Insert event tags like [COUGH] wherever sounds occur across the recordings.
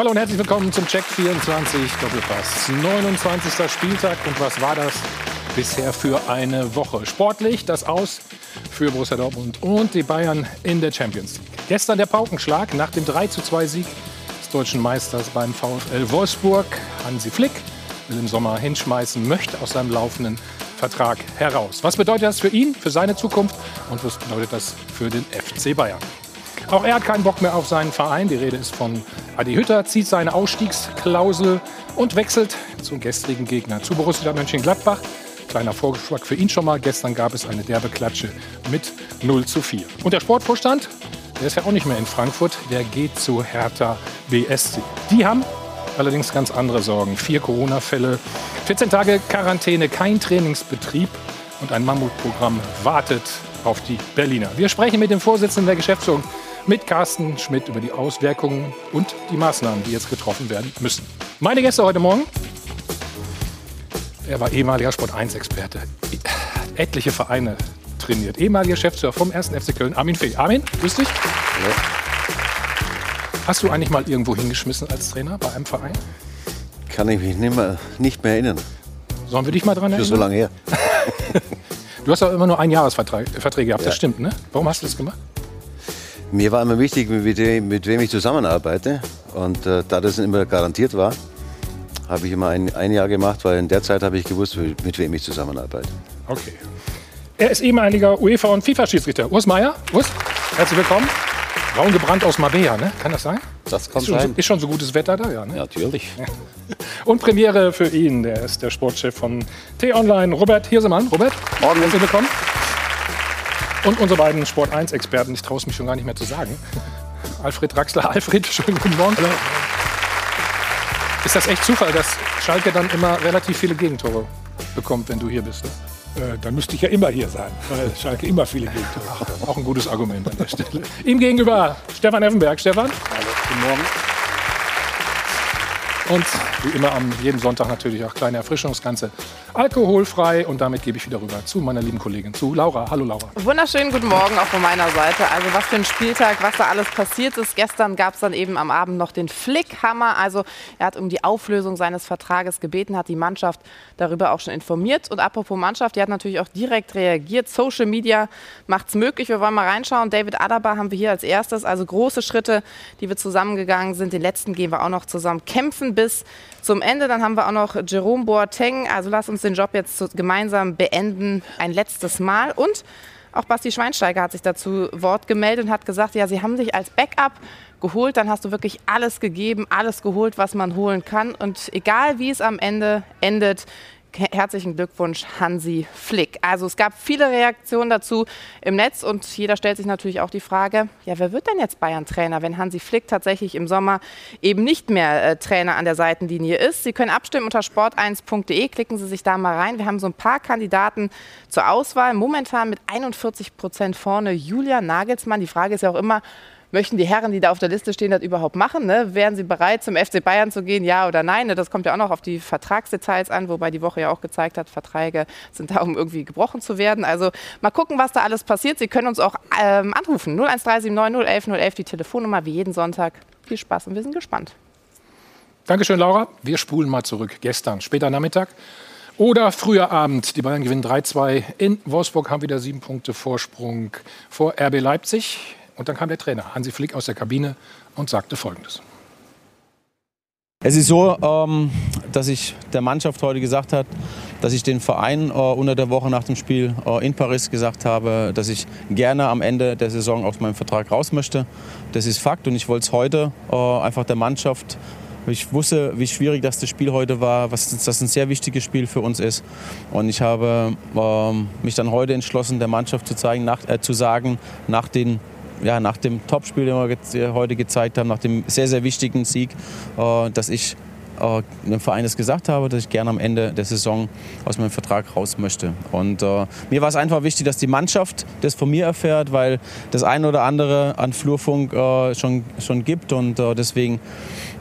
Hallo und herzlich willkommen zum Check 24 Doppelpass. 29. Spieltag und was war das bisher für eine Woche? Sportlich das Aus für Borussia Dortmund und die Bayern in der Champions League. Gestern der Paukenschlag nach dem 3:2 Sieg des deutschen Meisters beim VfL Wolfsburg. Hansi Flick will im Sommer hinschmeißen, möchte aus seinem laufenden Vertrag heraus. Was bedeutet das für ihn, für seine Zukunft und was bedeutet das für den FC Bayern? Auch er hat keinen Bock mehr auf seinen Verein. Die Rede ist von Adi Hütter, zieht seine Ausstiegsklausel und wechselt zum gestrigen Gegner, zu Borussia Mönchengladbach. Kleiner Vorgeschmack für ihn schon mal. Gestern gab es eine derbe Klatsche mit 0 zu 4. Und der Sportvorstand, der ist ja auch nicht mehr in Frankfurt, der geht zu Hertha BSC. Die haben allerdings ganz andere Sorgen. Vier Corona-Fälle, 14 Tage Quarantäne, kein Trainingsbetrieb und ein Mammutprogramm wartet auf die Berliner. Wir sprechen mit dem Vorsitzenden der Geschäftsführung mit Carsten Schmidt über die Auswirkungen und die Maßnahmen, die jetzt getroffen werden müssen. Meine Gäste heute Morgen. Er war ehemaliger Sport1-Experte. Etliche Vereine trainiert. Ehemaliger Geschäftsführer vom 1. FC Köln, Armin Fee. Armin, grüß dich. Hallo. Hast du eigentlich mal irgendwo hingeschmissen als Trainer bei einem Verein? Kann ich mich nicht mehr, nicht mehr erinnern. Sollen wir dich mal dran erinnern? Für so lange her. [LAUGHS] du hast aber immer nur Einjahresverträge gehabt, ja. das stimmt, ne? Warum hast du das gemacht? Mir war immer wichtig, mit wem, mit wem ich zusammenarbeite. Und äh, da das immer garantiert war, habe ich immer ein, ein Jahr gemacht, weil in der Zeit habe ich gewusst, mit wem ich zusammenarbeite. Okay. Er ist ehemaliger UEFA- und FIFA-Schiedsrichter. Urs Meier. Urs, herzlich willkommen. Braun gebrannt aus Mabea, ne? Kann das sein? Das kann ist schon, sein. Ist schon so gutes Wetter da, ja? Ne? Ja, natürlich. Und Premiere für ihn, der ist der Sportchef von T-Online, Robert Hirsemann. Robert, Morgen. herzlich willkommen. Und unsere beiden Sport 1-Experten, ich traue es mich schon gar nicht mehr zu sagen. Alfred Draxler. [LAUGHS] Alfred, schönen guten Morgen. Hallo. Ist das echt Zufall, dass Schalke dann immer relativ viele Gegentore bekommt, wenn du hier bist? Ne? Äh, dann müsste ich ja immer hier sein, weil Schalke immer viele Gegentore hat. Auch ein gutes Argument an der Stelle. [LAUGHS] Ihm gegenüber Stefan Effenberg. Stefan. Hallo, guten Morgen. Und wie immer am jeden Sonntag natürlich auch kleine Erfrischung, das Ganze alkoholfrei. Und damit gebe ich wieder rüber zu meiner lieben Kollegin, zu Laura. Hallo Laura. Wunderschönen guten Morgen auch von meiner Seite. Also was für ein Spieltag, was da alles passiert ist. Gestern gab es dann eben am Abend noch den Flickhammer. Also er hat um die Auflösung seines Vertrages gebeten, hat die Mannschaft darüber auch schon informiert. Und apropos Mannschaft, die hat natürlich auch direkt reagiert. Social Media macht es möglich. Wir wollen mal reinschauen. David Adaba haben wir hier als erstes. Also große Schritte, die wir zusammengegangen sind. Den letzten gehen wir auch noch zusammen kämpfen bis zum Ende. Dann haben wir auch noch Jerome Boateng. Also lass uns den Job jetzt gemeinsam beenden. Ein letztes Mal. Und auch Basti Schweinsteiger hat sich dazu Wort gemeldet und hat gesagt, ja, sie haben sich als Backup geholt, dann hast du wirklich alles gegeben, alles geholt, was man holen kann. Und egal wie es am Ende endet, Herzlichen Glückwunsch, Hansi Flick. Also es gab viele Reaktionen dazu im Netz und jeder stellt sich natürlich auch die Frage, ja, wer wird denn jetzt Bayern-Trainer, wenn Hansi Flick tatsächlich im Sommer eben nicht mehr äh, Trainer an der Seitenlinie ist? Sie können abstimmen unter sport1.de, klicken Sie sich da mal rein. Wir haben so ein paar Kandidaten zur Auswahl. Momentan mit 41 Prozent vorne Julia Nagelsmann. Die Frage ist ja auch immer, möchten die Herren, die da auf der Liste stehen, das überhaupt machen? Ne? Wären sie bereit, zum FC Bayern zu gehen, ja oder nein? Ne? Das kommt ja auch noch auf die Vertragsdetails an, wobei die Woche ja auch gezeigt hat, Verträge sind da, um irgendwie gebrochen zu werden. Also mal gucken, was da alles passiert. Sie können uns auch ähm, anrufen. 01379 011 011, die Telefonnummer, wie jeden Sonntag. Viel Spaß und wir sind gespannt. Dankeschön, Laura. Wir spulen mal zurück. Gestern, später Nachmittag oder früher Abend. Die Bayern gewinnen 3-2 in Wolfsburg, haben wieder sieben Punkte Vorsprung vor RB Leipzig. Und dann kam der Trainer Hansi Flick aus der Kabine und sagte Folgendes. Es ist so, ähm, dass ich der Mannschaft heute gesagt habe, dass ich den Verein äh, unter der Woche nach dem Spiel äh, in Paris gesagt habe, dass ich gerne am Ende der Saison aus meinem Vertrag raus möchte. Das ist Fakt und ich wollte es heute äh, einfach der Mannschaft ich wusste, wie schwierig das, das Spiel heute war, was das ein sehr wichtiges Spiel für uns ist. Und ich habe ähm, mich dann heute entschlossen, der Mannschaft zu, zeigen, nach, äh, zu sagen, nach den ja, nach dem Topspiel, den wir heute gezeigt haben, nach dem sehr, sehr wichtigen Sieg, äh, dass ich äh, dem Verein das gesagt habe, dass ich gerne am Ende der Saison aus meinem Vertrag raus möchte. Und äh, mir war es einfach wichtig, dass die Mannschaft das von mir erfährt, weil das eine oder andere an Flurfunk äh, schon, schon gibt. Und äh, deswegen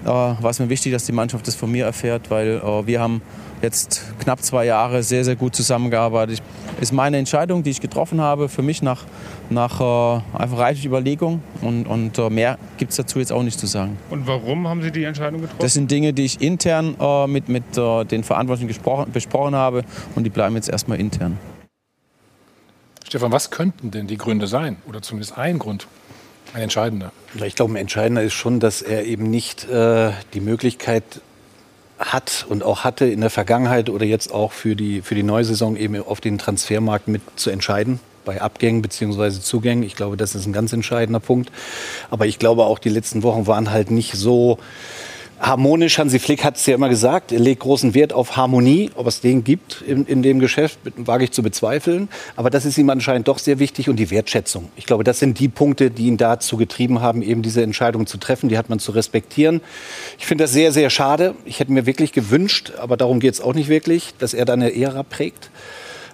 äh, war es mir wichtig, dass die Mannschaft das von mir erfährt, weil äh, wir haben jetzt knapp zwei Jahre sehr, sehr gut zusammengearbeitet. Ich, ist meine Entscheidung, die ich getroffen habe, für mich nach, nach äh, einfach reichlich Überlegung und, und äh, mehr gibt es dazu jetzt auch nicht zu sagen. Und warum haben Sie die Entscheidung getroffen? Das sind Dinge, die ich intern äh, mit, mit äh, den Verantwortlichen gesprochen, besprochen habe und die bleiben jetzt erstmal intern. Stefan, was könnten denn die Gründe sein? Oder zumindest ein Grund, ein entscheidender? Ich glaube, ein entscheidender ist schon, dass er eben nicht äh, die Möglichkeit hat und auch hatte in der Vergangenheit oder jetzt auch für die, für die neue Saison eben auf den Transfermarkt mit zu entscheiden bei Abgängen bzw. Zugängen. Ich glaube, das ist ein ganz entscheidender Punkt. Aber ich glaube auch, die letzten Wochen waren halt nicht so harmonisch. Hansi Flick hat es ja immer gesagt, er legt großen Wert auf Harmonie. Ob es den gibt in, in dem Geschäft, wage ich zu bezweifeln. Aber das ist ihm anscheinend doch sehr wichtig und die Wertschätzung. Ich glaube, das sind die Punkte, die ihn dazu getrieben haben, eben diese Entscheidung zu treffen. Die hat man zu respektieren. Ich finde das sehr, sehr schade. Ich hätte mir wirklich gewünscht, aber darum geht es auch nicht wirklich, dass er da eine Ära prägt.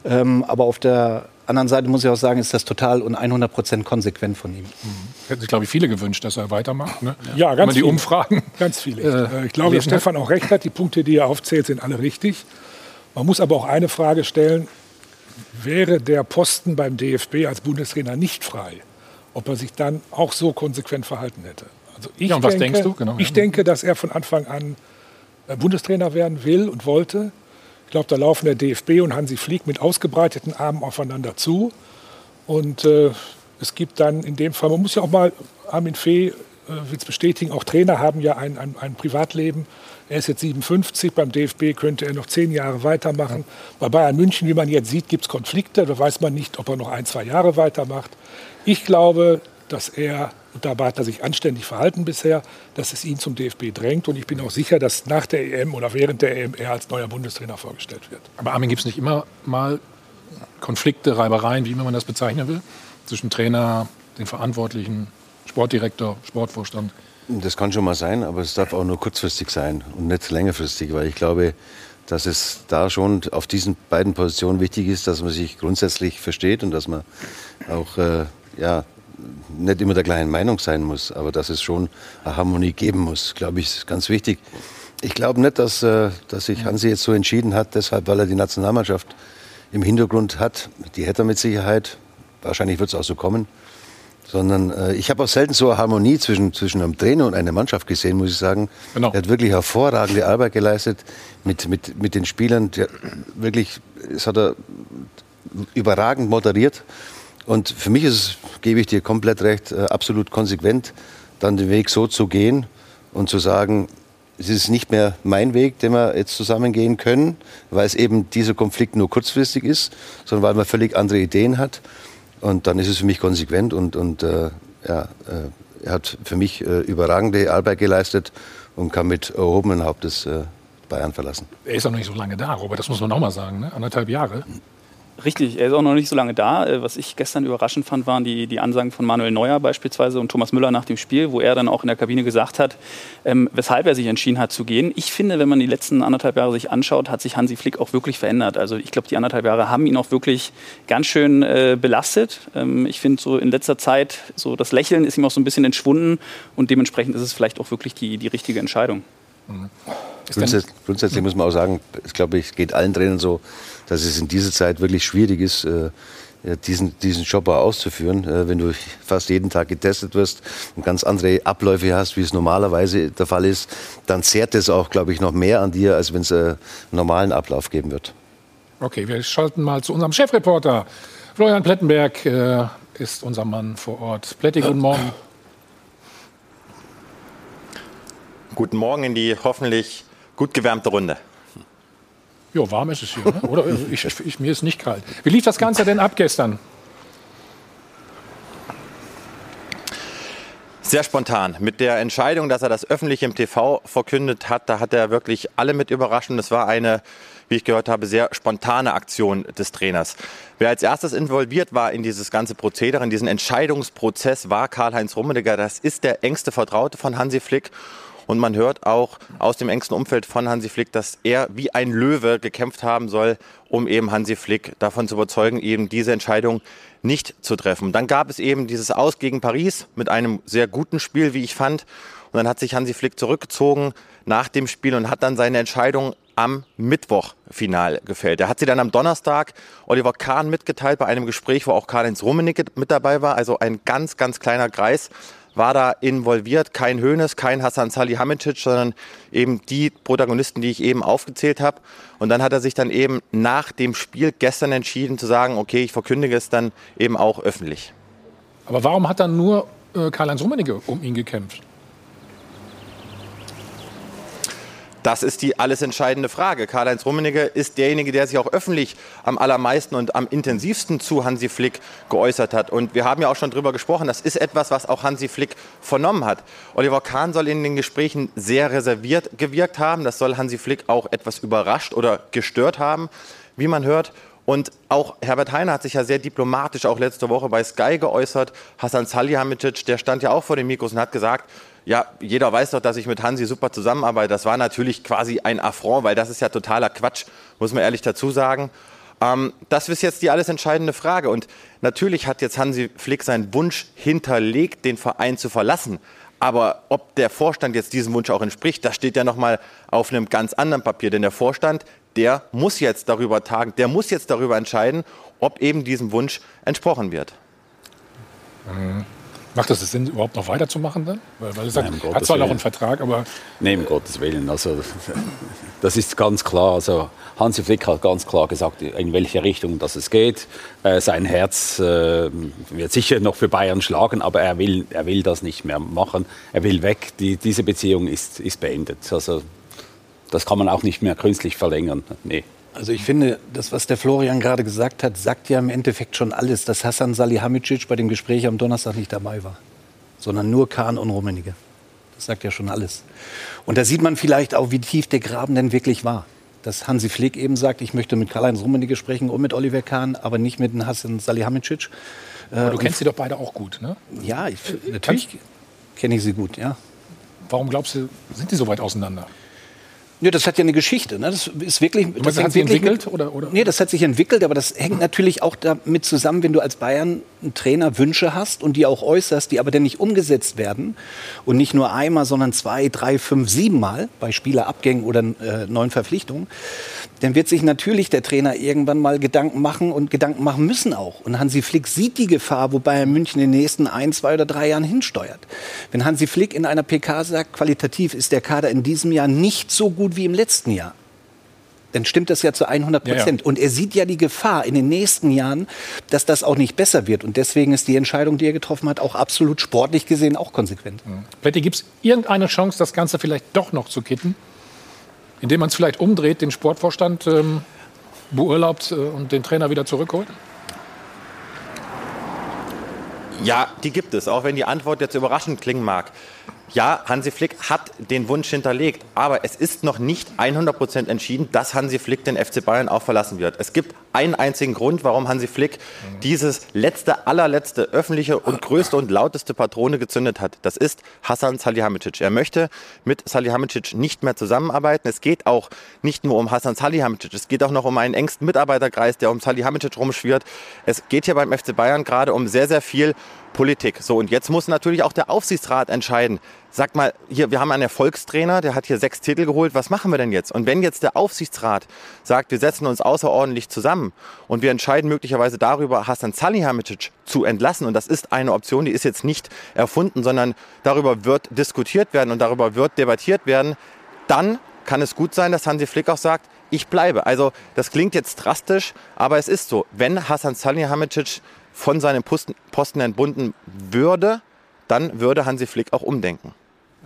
Ähm, aber auf der anderen Seite muss ich auch sagen, ist das total und 100 Prozent konsequent von ihm. Mhm. Hätten sich, glaube ich, viele gewünscht, dass er weitermacht. Ne? Ja, ganz man die viele. Umfragen. Ganz viele. Äh, Äh, ich glaube, dass. Stefan auch recht hat. Die Punkte, die er aufzählt, sind alle richtig. Man muss aber auch eine Frage stellen. Wäre der Posten beim DFB als Bundestrainer nicht frei, ob er sich dann auch so konsequent verhalten hätte? Also ich Ja, und was denke, denkst du? Genau, ich ja. denke, dass er von Anfang an äh, Bundestrainer werden will und wollte. Ich glaube, da laufen der DFB und Hansi Flick mit ausgebreiteten Armen aufeinander zu. Und äh, es gibt dann in dem Fall, man muss ja auch mal, Armin Fee äh, will es bestätigen, auch Trainer haben ja ein, ein, ein Privatleben. Er ist jetzt 57, beim DFB könnte er noch zehn Jahre weitermachen. Bei Bayern München, wie man jetzt sieht, gibt es Konflikte. Da weiß man nicht, ob er noch ein, zwei Jahre weitermacht. Ich glaube, dass er, und dabei hat er sich anständig verhalten bisher, dass es ihn zum DFB drängt. Und ich bin auch sicher, dass nach der EM oder während der EM er als neuer Bundestrainer vorgestellt wird. Aber Armin, gibt es nicht immer mal Konflikte, Reibereien, wie immer man das bezeichnen will, zwischen Trainer, den Verantwortlichen, Sportdirektor, Sportvorstand? Das kann schon mal sein, aber es darf auch nur kurzfristig sein und nicht längerfristig, weil ich glaube, dass es da schon auf diesen beiden Positionen wichtig ist, dass man sich grundsätzlich versteht und dass man auch äh, ja, nicht immer der gleichen Meinung sein muss, aber dass es schon eine Harmonie geben muss, glaube ich, ist ganz wichtig. Ich glaube nicht, dass, äh, dass sich Hansi jetzt so entschieden hat, deshalb, weil er die Nationalmannschaft im Hintergrund hat. Die hätte er mit Sicherheit. Wahrscheinlich wird es auch so kommen sondern äh, ich habe auch selten so eine Harmonie zwischen, zwischen einem Trainer und einer Mannschaft gesehen, muss ich sagen. Genau. Er hat wirklich hervorragende Arbeit geleistet mit, mit, mit den Spielern. Der, wirklich, das hat er überragend moderiert. Und für mich ist es, gebe ich dir komplett recht, äh, absolut konsequent, dann den Weg so zu gehen und zu sagen, es ist nicht mehr mein Weg, den wir jetzt zusammengehen können, weil es eben dieser Konflikt nur kurzfristig ist, sondern weil man völlig andere Ideen hat. Und dann ist es für mich konsequent und, und äh, ja, äh, er hat für mich äh, überragende Arbeit geleistet und kann mit erhobenen Hauptes äh, Bayern verlassen. Er ist auch noch nicht so lange da, Robert, das muss man auch mal sagen, ne? anderthalb Jahre. Richtig, er ist auch noch nicht so lange da. Äh, Was ich gestern überraschend fand, waren die, die Ansagen von Manuel Neuer beispielsweise und Thomas Müller nach dem Spiel, wo er dann auch in der Kabine gesagt hat, ähm, weshalb er sich entschieden hat zu gehen. Ich finde, wenn man die letzten anderthalb Jahre sich anschaut, hat sich Hansi Flick auch wirklich verändert. Also ich glaube, die anderthalb Jahre haben ihn auch wirklich ganz schön äh, belastet. Ähm, ich finde so in letzter Zeit, so das Lächeln ist ihm auch so ein bisschen entschwunden und dementsprechend ist es vielleicht auch wirklich die, die richtige Entscheidung. Grundsätzlich, grundsätzlich muss man auch sagen, ich glaube, es geht allen Trainern so, dass es in dieser Zeit wirklich schwierig ist, äh, diesen, diesen Job auch auszuführen. Äh, Wenn du fast jeden Tag getestet wirst und ganz andere Abläufe hast, wie es normalerweise der Fall ist, dann zehrt es auch, glaube ich, noch mehr an dir, als wenn es äh, einen normalen Ablauf geben wird. Okay, wir schalten mal zu unserem Chefreporter. Florian Plettenberg äh, ist unser Mann vor Ort. Pletti, guten Morgen. Guten Morgen in die hoffentlich gut gewärmte Runde. Jo, warm ist es hier, ne? oder? Ich, ich, mir ist nicht kalt. Wie lief das Ganze denn ab gestern? Sehr spontan. Mit der Entscheidung, dass er das öffentlich im TV verkündet hat, da hat er wirklich alle mit überrascht. Das war eine, wie ich gehört habe, sehr spontane Aktion des Trainers. Wer als erstes involviert war in dieses ganze Prozedere, in diesen Entscheidungsprozess, war Karl-Heinz Rummenigge. Das ist der engste Vertraute von Hansi Flick. Und man hört auch aus dem engsten Umfeld von Hansi Flick, dass er wie ein Löwe gekämpft haben soll, um eben Hansi Flick davon zu überzeugen, eben diese Entscheidung nicht zu treffen. Dann gab es eben dieses Aus gegen Paris mit einem sehr guten Spiel, wie ich fand. Und dann hat sich Hansi Flick zurückgezogen nach dem Spiel und hat dann seine Entscheidung am Mittwoch final gefällt. Er hat sie dann am Donnerstag Oliver Kahn mitgeteilt bei einem Gespräch, wo auch Karl-Heinz Rummenigge mit dabei war. Also ein ganz, ganz kleiner Kreis war da involviert. Kein Hönes, kein Hassan Salihamidzic, sondern eben die Protagonisten, die ich eben aufgezählt habe. Und dann hat er sich dann eben nach dem Spiel gestern entschieden zu sagen, okay, ich verkündige es dann eben auch öffentlich. Aber warum hat dann nur äh, Karl-Heinz Rummenigge um ihn gekämpft? Das ist die alles entscheidende Frage. Karl-Heinz Rummenigge ist derjenige, der sich auch öffentlich am allermeisten und am intensivsten zu Hansi Flick geäußert hat. Und wir haben ja auch schon darüber gesprochen, das ist etwas, was auch Hansi Flick vernommen hat. Oliver Kahn soll in den Gesprächen sehr reserviert gewirkt haben. Das soll Hansi Flick auch etwas überrascht oder gestört haben, wie man hört. Und auch Herbert Heiner hat sich ja sehr diplomatisch auch letzte Woche bei Sky geäußert. Hassan Salihamidzic, der stand ja auch vor den Mikros und hat gesagt, ja, jeder weiß doch, dass ich mit Hansi super zusammenarbeite. Das war natürlich quasi ein Affront, weil das ist ja totaler Quatsch, muss man ehrlich dazu sagen. Ähm, das ist jetzt die alles entscheidende Frage. Und natürlich hat jetzt Hansi Flick seinen Wunsch hinterlegt, den Verein zu verlassen. Aber ob der Vorstand jetzt diesem Wunsch auch entspricht, das steht ja nochmal auf einem ganz anderen Papier. Denn der Vorstand, der muss jetzt darüber tagen, der muss jetzt darüber entscheiden, ob eben diesem Wunsch entsprochen wird. Mhm. Macht das Sinn, überhaupt noch weiterzumachen dann? Weil, weil sagt, Nein, hat zwar noch einen Vertrag, aber... Nein, um Gottes Willen. Also, das ist ganz klar. Also, Hansi Flick hat ganz klar gesagt, in welche Richtung das es geht. Äh, sein Herz äh, wird sicher noch für Bayern schlagen, aber er will, er will das nicht mehr machen. Er will weg. Die, diese Beziehung ist, ist beendet. Also, das kann man auch nicht mehr künstlich verlängern. Nee. Also ich finde, das, was der Florian gerade gesagt hat, sagt ja im Endeffekt schon alles, dass Hassan Salihamidzic bei dem Gespräch am Donnerstag nicht dabei war, sondern nur Kahn und Rummenigge. Das sagt ja schon alles. Und da sieht man vielleicht auch, wie tief der Graben denn wirklich war. Dass Hansi Flick eben sagt, ich möchte mit Karl-Heinz Rummenigge sprechen und mit Oliver Kahn, aber nicht mit Hassan Salihamidzic. Aber du kennst sie doch beide auch gut, ne? Ja, ich, natürlich kenne ich sie gut, ja. Warum glaubst du, sind die so weit auseinander? Ja, das hat ja eine Geschichte. Ne? Das ist wirklich. Das hat sich entwickelt? Mit, oder, oder? Nee, das hat sich entwickelt, aber das hängt natürlich auch damit zusammen, wenn du als Bayern einen Trainer Wünsche hast und die auch äußerst, die aber dann nicht umgesetzt werden und nicht nur einmal, sondern zwei, drei, fünf, sieben Mal bei Spielerabgängen oder äh, neuen Verpflichtungen, dann wird sich natürlich der Trainer irgendwann mal Gedanken machen und Gedanken machen müssen auch. Und Hansi Flick sieht die Gefahr, wo Bayern München in den nächsten ein, zwei oder drei Jahren hinsteuert. Wenn Hansi Flick in einer PK sagt, qualitativ ist der Kader in diesem Jahr nicht so gut wie im letzten Jahr, dann stimmt das ja zu 100 Prozent. Ja, ja. Und er sieht ja die Gefahr in den nächsten Jahren, dass das auch nicht besser wird. Und deswegen ist die Entscheidung, die er getroffen hat, auch absolut sportlich gesehen auch konsequent. Mhm. Plätti, gibt es irgendeine Chance, das Ganze vielleicht doch noch zu kitten? Indem man es vielleicht umdreht, den Sportvorstand ähm, beurlaubt äh, und den Trainer wieder zurückholt? Ja, die gibt es, auch wenn die Antwort jetzt überraschend klingen mag. Ja, Hansi Flick hat den Wunsch hinterlegt, aber es ist noch nicht 100% entschieden, dass Hansi Flick den FC Bayern auch verlassen wird. Es gibt einen einzigen Grund, warum Hansi Flick dieses letzte, allerletzte öffentliche und größte und lauteste Patrone gezündet hat. Das ist Hassan Salihamidzic. Er möchte mit Salihamidzic nicht mehr zusammenarbeiten. Es geht auch nicht nur um Hassan Salihamidzic, es geht auch noch um einen engsten Mitarbeiterkreis, der um Salihamidzic rumschwirrt. Es geht hier beim FC Bayern gerade um sehr, sehr viel Politik. So, und jetzt muss natürlich auch der Aufsichtsrat entscheiden. Sag mal, hier, wir haben einen Erfolgstrainer, der hat hier sechs Titel geholt. Was machen wir denn jetzt? Und wenn jetzt der Aufsichtsrat sagt, wir setzen uns außerordentlich zusammen und wir entscheiden möglicherweise darüber, Hassan Salihamidzic zu entlassen, und das ist eine Option, die ist jetzt nicht erfunden, sondern darüber wird diskutiert werden und darüber wird debattiert werden, dann kann es gut sein, dass Hansi Flick auch sagt, ich bleibe. Also das klingt jetzt drastisch, aber es ist so. Wenn Hassan Salihamidzic von seinem Posten, Posten entbunden würde, dann würde Hansi Flick auch umdenken.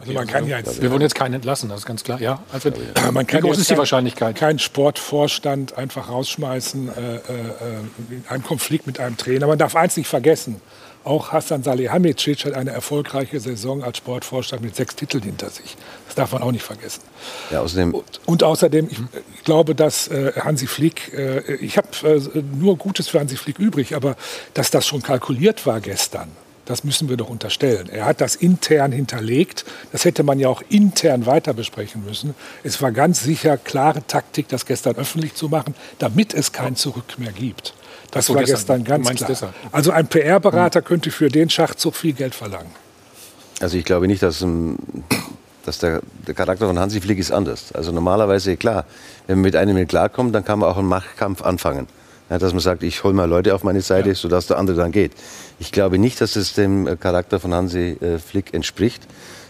Also man kann ja jetzt, wir wollen jetzt keinen entlassen, das ist ganz klar. Ja, Alfred, man kann Wie groß ist die Wahrscheinlichkeit? Keinen Sportvorstand einfach rausschmeißen äh, äh, in einem Konflikt mit einem Trainer. Man darf eins nicht vergessen. Auch Hassan Salihamidzic hat eine erfolgreiche Saison als Sportvorstand mit sechs Titeln hinter sich. Das darf man auch nicht vergessen. Ja, außerdem und, und außerdem, ich, ich, glaube, dass äh, Hansi Flick, äh, ich habe äh, nur Gutes für Hansi Flick übrig, aber dass das schon kalkuliert war gestern, das müssen wir doch unterstellen. Er hat das intern hinterlegt. Das hätte man ja auch intern weiter besprechen müssen. Es war ganz sicher klare Taktik, das gestern öffentlich zu machen, damit es kein Zurück mehr gibt. Das so, war gestern, gestern ganz klar. Deshalb. Also ein PR-Berater hm. könnte für den Schachzug viel Geld verlangen. Also ich glaube nicht, dass, ähm, dass der, der Charakter von Hansi Flick ist anders. Also normalerweise, klar, wenn man mit einem nicht klarkommt, dann kann man auch einen Machtkampf anfangen. Ja, dass man sagt, ich hole mal Leute auf meine Seite, ja. sodass der andere dann geht. Ich glaube nicht, dass es dem Charakter von Hansi äh, Flick entspricht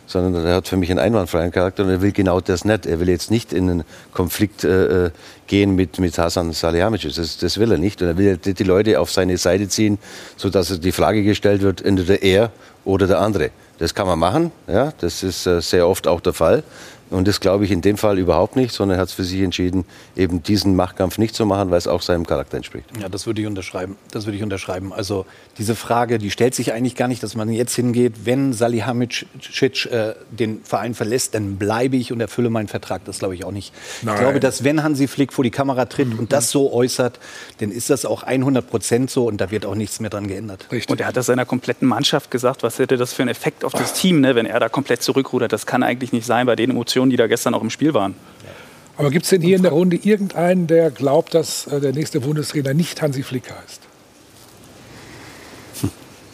sondern er hat für mich einen einwandfreien Charakter und er will genau das nicht. Er will jetzt nicht in einen Konflikt äh, äh gehen mit, mit Hasan Salihamidzic. Das, das will er nicht. Und er will die Leute auf seine Seite ziehen, sodass die Frage gestellt wird, entweder er oder der andere. Das kann man machen, ja, das ist äh, sehr oft auch der Fall. Und das glaube ich in dem Fall überhaupt nicht, sondern er hat es für sich entschieden, eben diesen Machtkampf nicht zu machen, weil es auch seinem Charakter entspricht. Ja, das würde ich unterschreiben. Das würde ich unterschreiben. Also diese Frage, die stellt sich eigentlich gar nicht, dass man jetzt hingeht, wenn Salihamidzic äh, den Verein verlässt, dann bleibe ich und erfülle meinen Vertrag. Das glaube ich auch nicht. Nein. Ich glaube, dass wenn Hansi Flick vor die Kamera tritt mhm. und das so äußert, dann ist das auch 100 Prozent so und da wird auch nichts mehr dran geändert. Richtig. Und er hat das seiner kompletten Mannschaft gesagt. Was hätte das für einen Effekt auf das Team, ne, wenn er da komplett zurückrudert? Das kann eigentlich nicht sein bei den Emotionen Situationen, die da gestern auch im Spiel waren. Aber gibt es denn hier in der Runde irgendeinen, der glaubt, dass äh, der nächste Bundestrainer nicht Hansi Flick heißt?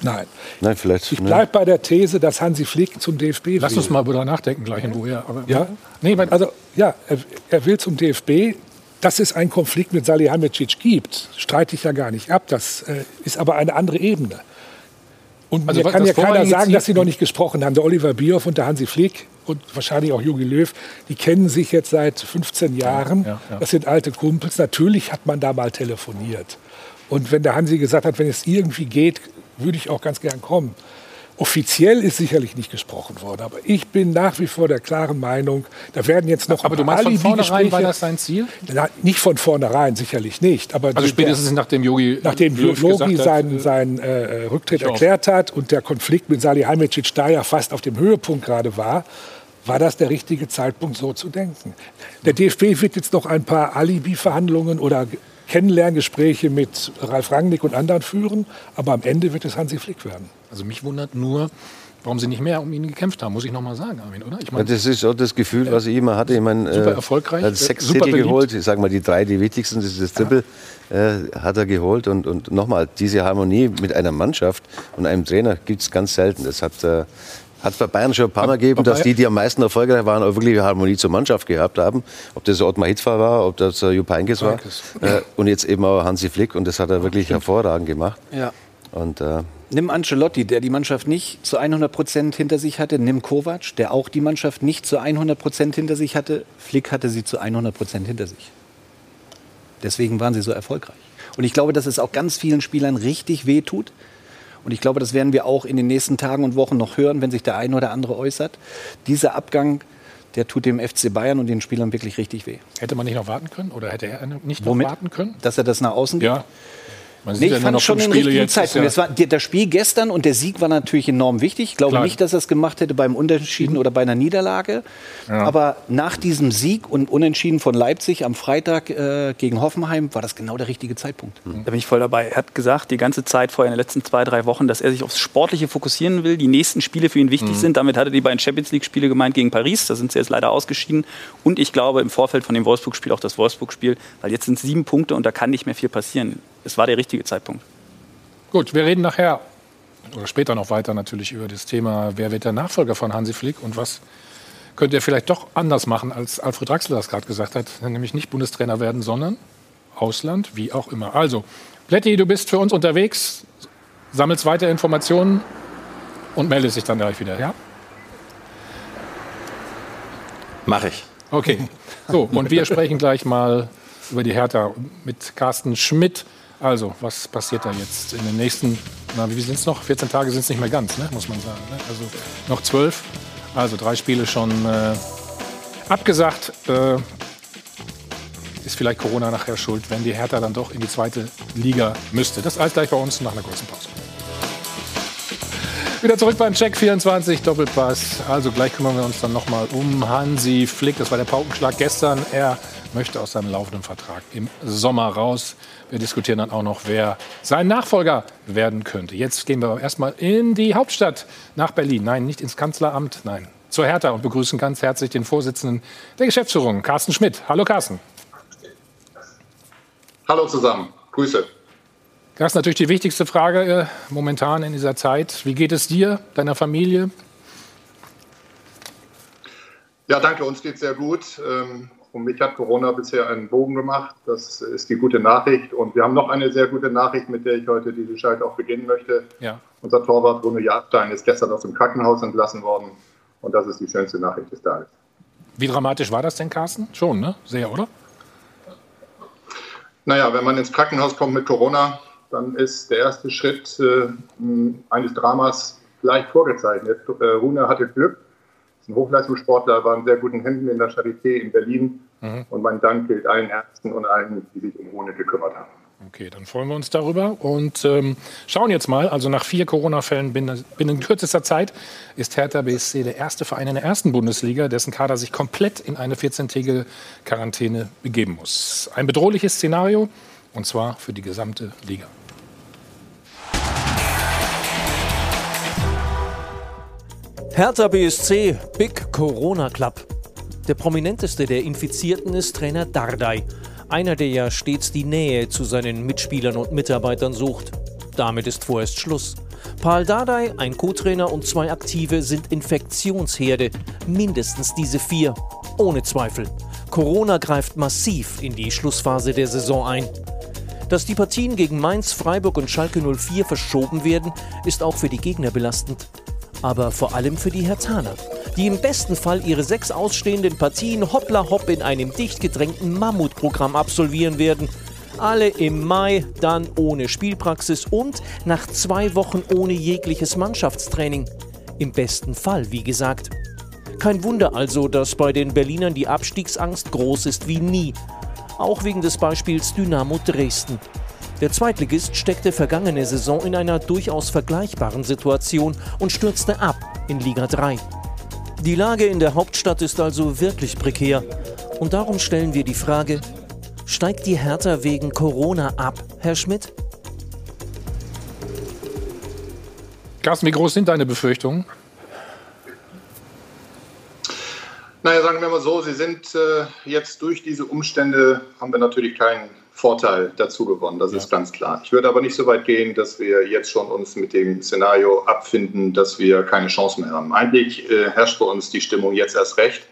Nein. Nein, vielleicht. Ich bleibe bei der These, dass Hansi Flick zum DFB will. Lass uns mal darüber nachdenken gleich in Ruhe. Aber, ja? Nee, also ja, er, er, will zum DFB. Dass es einen Konflikt mit Salihamidzic gibt, streite ich ja gar nicht ab. Das äh, ist aber eine andere Ebene. Und also, mir kann ja keiner sagen, dass sie noch nicht gesprochen haben. Der Oliver Bierhoff und der Hansi Flick und wahrscheinlich auch Jogi Löw, die kennen sich jetzt seit 15 Jahren. Ja, ja. Das sind alte Kumpels. Natürlich hat man da mal telefoniert. Und wenn der Hansi gesagt hat, wenn es irgendwie geht, würde ich auch ganz gern kommen. Offiziell ist sicherlich nicht gesprochen worden, aber ich bin nach wie vor der klaren Meinung, da werden jetzt noch Aber du meinst von vornherein war das sein Ziel? Na, nicht von vornherein, sicherlich nicht. Aber also spätestens nachdem Yogi Nachdem Yogi seinen, seinen äh, Rücktritt erklärt hat und der Konflikt mit Salihamidzic da ja fast auf dem Höhepunkt gerade war, war das der richtige Zeitpunkt, so zu denken. Der DFB wird jetzt noch ein paar Alibi-Verhandlungen oder Kennenlerngespräche mit Ralf Rangnick und anderen führen, aber am Ende wird es Hansi Flick werden. Also mich wundert nur, warum sie nicht mehr um ihn gekämpft haben, muss ich noch mal sagen, Armin, oder? Ich mein, das ist auch das Gefühl, was ich immer hatte. Ich meine, super äh, erfolgreich, hat sechs super Titel geholt. Ich sage mal, die drei, die wichtigsten, das ist das Triple, ja. äh, hat er geholt. Und, und nochmal, diese Harmonie mit einer Mannschaft und einem Trainer gibt es ganz selten. Das hat äh, hat es bei Bayern schon ein paar Mal gegeben, dass die, die am meisten erfolgreich waren, auch wirklich Harmonie zur Mannschaft gehabt haben. Ob das Ottmar Hitzfer war, ob das äh, Jupp Heynckes war. Äh, und jetzt eben auch Hansi Flick. Und das hat er wirklich hervorragend gemacht. Ja. Und, äh, Nimm Ancelotti, der die Mannschaft nicht zu 100 Prozent hinter sich hatte. Nimm Kovac, der auch die Mannschaft nicht zu 100 Prozent hinter sich hatte. Flick hatte sie zu 100 Prozent hinter sich. Deswegen waren sie so erfolgreich. Und ich glaube, dass es auch ganz vielen Spielern richtig wehtut, und ich glaube, das werden wir auch in den nächsten Tagen und Wochen noch hören, wenn sich der eine oder andere äußert. Dieser Abgang, der tut dem FC Bayern und den Spielern wirklich richtig weh. Hätte man nicht noch warten können oder hätte er nicht Womit? noch warten können? Dass er das nach außen? Ja. Man nee, ich fand schon den richtigen Zeitpunkt. Ja. Es war, das Spiel gestern und der Sieg war natürlich enorm wichtig. Ich glaube Klar. nicht, dass er es gemacht hätte beim Unentschieden mhm. oder bei einer Niederlage. Ja. Aber nach diesem Sieg und Unentschieden von Leipzig am Freitag äh, gegen Hoffenheim war das genau der richtige Zeitpunkt. Mhm. Da bin ich voll dabei. Er hat gesagt, die ganze Zeit vorher in den letzten zwei, drei Wochen, dass er sich aufs Sportliche fokussieren will. Die nächsten Spiele für ihn wichtig mhm. sind. Damit hat er die beiden Champions League-Spiele gemeint gegen Paris. Da sind sie jetzt leider ausgeschieden. Und ich glaube im Vorfeld von dem Wolfsburg-Spiel auch das Wolfsburg-Spiel. Weil jetzt sind es sieben Punkte und da kann nicht mehr viel passieren. Es war der richtige Zeitpunkt. Gut, wir reden nachher oder später noch weiter natürlich über das Thema, wer wird der Nachfolger von Hansi Flick und was könnte er vielleicht doch anders machen, als Alfred Draxler das gerade gesagt hat, nämlich nicht Bundestrainer werden, sondern Ausland, wie auch immer. Also, Plätti, du bist für uns unterwegs, sammelst weiter Informationen und meldest dich dann gleich wieder, ja? Mach ich. Okay. So, und wir sprechen gleich mal über die Hertha mit Carsten Schmidt. Also, was passiert da jetzt in den nächsten, na, wie sind es noch? 14 Tage sind es nicht mehr ganz, ne? muss man sagen. Ne? Also noch zwölf. Also drei Spiele schon äh, abgesagt. Äh, ist vielleicht Corona nachher schuld, wenn die Hertha dann doch in die zweite Liga müsste. Das alles gleich bei uns nach einer kurzen Pause. Wieder zurück beim Check 24 Doppelpass. Also gleich kümmern wir uns dann nochmal um Hansi Flick. Das war der Paukenschlag gestern. Er möchte aus seinem laufenden Vertrag im Sommer raus. Wir diskutieren dann auch noch, wer sein Nachfolger werden könnte. Jetzt gehen wir erstmal in die Hauptstadt nach Berlin. Nein, nicht ins Kanzleramt, nein, zur Hertha und begrüßen ganz herzlich den Vorsitzenden der Geschäftsführung, Carsten Schmidt. Hallo Carsten. Hallo zusammen, Grüße. Das ist natürlich die wichtigste Frage äh, momentan in dieser Zeit. Wie geht es dir, deiner Familie? Ja, danke, uns geht sehr gut. Ähm, und mich hat Corona bisher einen Bogen gemacht. Das ist die gute Nachricht. Und wir haben noch eine sehr gute Nachricht, mit der ich heute diese Schalte auch beginnen möchte. Ja. Unser Torwart Bruno Jagdstein ist gestern aus dem Krankenhaus entlassen worden. Und das ist die schönste Nachricht des Tages. Wie dramatisch war das denn, Carsten? Schon, ne? Sehr, oder? Naja, wenn man ins Krankenhaus kommt mit Corona, dann ist der erste Schritt äh, eines Dramas gleich vorgezeichnet. Äh, Rune hatte Glück, ist ein Hochleistungssportler, war in sehr guten Händen in der Charité in Berlin. Mhm. Und mein Dank gilt allen Ärzten und allen, die sich um Rune gekümmert haben. Okay, dann freuen wir uns darüber und ähm, schauen jetzt mal. Also nach vier Corona-Fällen binnen, binnen kürzester Zeit ist Hertha BSC der erste Verein in der ersten Bundesliga, dessen Kader sich komplett in eine 14-tägige Quarantäne begeben muss. Ein bedrohliches Szenario und zwar für die gesamte Liga. Hertha BSC, Big Corona Club. Der prominenteste der Infizierten ist Trainer Dardai. Einer, der ja stets die Nähe zu seinen Mitspielern und Mitarbeitern sucht. Damit ist vorerst Schluss. Paul Dardai, ein Co-Trainer und zwei Aktive sind Infektionsherde. Mindestens diese vier. Ohne Zweifel. Corona greift massiv in die Schlussphase der Saison ein. Dass die Partien gegen Mainz, Freiburg und Schalke 04 verschoben werden, ist auch für die Gegner belastend. Aber vor allem für die Hertaner die im besten Fall ihre sechs ausstehenden Partien hoppla hopp in einem dicht gedrängten Mammutprogramm absolvieren werden. Alle im Mai, dann ohne Spielpraxis und nach zwei Wochen ohne jegliches Mannschaftstraining. Im besten Fall, wie gesagt. Kein Wunder also, dass bei den Berlinern die Abstiegsangst groß ist wie nie. Auch wegen des Beispiels Dynamo Dresden. Der Zweitligist steckte vergangene Saison in einer durchaus vergleichbaren Situation und stürzte ab in Liga 3. Die Lage in der Hauptstadt ist also wirklich prekär. Und darum stellen wir die Frage, steigt die Hertha wegen Corona ab, Herr Schmidt? Carsten, wie groß sind deine Befürchtungen? Naja, sagen wir mal so, sie sind äh, jetzt durch diese Umstände, haben wir natürlich keinen Vorteil dazu gewonnen, das ja. ist ganz klar. Ich würde aber nicht so weit gehen, dass wir jetzt schon uns mit dem Szenario abfinden, dass wir keine Chance mehr haben. Eigentlich äh, herrscht bei uns die Stimmung jetzt erst recht.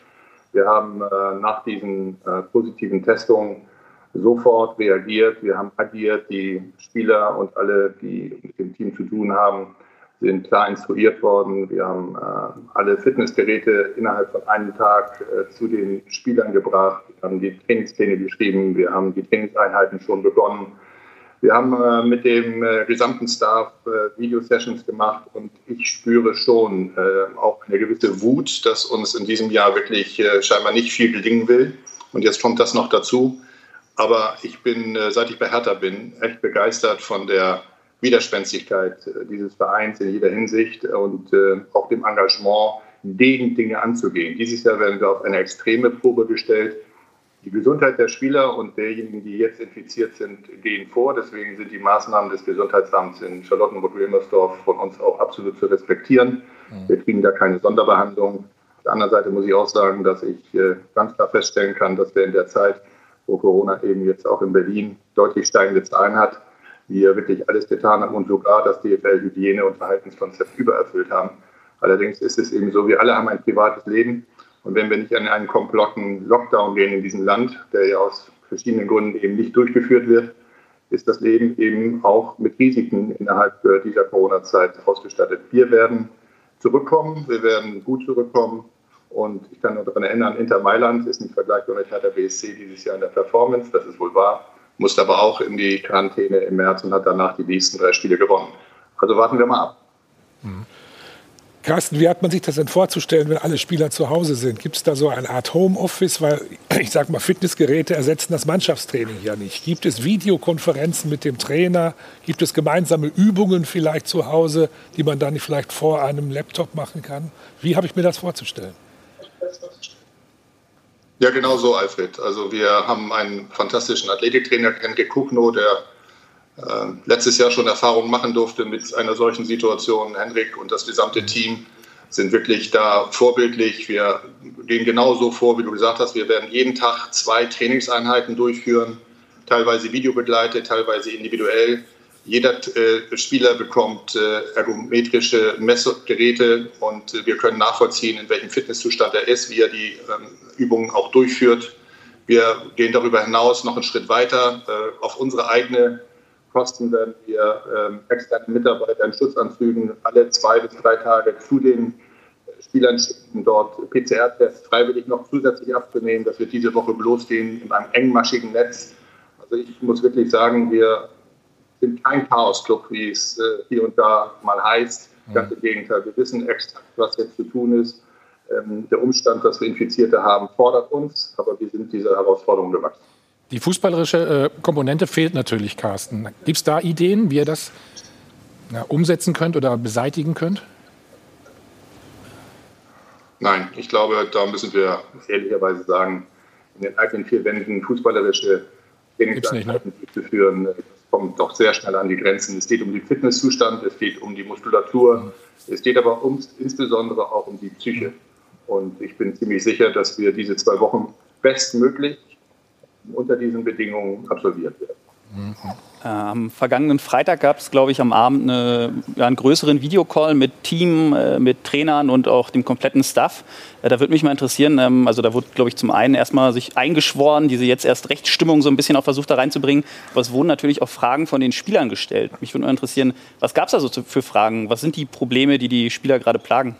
Wir haben äh, nach diesen äh, positiven Testungen sofort reagiert, wir haben agiert, die Spieler und alle, die mit dem Team zu tun haben, sind klar instruiert worden. Wir haben äh, alle Fitnessgeräte innerhalb von einem Tag äh, zu den Spielern gebracht. Wir haben die Trainingspläne geschrieben. Wir haben die Trainingseinheiten schon begonnen. Wir haben äh, mit dem äh, gesamten Staff äh, Video-Sessions gemacht und ich spüre schon äh, auch eine gewisse Wut, dass uns in diesem Jahr wirklich scheinbar nicht viel gelingen will. Und jetzt kommt das noch dazu. Aber ich bin, seit ich bei Hertha bin, echt begeistert von der Widerspenstigkeit äh, dieses Vereins in jeder Hinsicht und äh, auch dem Engagement, den Dinge anzugehen. Dieses Jahr werden wir auf eine extreme Probe gestellt. Die Gesundheit der Spieler und derjenigen, die jetzt infiziert sind, gehen vor. Deswegen sind die Maßnahmen des Gesundheitsamts in Charlottenburg-Wilmersdorf von uns auch absolut zu respektieren. Mhm. Wir kriegen da keine Sonderbehandlung. Auf der anderen Seite muss ich auch sagen, dass ich äh, ganz klar feststellen kann, dass wir in der Zeit, wo Corona eben jetzt auch in Berlin deutlich steigende Zahlen hat, wir wirklich alles getan haben und sogar das DFL-Hygiene- und Verhaltenskonzept übererfüllt haben. Allerdings ist es eben so, wir alle haben ein privates Leben. Und wenn wir nicht an einen kompletten Lockdown gehen in diesem Land, der ja aus verschiedenen Gründen eben nicht durchgeführt wird, ist das Leben eben auch mit Risiken innerhalb dieser Corona-Zeit ausgestattet. Wir werden zurückkommen, wir werden gut zurückkommen. Und ich kann nur daran erinnern, Inter Mailand ist nicht vergleichbar mit Hertha BSC dieses Jahr in der Performance, das ist wohl wahr musste aber auch in die Quarantäne im März und hat danach die nächsten drei Spiele gewonnen. Also warten wir mal ab. Mhm. Carsten, wie hat man sich das denn vorzustellen, wenn alle Spieler zu Hause sind? Gibt es da so eine Art Homeoffice? Weil [CLEARS THROAT] ich sage mal, Fitnessgeräte ersetzen das Mannschaftstraining ja nicht. Gibt es Videokonferenzen mit dem Trainer? Gibt es gemeinsame Übungen vielleicht zu Hause, die man dann vielleicht vor einem Laptop machen kann? Wie habe ich mir das vorzustellen? Ja, genau so, Alfred. Also wir haben einen fantastischen Athletiktrainer, Henke Kuchno, der äh, letztes Jahr schon Erfahrungen machen durfte mit einer solchen Situation. Henrik und das gesamte Team sind wirklich da vorbildlich. Wir gehen genauso vor, wie du gesagt hast. Wir werden jeden Tag zwei Trainingseinheiten durchführen, teilweise videobegleitet, teilweise individuell. Jeder äh, Spieler bekommt äh, ergometrische Messgeräte und äh, wir können nachvollziehen, in welchem Fitnesszustand er ist, wie er die ähm, Übungen auch durchführt. Wir gehen darüber hinaus noch einen Schritt weiter. Äh, auf unsere eigene Kosten werden wir ähm, externe Mitarbeiter in Schutzanzügen alle zwei bis drei Tage zu den Spielern schicken, dort PCR-Tests freiwillig noch zusätzlich abzunehmen. Das wird diese Woche losgehen in einem engmaschigen Netz. Also ich muss wirklich sagen, wir sind kein Chaos-Club, wie es äh, hier und da mal heißt. Ganz im Gegenteil, wir wissen exakt, was jetzt zu tun ist. Ähm, der Umstand, dass wir Infizierte haben, fordert uns, aber wir sind dieser Herausforderung gewachsen. Die fußballerische äh, Komponente fehlt natürlich, Carsten. Gibt es da Ideen, wie ihr das ja, umsetzen könnt oder beseitigen könnt? Nein, ich glaube, da müssen wir ehrlicherweise sagen, in den eigenen vier Wänden fußballerische Trainingseinheiten ne? zu führen, kommt doch sehr schnell an die Grenzen. Es geht um den Fitnesszustand, es geht um die Muskulatur, es geht aber um, insbesondere auch um die Psyche. Und ich bin ziemlich sicher, dass wir diese zwei Wochen bestmöglich unter diesen Bedingungen absolviert werden. Mhm. Äh, am vergangenen Freitag gab es, glaube ich, am Abend eine, ja, einen größeren Videocall mit Team, äh, mit Trainern und auch dem kompletten Staff. Äh, da würde mich mal interessieren, ähm, also da wurde, glaube ich, zum einen erstmal sich eingeschworen, diese jetzt erst Rechtsstimmung so ein bisschen auch versucht da reinzubringen. Aber es wurden natürlich auch Fragen von den Spielern gestellt. Mich würde mal interessieren, was gab es da so für Fragen? Was sind die Probleme, die die Spieler gerade plagen?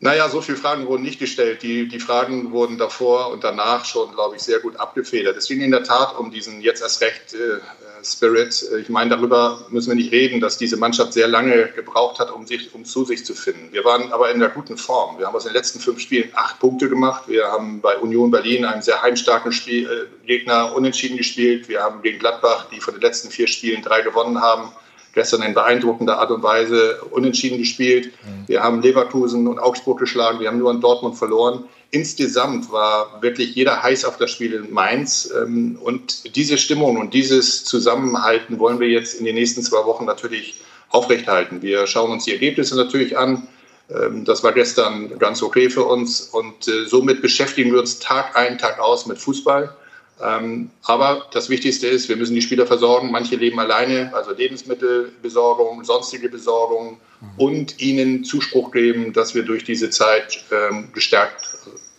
Naja, so viele Fragen wurden nicht gestellt. Die, die Fragen wurden davor und danach schon, glaube ich, sehr gut abgefedert. Es ging in der Tat um diesen jetzt erst recht äh, Spirit. Ich meine, darüber müssen wir nicht reden, dass diese Mannschaft sehr lange gebraucht hat, um, sich, um zu sich zu finden. Wir waren aber in einer guten Form. Wir haben aus den letzten fünf Spielen acht Punkte gemacht. Wir haben bei Union Berlin einen sehr heimstarken Spiel, äh, Gegner unentschieden gespielt. Wir haben gegen Gladbach, die von den letzten vier Spielen drei gewonnen haben, gestern in beeindruckender Art und Weise unentschieden gespielt. Mhm. Wir haben Leverkusen und Augsburg geschlagen, wir haben nur an Dortmund verloren. Insgesamt war wirklich jeder heiß auf das Spiel in Mainz. Ähm, und diese Stimmung und dieses Zusammenhalten wollen wir jetzt in den nächsten zwei Wochen natürlich aufrechthalten. Wir schauen uns die Ergebnisse natürlich an. Ähm, das war gestern ganz okay für uns und äh, somit beschäftigen wir uns Tag ein, Tag aus mit Fußball. Ähm, aber das Wichtigste ist, wir müssen die Spieler versorgen. Manche leben alleine, also Lebensmittelbesorgung, sonstige Besorgung mhm. und ihnen Zuspruch geben, dass wir durch diese Zeit ähm, gestärkt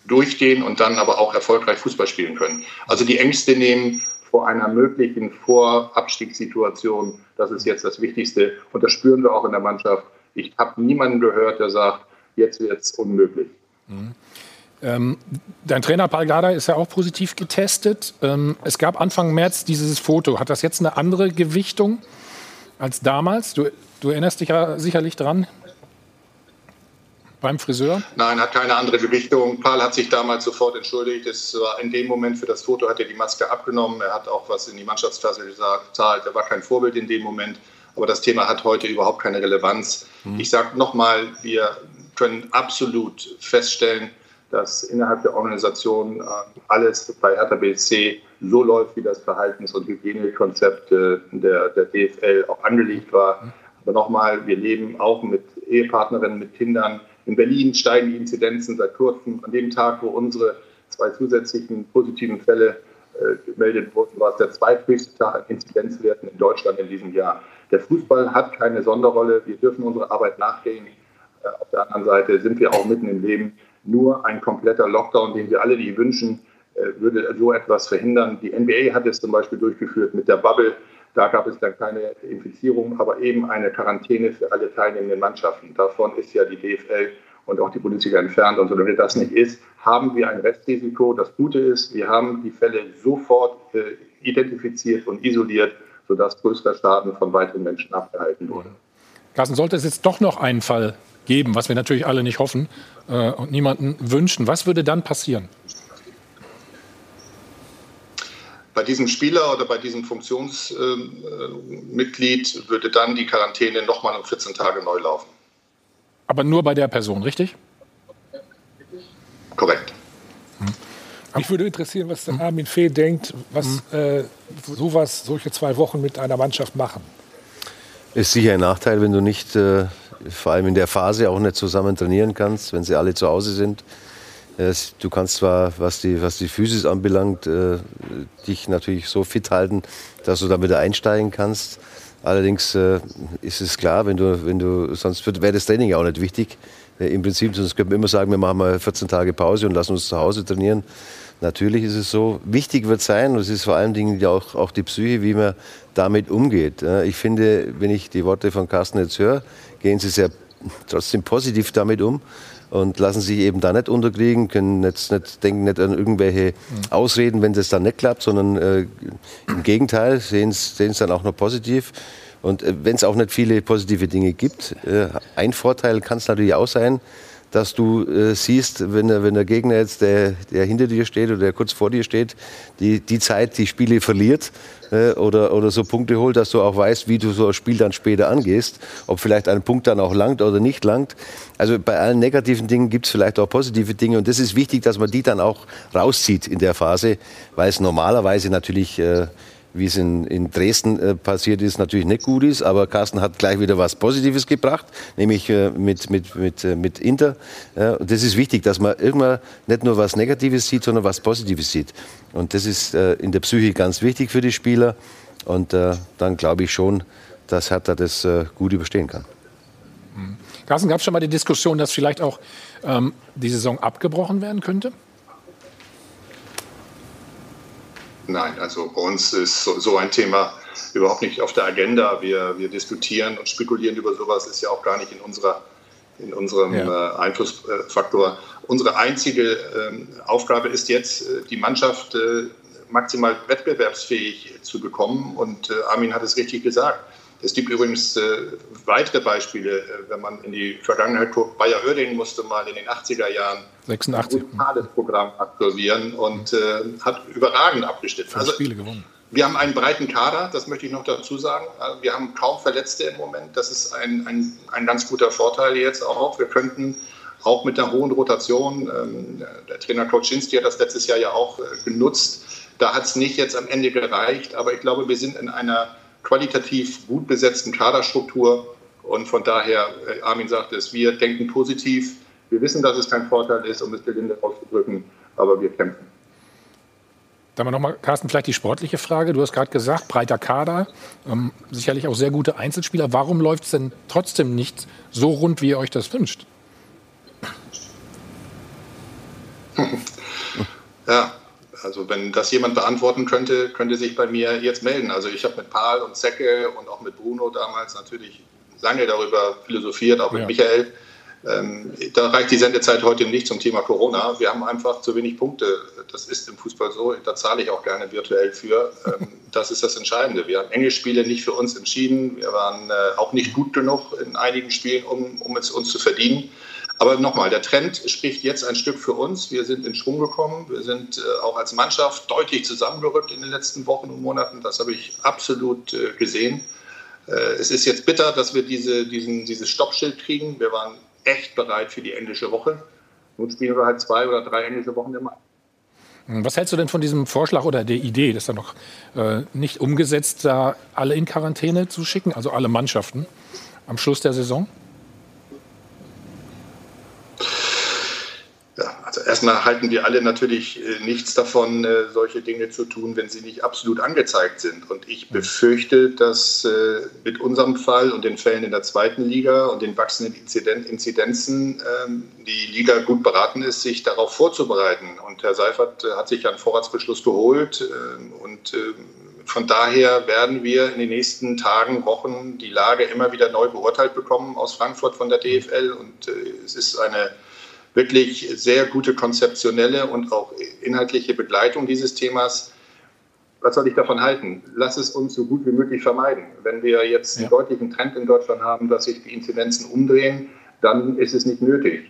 durchgehen und dann aber auch erfolgreich Fußball spielen können. Also die Ängste nehmen vor einer möglichen Vorabstiegssituation, das ist jetzt das Wichtigste. Und das spüren wir auch in der Mannschaft. Ich habe niemanden gehört, der sagt, jetzt wird es unmöglich. Mhm. Ähm, dein Trainer Paul Gardai ist ja auch positiv getestet. Ähm, es gab Anfang März dieses Foto. Hat das jetzt eine andere Gewichtung als damals? Du, du erinnerst dich ja sicherlich dran. Beim Friseur? Nein, hat keine andere Gewichtung. Paul hat sich damals sofort entschuldigt. Es war in dem Moment für das Foto hat er die Maske abgenommen. Er hat auch was in die Mannschaftstasse gesagt. Er war kein Vorbild in dem Moment. Aber das Thema hat heute überhaupt keine Relevanz. Hm. Ich sage nochmal, wir können absolut feststellen, dass innerhalb der Organisation äh, alles bei Hertha BSC so läuft, wie das Verhaltens- und Hygienekonzept äh, der, der DFL auch angelegt war. Aber nochmal, wir leben auch mit Ehepartnerinnen, mit Kindern. In Berlin steigen die Inzidenzen seit kurzem. An dem Tag, wo unsere zwei zusätzlichen positiven Fälle äh, gemeldet wurden, war es der zweithöchste Tag an Inzidenzwerten in Deutschland in diesem Jahr. Der Fußball hat keine Sonderrolle. Wir dürfen unsere Arbeit nachgehen. Äh, auf der anderen Seite sind wir auch mitten im Leben. Nur ein kompletter Lockdown, den wir alle nicht wünschen, äh, würde so etwas verhindern. Die NBA hat es zum Beispiel durchgeführt mit der Bubble. Da gab es dann keine Infizierung, aber eben eine Quarantäne für alle teilnehmenden Mannschaften. Davon ist ja die DFL und auch die Bundesliga entfernt. Und solange das nicht ist, haben wir ein Restrisiko. Das Gute ist, wir haben die Fälle sofort äh, identifiziert und isoliert, sodass größter Schaden von weiteren Menschen abgehalten wurde. Carsten, sollte es jetzt doch noch einen Fall geben, was wir natürlich alle nicht hoffen äh, und niemanden wünschen. Was würde dann passieren? Bei diesem Spieler oder bei diesem Funktionsmitglied äh, würde dann die Quarantäne nochmal um 14 Tage neu laufen. Aber nur bei der Person, richtig? Korrekt. Mich würde interessieren, was der Armin Fee denkt, was mhm. äh, sowas, solche zwei Wochen mit einer Mannschaft machen. Ist sicher ein Nachteil, wenn du nicht äh, vor allem in der Phase auch nicht zusammen trainieren kannst, wenn sie alle zu Hause sind. Du kannst zwar, was die, was die Physis anbelangt, äh, dich natürlich so fit halten, dass du da wieder einsteigen kannst. Allerdings äh, ist es klar, wenn du, wenn du, sonst wäre das Training ja auch nicht wichtig. Äh, Im Prinzip, sonst könnte man immer sagen, wir machen mal 14 Tage Pause und lassen uns zu Hause trainieren. Natürlich ist es so. Wichtig wird sein, und es ist vor allen Dingen auch, auch die Psyche, wie man damit umgeht. Ich finde, wenn ich die Worte von Carsten jetzt höre, gehen sie sehr trotzdem positiv damit um und lassen sich eben da nicht unterkriegen, können jetzt nicht denken nicht an irgendwelche Ausreden, wenn das dann nicht klappt, sondern äh, im Gegenteil sehen es dann auch noch positiv. Und äh, wenn es auch nicht viele positive Dinge gibt, äh, ein Vorteil kann es natürlich auch sein, dass du äh, siehst, wenn der, wenn der Gegner jetzt, der, der hinter dir steht oder der kurz vor dir steht, die, die Zeit, die Spiele verliert äh, oder, oder so Punkte holt, dass du auch weißt, wie du so ein Spiel dann später angehst, ob vielleicht ein Punkt dann auch langt oder nicht langt. Also bei allen negativen Dingen gibt es vielleicht auch positive Dinge und das ist wichtig, dass man die dann auch rauszieht in der Phase, weil es normalerweise natürlich... Äh, wie es in, in Dresden äh, passiert ist, natürlich nicht gut ist. Aber Carsten hat gleich wieder was Positives gebracht, nämlich äh, mit, mit, mit, äh, mit Inter. Ja, und das ist wichtig, dass man irgendwann nicht nur was Negatives sieht, sondern was Positives sieht. Und das ist äh, in der Psyche ganz wichtig für die Spieler. Und äh, dann glaube ich schon, dass Hertha das äh, gut überstehen kann. Mhm. Carsten, gab es schon mal die Diskussion, dass vielleicht auch ähm, die Saison abgebrochen werden könnte? Nein, also bei uns ist so, so, ein Thema überhaupt nicht auf der Agenda. Wir, wir diskutieren und spekulieren über sowas, ist ja auch gar nicht in, unserer, in unserem ja. äh, Einflussfaktor. Unsere einzige äh, Aufgabe ist jetzt, äh, die Mannschaft äh, maximal wettbewerbsfähig zu bekommen. Und äh, Armin hat es richtig gesagt. Es gibt übrigens äh, weitere Beispiele, äh, wenn man in die Vergangenheit guckt. Bayer Oerding musste mal in den 80er Jahren 86. ein brutales Programm absolvieren und äh, hat überragend abgeschnitten. Also, Spiele gewonnen. Wir haben einen breiten Kader, das möchte ich noch dazu sagen. Also, wir haben kaum Verletzte im Moment. Das ist ein, ein, ein ganz guter Vorteil jetzt auch. Wir könnten auch mit einer hohen Rotation, ähm, der Trainer Koczynski hat das letztes Jahr ja auch äh, genutzt. Da hat es nicht jetzt am Ende gereicht, aber ich glaube, wir sind in einer qualitativ gut besetzten Kaderstruktur. Und von daher, äh, Armin sagt es, wir denken positiv. Wir wissen, dass es kein Vorteil ist, um es gelinde auszudrücken, aber wir kämpfen. Dann mal nochmal, Carsten, vielleicht die sportliche Frage. Du hast gerade gesagt, breiter Kader, ähm, sicherlich auch sehr gute Einzelspieler. Warum läuft es denn trotzdem nicht so rund, wie ihr euch das wünscht? [LAUGHS] ja, also wenn das jemand beantworten könnte, könnte sich bei mir jetzt melden. Also ich habe mit Paul und Zecke und auch mit Bruno damals natürlich lange darüber philosophiert, auch mit ja. Michael. Ähm, da reicht die Sendezeit heute nicht zum Thema Corona. Wir haben einfach zu wenig Punkte. Das ist im Fußball so. Da zahle ich auch gerne virtuell für. Ähm, [LAUGHS] das ist das Entscheidende. Wir haben enge Spiele nicht für uns entschieden. Wir waren äh, auch nicht gut genug in einigen Spielen, um, um es uns zu verdienen. Aber nochmal, der Trend spricht jetzt ein Stück für uns. Wir sind in Schwung gekommen. Wir sind äh, auch als Mannschaft deutlich zusammengerückt in den letzten Wochen und Monaten. Das habe ich absolut äh, gesehen. Äh, es ist jetzt bitter, dass wir diese, diesen, dieses Stoppschild kriegen. Wir waren echt bereit für die englische Woche. Nun spielen wir halt zwei oder drei englische Wochen im Mai. Was hältst du denn von diesem Vorschlag oder der Idee, das dann noch äh, nicht umgesetzt, da alle in Quarantäne zu schicken, also alle Mannschaften am Schluss der Saison? Also erstmal halten wir alle natürlich äh, nichts davon, äh, solche Dinge zu tun, wenn sie nicht absolut angezeigt sind. Und ich befürchte, dass äh, mit unserem Fall und den Fällen in der zweiten Liga und den wachsenden Inzidenzen ähm, die Liga gut beraten ist, sich darauf vorzubereiten. Und Herr Seifert hat sich einen Vorratsbeschluss geholt. Ähm, und ähm, von daher werden wir in den nächsten Tagen, Wochen die Lage immer wieder neu beurteilt bekommen aus Frankfurt von der DFL. Und es ist eine wirklich sehr gute konzeptionelle und auch inhaltliche Begleitung dieses Themas. Was soll ich davon halten? Lass es uns so gut wie möglich vermeiden. Wenn wir jetzt ja. einen deutlichen Trend in Deutschland haben, dass sich die Inzidenzen umdrehen, dann ist es nicht nötig.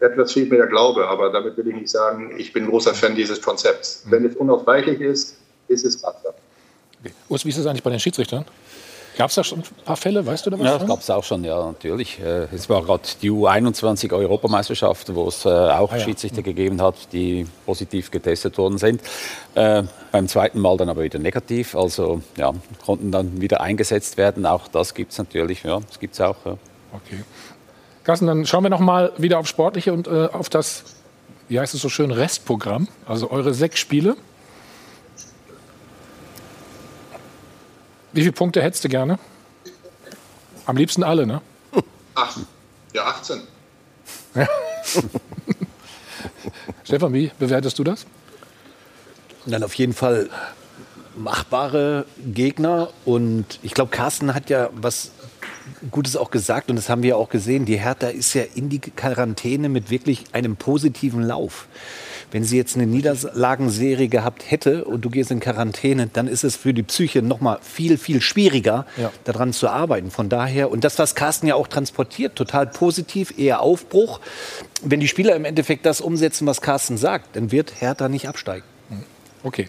Etwas fehlt mir der Glaube, aber damit will ich nicht sagen, ich bin großer Fan dieses Konzepts. Mhm. Wenn es unausweichlich ist, ist es Wasser. Okay. Urs, wie ist es eigentlich bei den Schiedsrichtern? Gab es da schon ein paar Fälle, weißt du da was? Ja, das gab es auch schon, ja, natürlich. Äh, es war gerade die U21-Europameisterschaft, wo es äh, auch ah, ja. Schiedsrichter mhm. gegeben hat, die positiv getestet worden sind. Äh, beim zweiten Mal dann aber wieder negativ, also ja, konnten dann wieder eingesetzt werden. Auch das gibt es natürlich, ja, das gibt es auch. Ja. Okay. Carsten, dann schauen wir noch mal wieder auf Sportliche und äh, auf das wie heißt es so schön, Restprogramm. Also eure sechs Spiele. Wie viele Punkte hättest du gerne? Am liebsten alle, ne? Ach, ja, 18. Stefan, wie bewertest du das? Dann auf jeden Fall machbare Gegner. Und ich glaube, Carsten hat ja was Gutes auch gesagt und das haben wir auch gesehen. Die Hertha ist ja in die Quarantäne mit wirklich einem positiven Lauf. Wenn sie jetzt eine Niederlagenserie gehabt hätte und du gehst in Quarantäne, dann ist es für die Psyche noch mal viel, viel schwieriger, Ja. daran zu arbeiten. Von daher, und das, was Carsten ja auch transportiert, total positiv, eher Aufbruch. Wenn die Spieler im Endeffekt das umsetzen, was Carsten sagt, dann wird Hertha nicht absteigen. Okay.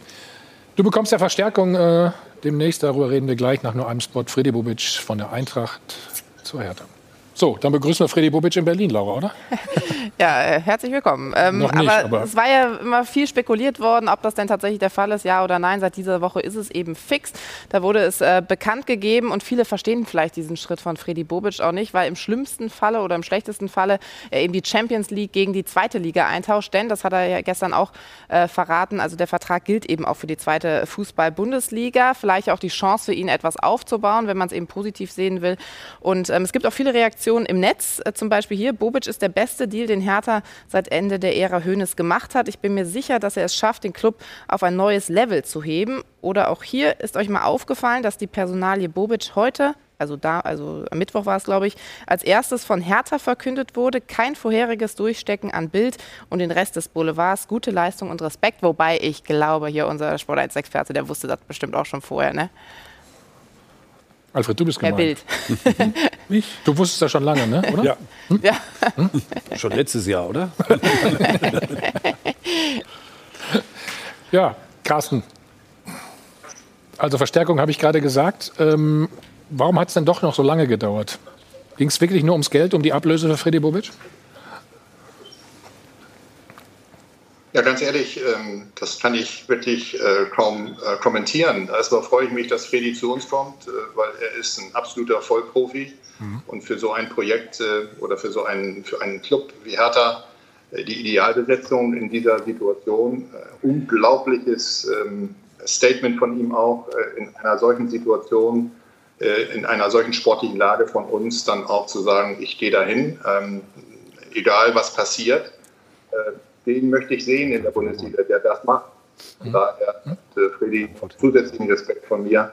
Du bekommst ja Verstärkung äh, demnächst, darüber reden wir gleich nach nur einem Spot. Freddy Bobic von der Eintracht zur Hertha. So, dann begrüßen wir Freddy Bobic in Berlin, Laura, oder? [LAUGHS] Ja, äh, herzlich willkommen. Ähm, Noch nicht, aber, aber- es war ja immer viel spekuliert worden, ob das denn tatsächlich der Fall ist, ja oder nein. Seit dieser Woche ist es eben fix. Da wurde es äh, bekannt gegeben und viele verstehen vielleicht diesen Schritt von Freddy Bobic auch nicht, weil im schlimmsten Falle oder im schlechtesten Falle er eben die Champions League gegen die zweite Liga eintauscht. Denn, das hat er ja gestern auch äh, verraten, also der Vertrag gilt eben auch für die zweite Fußball-Bundesliga. Vielleicht auch die Chance für ihn, etwas aufzubauen, wenn man es eben positiv sehen will. Und ähm, es gibt auch viele Reaktionen im Netz, äh, zum Beispiel hier, Bobic ist der beste Deal, den Hertha seit Ende der Ära Hoeneß gemacht hat. Ich bin mir sicher, dass er es schafft, den Club auf ein neues Level zu heben. Oder auch hier ist euch mal aufgefallen, dass die Personalie Bobic heute also da, also am Mittwoch war es, glaube ich, als erstes von Hertha verkündet wurde. Kein vorheriges Durchstecken an Bild und den Rest des Boulevards. Gute Leistung und Respekt. Wobei ich glaube, hier unser Sport 1-Experte, der wusste das bestimmt auch schon vorher, ne? Alfred, du bist Herr gemeint. Bild. Ich? Du wusstest das schon lange, ne? oder? Ja. Ja. Schon letztes Jahr, oder? [LAUGHS] Ja, Carsten. Also Verstärkung habe ich gerade gesagt. Ähm, warum hat es denn doch noch so lange gedauert? Ging es wirklich nur ums Geld, um die Ablöse für Freddy Bobic? Ja, ganz ehrlich, ähm, das kann ich wirklich äh, kaum äh, kommentieren. Erstmal freue ich mich, dass Freddy zu uns kommt, äh, weil er ist ein absoluter Vollprofi. Und für so ein Projekt oder für so einen, für einen Club wie Hertha die Idealbesetzung in dieser Situation. Unglaubliches ähm, Statement von ihm auch in einer solchen Situation, in einer solchen sportlichen Lage von uns dann auch zu sagen, ich gehe dahin, ähm, egal was passiert. Äh, den möchte ich sehen in der Bundesliga, der das macht. Von daher hat äh, Freddy zusätzlichen Respekt von mir.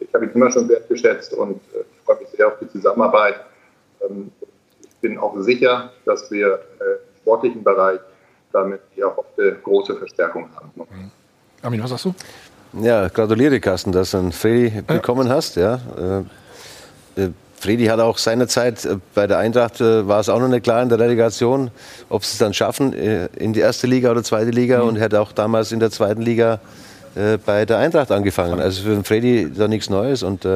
Ich habe ihn immer schon wertgeschätzt und äh, ich freue mich sehr auf die Zusammenarbeit. Ähm, ich bin auch sicher, dass wir äh, im sportlichen Bereich damit die erhoffte große Verstärkung haben. Armin, was sagst du? Ja, gratuliere Carsten, dass du einen Freddy bekommen hast. Ja. Äh, Freddy hat auch seinerzeit äh, bei der Eintracht, äh, war es auch noch nicht klar in der Relegation, ob sie es dann schaffen äh, in die erste Liga oder zweite Liga und hätte auch damals in der zweiten Liga bei der Eintracht angefangen. Also für den Freddy da nichts Neues und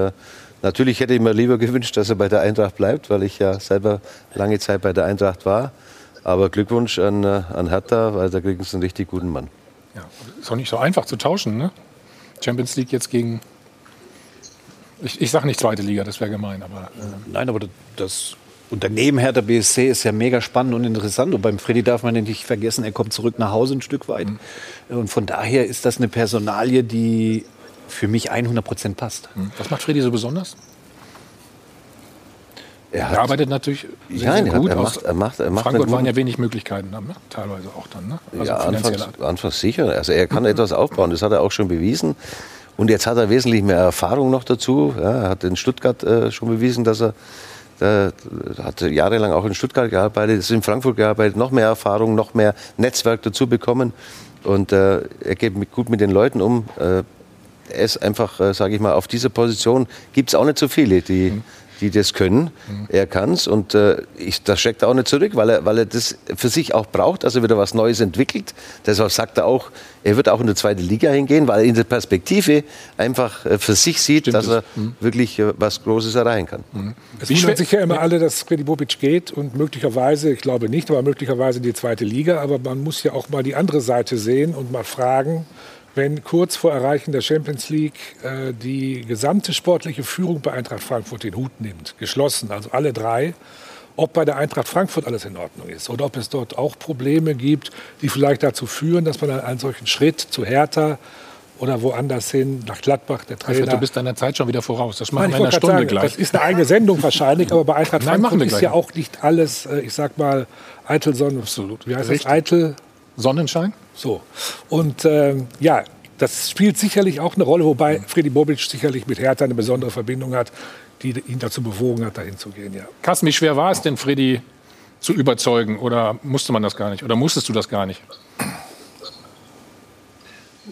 natürlich hätte ich mir lieber gewünscht, dass er bei der Eintracht bleibt, weil ich ja selber lange Zeit bei der Eintracht war. Aber Glückwunsch an, an Hertha, weil da kriegen sie einen richtig guten Mann. Ja, ist auch nicht so einfach zu tauschen, ne? Champions League jetzt gegen. Ich, ich sage nicht zweite Liga, das wäre gemein, aber. Äh, Nein, aber das Unternehmen Hertha BSC ist ja mega spannend und interessant. Und beim Freddy darf man ja nicht vergessen, er kommt zurück nach Hause ein Stück weit. Und von daher ist das eine Personalie, die für mich 100 Prozent passt. was macht Freddy so besonders? Er Er hat- arbeitet natürlich sehr, Ja, sehr er gut. er aus macht- er macht- er macht Frankfurt waren ja wenig Möglichkeiten, ne? teilweise auch dann. Ne? Also ja, anfangs, Art. anfangs sicher. Also er kann etwas aufbauen, das hat er auch schon bewiesen. Und jetzt hat er wesentlich mehr Erfahrung noch dazu. Ja, er hat in Stuttgart äh, schon bewiesen, dass er der hat jahrelang auch in Stuttgart gearbeitet, ist in Frankfurt gearbeitet, noch mehr Erfahrung, noch mehr Netzwerk dazu bekommen. Und äh, er geht mit, gut mit den Leuten um. Äh, ist einfach, äh, sage ich mal, auf dieser Position gibt es auch nicht so viele, die, die das können. Er kann es und äh, ich, das schreckt er auch nicht zurück, weil er, weil er das für sich auch braucht, dass er wieder was Neues entwickelt. Deshalb sagt er auch, er wird auch in die zweite Liga hingehen, weil er in der Perspektive einfach äh, für sich sieht, dass er wirklich äh, was Großes erreichen kann. Es wundern sich ja immer alle, dass Freddy Bobic geht und möglicherweise, ich glaube nicht, aber möglicherweise in die zweite Liga. Aber man muss ja auch mal die andere Seite sehen und mal fragen, wenn kurz vor Erreichen der Champions League äh, die gesamte sportliche Führung bei Eintracht Frankfurt den Hut nimmt, geschlossen, also alle drei, ob bei der Eintracht Frankfurt alles in Ordnung ist oder ob es dort auch Probleme gibt, die vielleicht dazu führen, dass man einen solchen Schritt zu Hertha oder woanders hin, nach Gladbach, der Trainer. Alfred, du bist deiner Zeit schon wieder voraus. Das machen Nein, wir in einer Stunde sagen, gleich. Das ist eine eigene Sendung wahrscheinlich, aber bei Eintracht [LAUGHS] Nein, Frankfurt ist ja auch nicht alles, äh, ich sag mal, Eitel Sonnen. Absolut. Wie heißt Richtig. das? Eitel Sonnenschein? So. Und ähm, ja, das spielt sicherlich auch eine Rolle, wobei Freddy Bobic sicherlich mit Hertha eine besondere Verbindung hat, die ihn dazu bewogen hat, dahin zu gehen. Ja. Carsten, wie schwer war es denn, Freddy zu überzeugen? Oder musste man das gar nicht? Oder musstest du das gar nicht?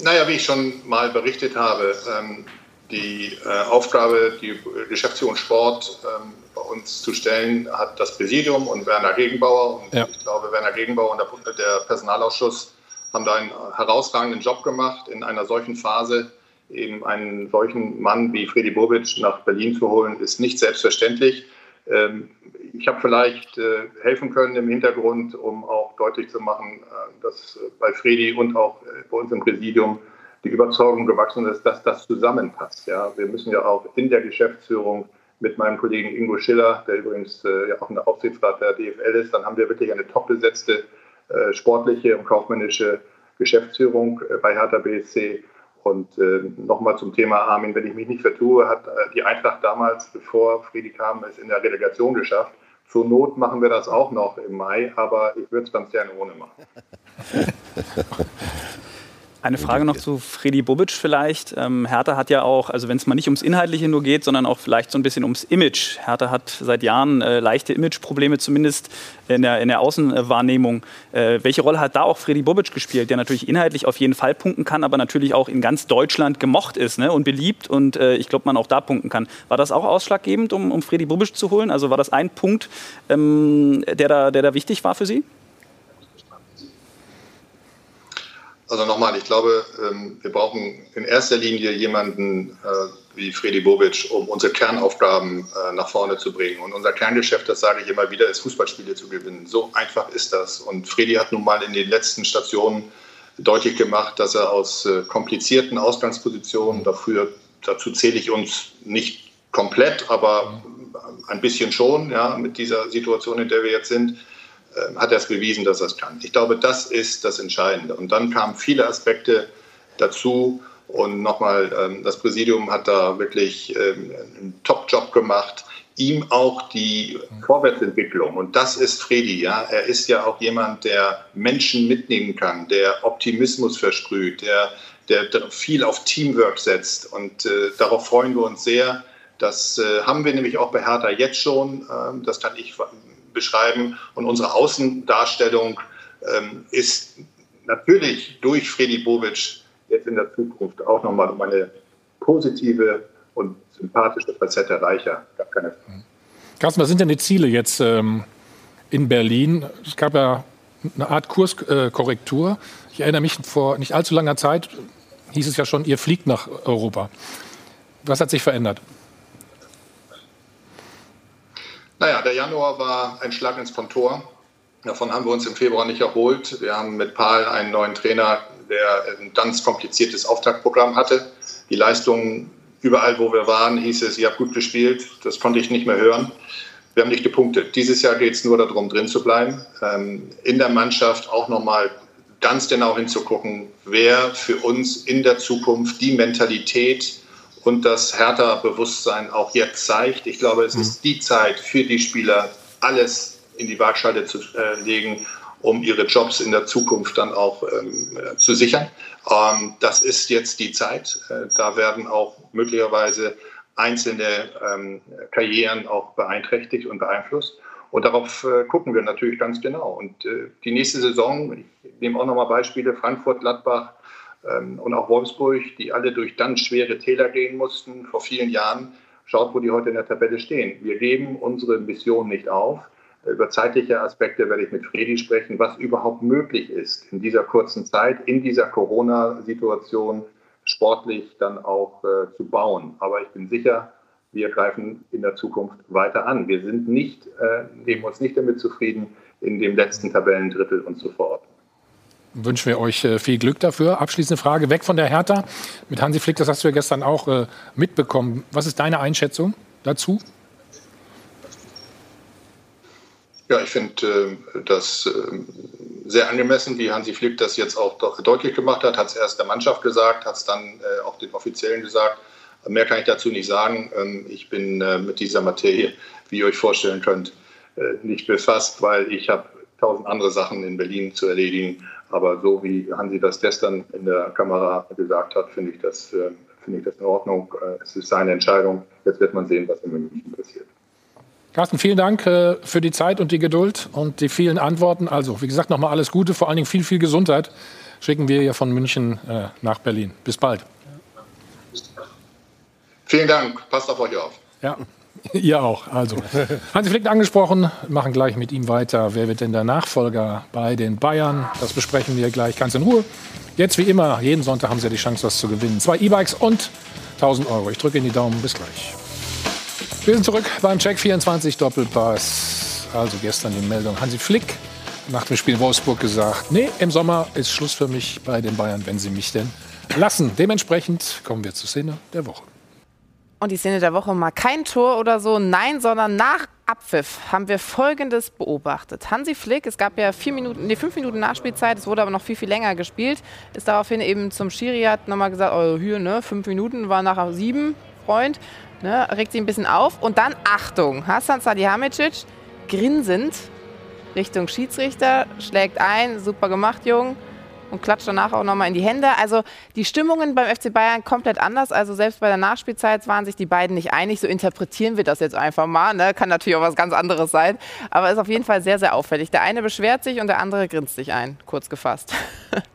Naja, wie ich schon mal berichtet habe, ähm, die äh, Aufgabe, die Geschäftsführung Sport ähm, bei uns zu stellen, hat das Präsidium und Werner Gegenbauer. Und Ja. ich glaube, Werner Gegenbauer und der, der Personalausschuss haben da einen herausragenden Job gemacht, in einer solchen Phase eben einen solchen Mann wie Freddy Bobic nach Berlin zu holen, ist nicht selbstverständlich. Ähm, ich habe vielleicht äh, helfen können im Hintergrund, um auch deutlich zu machen, äh, dass bei Freddy und auch äh, bei uns im Präsidium die Überzeugung gewachsen ist, dass das zusammenpasst. Ja, wir müssen ja auch in der Geschäftsführung mit meinem Kollegen Ingo Schiller, der übrigens äh, auch in der Aufsichtsrat der DFL ist, dann haben wir wirklich eine top besetzte äh, sportliche und kaufmännische Geschäftsführung äh, bei Hertha BSC. Und äh, nochmal zum Thema Armin, wenn ich mich nicht vertue, hat äh, die Eintracht damals, bevor Friedi kam, es in der Relegation geschafft. Zur Not machen wir das auch noch im Mai, aber ich würde es ganz gerne ohne machen. [LAUGHS] Eine Frage noch zu Freddy Bobic vielleicht. Ähm, Hertha hat ja auch, also wenn es mal nicht ums Inhaltliche nur geht, sondern auch vielleicht so ein bisschen ums Image. Hertha hat seit Jahren äh, leichte Imageprobleme, zumindest in der, in der Außenwahrnehmung. Äh, welche Rolle hat da auch Freddy Bobic gespielt, der natürlich inhaltlich auf jeden Fall punkten kann, aber natürlich auch in ganz Deutschland gemocht ist ne, und beliebt und äh, ich glaube, man auch da punkten kann. War das auch ausschlaggebend, um, um Freddy Bobic zu holen? Also war das ein Punkt, ähm, der, da, der da wichtig war für Sie? Also nochmal, ich glaube, ähm, wir brauchen in erster Linie jemanden äh, wie Freddy Bobic, um unsere Kernaufgaben äh, nach vorne zu bringen. Und unser Kerngeschäft, das sage ich immer wieder, ist Fußballspiele zu gewinnen. So einfach ist das. Und Freddy hat nun mal in den letzten Stationen deutlich gemacht, dass er aus äh, komplizierten Ausgangspositionen, dafür, dazu zähle ich uns nicht komplett, aber ein bisschen schon, ja, mit dieser Situation, in der wir jetzt sind, hat er es bewiesen, dass er es kann. Ich glaube, das ist das Entscheidende. Und dann kamen viele Aspekte dazu. Und nochmal, ähm, das Präsidium hat da wirklich ähm, einen Top-Job gemacht. Ihm auch die Vorwärtsentwicklung. Und das ist Freddy. Ja? Er ist ja auch jemand, der Menschen mitnehmen kann, der Optimismus versprüht, der, der viel auf Teamwork setzt. Und äh, darauf freuen wir uns sehr. Das äh, haben wir nämlich auch bei Hertha jetzt schon. Ähm, das kann ich beschreiben. Und unsere Außendarstellung ähm, ist natürlich durch Freddy Bobic jetzt in der Zukunft auch nochmal um eine positive und sympathische Facette reicher. Gar keine. Carsten, was sind denn die Ziele jetzt ähm, in Berlin? Es gab ja eine Art Kurskorrektur. ich erinnere mich, vor nicht allzu langer Zeit hieß es ja schon, ihr fliegt nach Europa. Was hat sich verändert? Naja, der Januar war ein Schlag ins Kontor. Davon haben wir uns im Februar nicht erholt. Wir haben mit Paul einen neuen Trainer, der ein ganz kompliziertes Auftaktprogramm hatte. Die Leistungen überall, wo wir waren, hieß es, ihr habt gut gespielt. Das konnte ich nicht mehr hören. Wir haben nicht gepunktet. Dieses Jahr geht es nur darum, drin zu bleiben. Ähm, in der Mannschaft auch nochmal ganz genau hinzugucken, wer für uns in der Zukunft die Mentalität und das Hertha-Bewusstsein auch jetzt zeigt. Ich glaube, es ist die Zeit für die Spieler, alles in die Waagschale zu äh, legen, um ihre Jobs in der Zukunft dann auch ähm, äh, zu sichern. Ähm, das ist jetzt die Zeit. Äh, da werden auch möglicherweise einzelne ähm, Karrieren auch beeinträchtigt und beeinflusst. Und darauf äh, gucken wir natürlich ganz genau. Und äh, die nächste Saison, ich nehme auch nochmal Beispiele, Frankfurt, Gladbach und auch Wolfsburg, die alle durch dann schwere Täler gehen mussten vor vielen Jahren. Schaut, wo die heute in der Tabelle stehen. Wir geben unsere Mission nicht auf. Über zeitliche Aspekte werde ich mit Fredi sprechen, was überhaupt möglich ist in dieser kurzen Zeit, in dieser Corona-Situation sportlich dann auch äh, zu bauen. Aber ich bin sicher, wir greifen in der Zukunft weiter an. Wir sind nicht, äh, nehmen uns nicht damit zufrieden, in dem letzten Tabellendrittel uns zu verorten. Wünschen wir euch äh, viel Glück dafür. Abschließende Frage, weg von der Hertha. Mit Hansi Flick, das hast du ja gestern auch äh, mitbekommen. Was ist deine Einschätzung dazu? Ja, ich finde äh, das äh, sehr angemessen, wie Hansi Flick das jetzt auch deutlich gemacht hat. Hat es erst der Mannschaft gesagt, hat es dann äh, auch den Offiziellen gesagt. Mehr kann ich dazu nicht sagen. Ähm, ich bin äh, mit dieser Materie, wie ihr euch vorstellen könnt, nicht befasst, weil ich habe tausend andere Sachen in Berlin zu erledigen. Aber so wie Hansi das gestern in der Kamera gesagt hat, finde ich, das, äh, finde ich das in Ordnung. Es ist seine Entscheidung. Jetzt wird man sehen, was in München passiert. Carsten, vielen Dank äh, für die Zeit und die Geduld und die vielen Antworten. Also, wie gesagt, nochmal alles Gute, vor allen Dingen viel, viel Gesundheit schicken wir hier von München äh, nach Berlin. Bis bald. Vielen Dank. Passt auf euch auf. Ja, [LAUGHS] ihr auch. Also, Hansi Flick angesprochen, machen gleich mit ihm weiter. Wer wird denn der Nachfolger bei den Bayern? Das besprechen wir gleich ganz in Ruhe. Jetzt wie immer, jeden Sonntag haben Sie die Chance, was zu gewinnen. Zwei E-Bikes und 1000 Euro. Ich drücke in die Daumen. Bis gleich. Wir sind zurück beim Check 24 Doppelpass. Also gestern die Meldung. Hansi Flick nach dem Spiel Wolfsburg gesagt, nee, im Sommer ist Schluss für mich bei den Bayern, wenn sie mich denn lassen. Dementsprechend kommen wir zur Szene der Woche. Und die Szene der Woche mal kein Tor oder so, nein, sondern nach Abpfiff haben wir Folgendes beobachtet. Hansi Flick, es gab ja vier Minuten, nee, fünf Minuten Nachspielzeit, es wurde aber noch viel, viel länger gespielt, ist daraufhin eben zum Schiri, hat nochmal gesagt, oh, hier, ne, fünf Minuten, war nachher sieben, Freund. Ne, regt sich ein bisschen auf. Und dann Achtung, Hassan Salihamidzic grinsend Richtung Schiedsrichter, schlägt ein, super gemacht, Jung. Und klatscht danach auch nochmal in die Hände. Also die Stimmungen beim FC Bayern komplett anders. Also selbst bei der Nachspielzeit waren sich die beiden nicht einig. So interpretieren wir das jetzt einfach mal. Ne? Kann natürlich auch was ganz anderes sein. Aber ist auf jeden Fall sehr, sehr auffällig. Der eine beschwert sich und der andere grinst sich ein, kurz gefasst. [LAUGHS]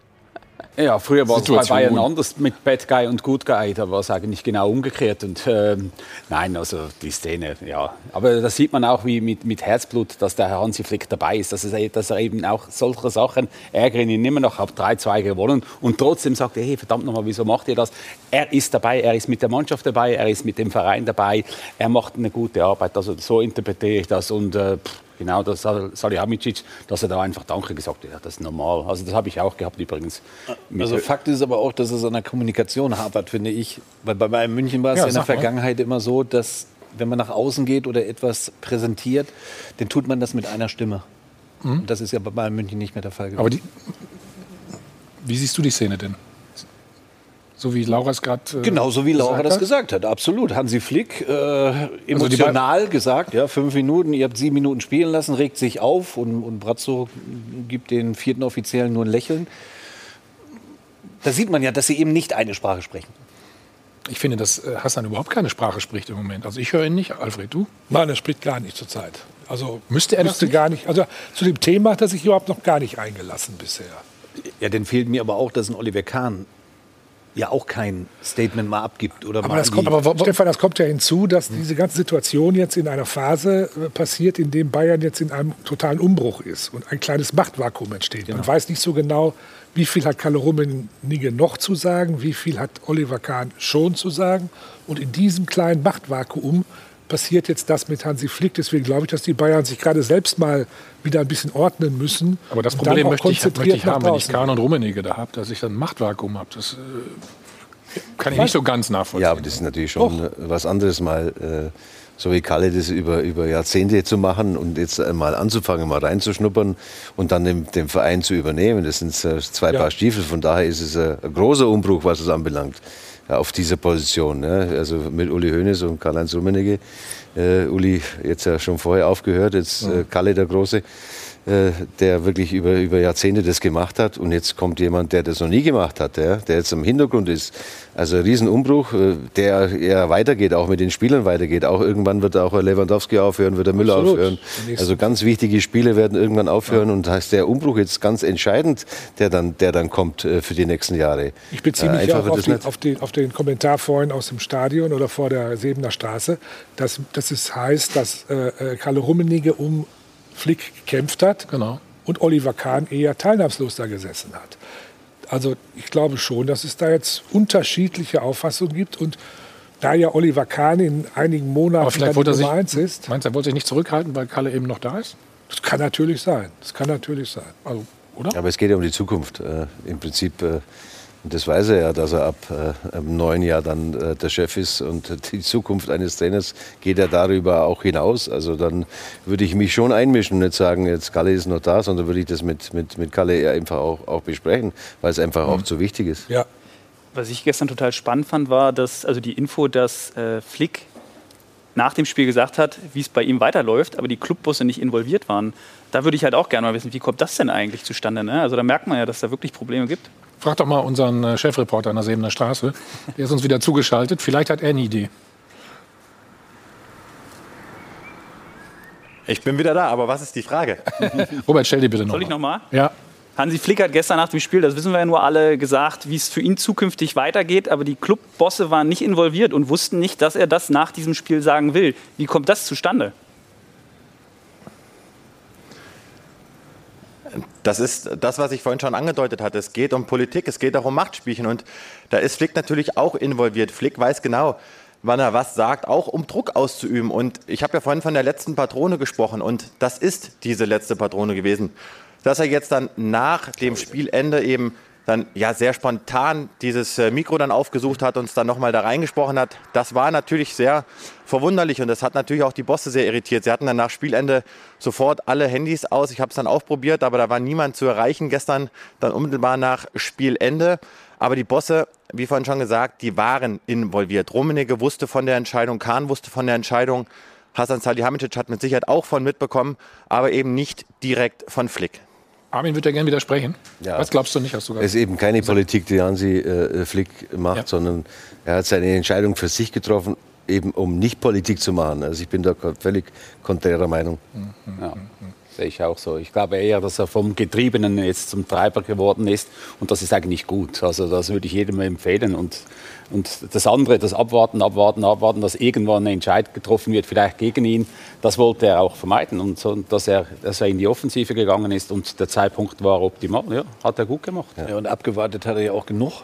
Ja, früher war es bei Bayern anders mit Bad Guy und Good Guy. Da war es eigentlich genau umgekehrt. Und ähm, nein, also die Szene, ja. Aber da sieht man auch, wie mit, mit Herzblut, dass der Herr Hansi Flick dabei ist. Dass, es, dass er eben auch solche Sachen ärgern ihn immer noch. Habe 3-2 gewonnen und trotzdem sagt er, hey, verdammt nochmal, wieso macht ihr das? Er ist dabei, er ist mit der Mannschaft dabei, er ist mit dem Verein dabei. Er macht eine gute Arbeit. Also so interpretiere ich das und äh, pff, Genau, das Salihamidzic, dass er da einfach Danke gesagt hat. Ja, das ist normal. Also das habe ich auch gehabt übrigens. Also Fakt ist aber auch, dass es an der Kommunikation hapert, finde ich. Weil bei Bayern München war es ja, in der Vergangenheit mal. immer so, dass wenn man nach außen geht oder etwas präsentiert, dann tut man das mit einer Stimme. Mhm. Das ist ja bei Bayern München nicht mehr der Fall gewesen. Aber die, wie siehst du die Szene denn? So wie Laura es gerade. Äh, genau, so wie Laura das gesagt hat. Absolut. Hansi Flick, äh, emotional also gesagt, ja, fünf Minuten, ihr habt sieben Minuten spielen lassen, regt sich auf und, und Brazzo gibt den vierten Offiziellen nur ein Lächeln. Da sieht man ja, dass sie eben nicht eine Sprache sprechen. Ich finde, dass äh, Hassan überhaupt keine Sprache spricht im Moment. Also ich höre ihn nicht. Alfred, du? Nein, er spricht gar nicht zurzeit. Also müsste er müsste gar nicht. Also zu dem Thema hat er sich überhaupt noch gar nicht eingelassen bisher. Ja, dann fehlt mir aber auch, dass ein Oliver Kahn ja auch kein Statement mal abgibt. Oder aber, mal das kommt, aber Stefan, das kommt ja hinzu, dass diese ganze Situation jetzt in einer Phase äh, passiert, in dem Bayern jetzt in einem totalen Umbruch ist und ein kleines Machtvakuum entsteht. Genau. Man weiß nicht so genau, wie viel hat Kalle Rummenigge noch zu sagen, wie viel hat Oliver Kahn schon zu sagen. Und in diesem kleinen Machtvakuum passiert jetzt das mit Hansi Flick. Deswegen glaube ich, dass die Bayern sich gerade selbst mal wieder ein bisschen ordnen müssen. Aber das Problem möchte ich, möchte ich haben, wenn ich Kahn und Rummenigge da habe, dass ich dann ein Machtvakuum habe. Das äh, kann ich nicht so ganz nachvollziehen. Ja, aber das ist natürlich schon Och. was anderes, mal äh, so wie Kalle das über, über Jahrzehnte zu machen und jetzt mal anzufangen, mal reinzuschnuppern und dann den, den Verein zu übernehmen. Das sind äh, zwei ja. Paar Stiefel. Von daher ist es ein, ein großer Umbruch, was es anbelangt auf dieser Position. Ne? Also mit Uli Hoeneß und Karl-Heinz Rummenigge. Äh, Uli jetzt ja schon vorher aufgehört, jetzt äh, Kalle der Große. Äh, der wirklich über, über Jahrzehnte das gemacht hat. Und jetzt kommt jemand, der das noch nie gemacht hat, der, der jetzt im Hintergrund ist. Also ein Riesenumbruch, äh, der eher weitergeht, auch mit den Spielern weitergeht. Auch irgendwann wird auch Lewandowski aufhören, wird der Müller Absolut. aufhören. Also ganz wichtige Spiele werden irgendwann aufhören. Ja. Und heißt der Umbruch jetzt ganz entscheidend, der dann, der dann kommt äh, für die nächsten Jahre. Ich beziehe mich ja auch auf, die, auf, den, auf, den, Kommentar vorhin aus dem Stadion oder vor der Sebener Straße, dass, dass es heißt, dass äh, Kalle Rummenigge um Flick gekämpft hat genau. und Oliver Kahn eher teilnahmslos da gesessen hat. Also ich glaube schon, dass es da jetzt unterschiedliche Auffassungen gibt und da ja Oliver Kahn in einigen Monaten Aber vielleicht Nummer sich, eins ist. Meinst du, er wollte sich nicht zurückhalten, weil Kalle eben noch da ist? Das kann natürlich sein. Das kann natürlich sein. Also, oder? Aber es geht ja um die Zukunft. Äh, Im Prinzip äh, Und das weiß er ja, dass er ab äh, im neuen Jahr dann äh, der Chef ist und die Zukunft eines Trainers geht ja darüber auch hinaus. Also dann würde ich mich schon einmischen und nicht sagen, jetzt Kalle ist noch da, sondern würde ich das mit, mit, mit Kalle eher einfach auch, auch besprechen, weil es einfach auch zu wichtig ist. Ja. Was ich gestern total spannend fand, war, dass also die Info, dass äh, Flick nach dem Spiel gesagt hat, wie es bei ihm weiterläuft, aber die Clubbusse nicht involviert waren. Da würde ich halt auch gerne mal wissen, wie kommt das denn eigentlich zustande? Ne? Also da merkt man ja, dass da wirklich Probleme gibt. Frag doch mal unseren äh, Chefreporter an der Sebener Straße. Der ist uns wieder zugeschaltet. Vielleicht hat er eine Idee. Ich bin wieder da, aber was ist die Frage? [LAUGHS] Robert, stell dir bitte noch. Soll ich nochmal? Ja. Hansi Flick hat gestern nach dem Spiel, das wissen wir ja nur alle, gesagt, wie es für ihn zukünftig weitergeht. Aber die Clubbosse waren nicht involviert und wussten nicht, dass er das nach diesem Spiel sagen will. Wie kommt das zustande? Das ist das, was ich vorhin schon angedeutet hatte. Es geht um Politik, es geht auch um Machtspielchen. Und da ist Flick natürlich auch involviert. Flick weiß genau, wann er was sagt, auch um Druck auszuüben. Und ich habe ja vorhin von der letzten Patrone gesprochen. Und das ist diese letzte Patrone gewesen. Dass er jetzt dann nach dem Spielende eben dann ja sehr spontan dieses äh, Mikro dann aufgesucht hat und uns dann nochmal da reingesprochen hat, das war natürlich sehr verwunderlich und das hat natürlich auch die Bosse sehr irritiert. Sie hatten dann nach Spielende sofort alle Handys aus. Ich habe es dann auch probiert, aber da war niemand zu erreichen gestern, dann unmittelbar nach Spielende. Aber die Bosse, wie vorhin schon gesagt, die waren involviert. Rummenigge wusste von der Entscheidung, Kahn wusste von der Entscheidung. Hasan Salihamidzic hat mit Sicherheit auch von mitbekommen, aber eben nicht direkt von Flick. Armin würde ja gerne widersprechen. Ja. Was glaubst du nicht, hast du Es ist eben keine Politik, die Hansi äh, Flick macht, Ja. sondern er hat seine Entscheidung für sich getroffen, eben um nicht Politik zu machen. Also ich bin da völlig konträrer Meinung. Ja, sehe ich auch so. Ich glaube eher, dass er vom Getriebenen jetzt zum Treiber geworden ist und das ist eigentlich gut. Also das würde ich jedem empfehlen und, und das andere, das Abwarten, Abwarten, Abwarten, dass irgendwann ein Entscheid getroffen wird, vielleicht gegen ihn, das wollte er auch vermeiden und so, dass, er, dass er in die Offensive gegangen ist und der Zeitpunkt war optimal. Ja, hat er gut gemacht. Ja, und abgewartet hat er ja auch genug.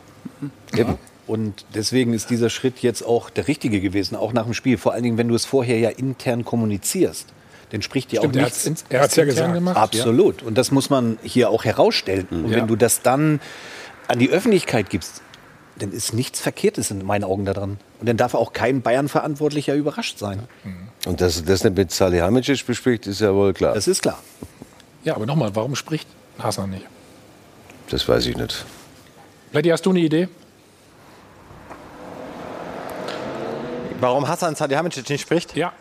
Eben. Und deswegen ist dieser Schritt jetzt auch der richtige gewesen, auch nach dem Spiel. Vor allen Dingen, wenn du es vorher ja intern kommunizierst. Dann spricht ja Stimmt, auch er nichts. ins- er hat's ja intern gesagt. gemacht. Absolut. Und das muss man hier auch herausstellen. Und Ja. wenn du das dann an die Öffentlichkeit gibst, dann ist nichts Verkehrtes in meinen Augen daran. Und dann darf auch kein Bayern-Verantwortlicher überrascht sein. Und dass er das nicht mit Salihamidzic bespricht, ist ja wohl klar. Das ist klar. Ja, aber nochmal, warum spricht Hassan nicht? Das weiß ich nicht. Letty, hast du eine Idee? Warum Hassan Salihamidzic nicht spricht? Ja.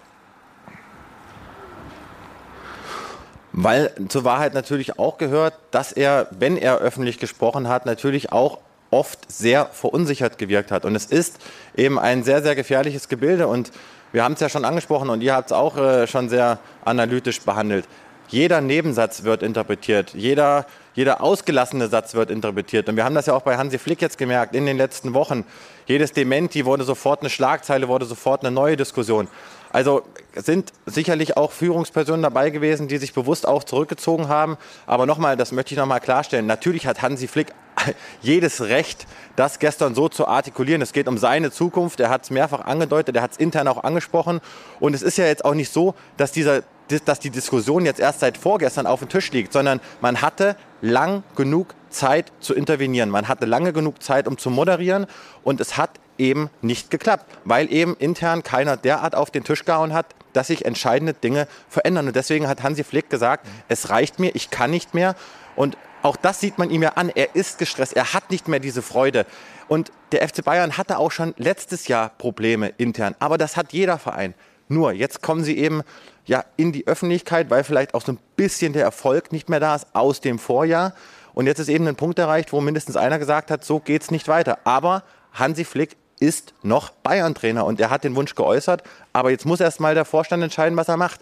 Weil zur Wahrheit natürlich auch gehört, dass er, wenn er öffentlich gesprochen hat, natürlich auch oft sehr verunsichert gewirkt hat. Und es ist eben ein sehr, sehr gefährliches Gebilde. Und wir haben es ja schon angesprochen und ihr habt es auch äh, schon sehr analytisch behandelt. Jeder Nebensatz wird interpretiert, jeder, jeder ausgelassene Satz wird interpretiert. Und wir haben das ja auch bei Hansi Flick jetzt gemerkt in den letzten Wochen. Jedes Dementi wurde sofort eine Schlagzeile, wurde sofort eine neue Diskussion. Also sind sicherlich auch Führungspersonen dabei gewesen, die sich bewusst auch zurückgezogen haben. Aber nochmal, das möchte ich nochmal klarstellen. Natürlich hat Hansi Flick [LAUGHS] jedes Recht, das gestern so zu artikulieren. Es geht um seine Zukunft. Er hat es mehrfach angedeutet, er hat es intern auch angesprochen. Und es ist ja jetzt auch nicht so, dass, dieser, dass die Diskussion jetzt erst seit vorgestern auf dem Tisch liegt, sondern man hatte lang genug Zeit zu intervenieren. Man hatte lange genug Zeit, um zu moderieren. Und es hat eben nicht geklappt, weil eben intern keiner derart auf den Tisch gehauen hat, dass sich entscheidende Dinge verändern. Und deswegen hat Hansi Flick gesagt, es reicht mir, ich kann nicht mehr. Und auch das sieht man ihm ja an. Er ist gestresst, er hat nicht mehr diese Freude. Und der FC Bayern hatte auch schon letztes Jahr Probleme intern. Aber das hat jeder Verein. Nur, jetzt kommen sie eben ja, in die Öffentlichkeit, weil vielleicht auch so ein bisschen der Erfolg nicht mehr da ist aus dem Vorjahr. Und jetzt ist eben ein Punkt erreicht, wo mindestens einer gesagt hat, so geht's nicht weiter. Aber Hansi Flick ist noch Bayern-Trainer und er hat den Wunsch geäußert. Aber jetzt muss erst mal der Vorstand entscheiden, was er macht.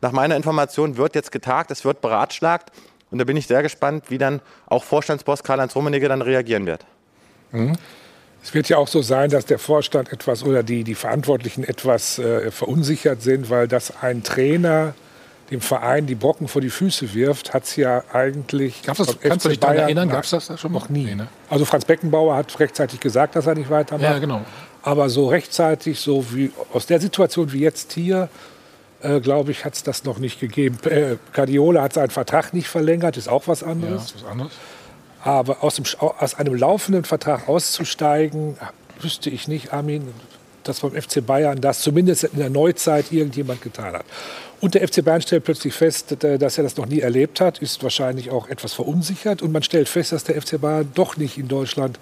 Nach meiner Information wird jetzt getagt, es wird beratschlagt. Und da bin ich sehr gespannt, wie dann auch Vorstandsboss Karl-Heinz Rummenigge dann reagieren wird. Es wird ja auch so sein, dass der Vorstand etwas oder die, die Verantwortlichen etwas äh, verunsichert sind, weil dass ein Trainer dem Verein die Brocken vor die Füße wirft, hat es ja eigentlich. Gab's das, kannst du dich daran erinnern? Gab es das da schon? Noch nie. Nee, ne? Also Franz Beckenbauer hat rechtzeitig gesagt, dass er nicht weitermacht. Ja, genau. Aber so rechtzeitig, so wie aus der Situation wie jetzt hier, äh, glaube ich, hat es das noch nicht gegeben. Äh, Guardiola hat seinen Vertrag nicht verlängert, ist auch was Ja, anderes. ist was anderes. Aber aus, dem, aus einem laufenden Vertrag auszusteigen, wüsste ich nicht, Armin, dass beim FC Bayern das zumindest in der Neuzeit irgendjemand getan hat. Und der FC Bayern stellt plötzlich fest, dass er das noch nie erlebt hat, ist wahrscheinlich auch etwas verunsichert. Und man stellt fest, dass der FC Bayern doch nicht in Deutschland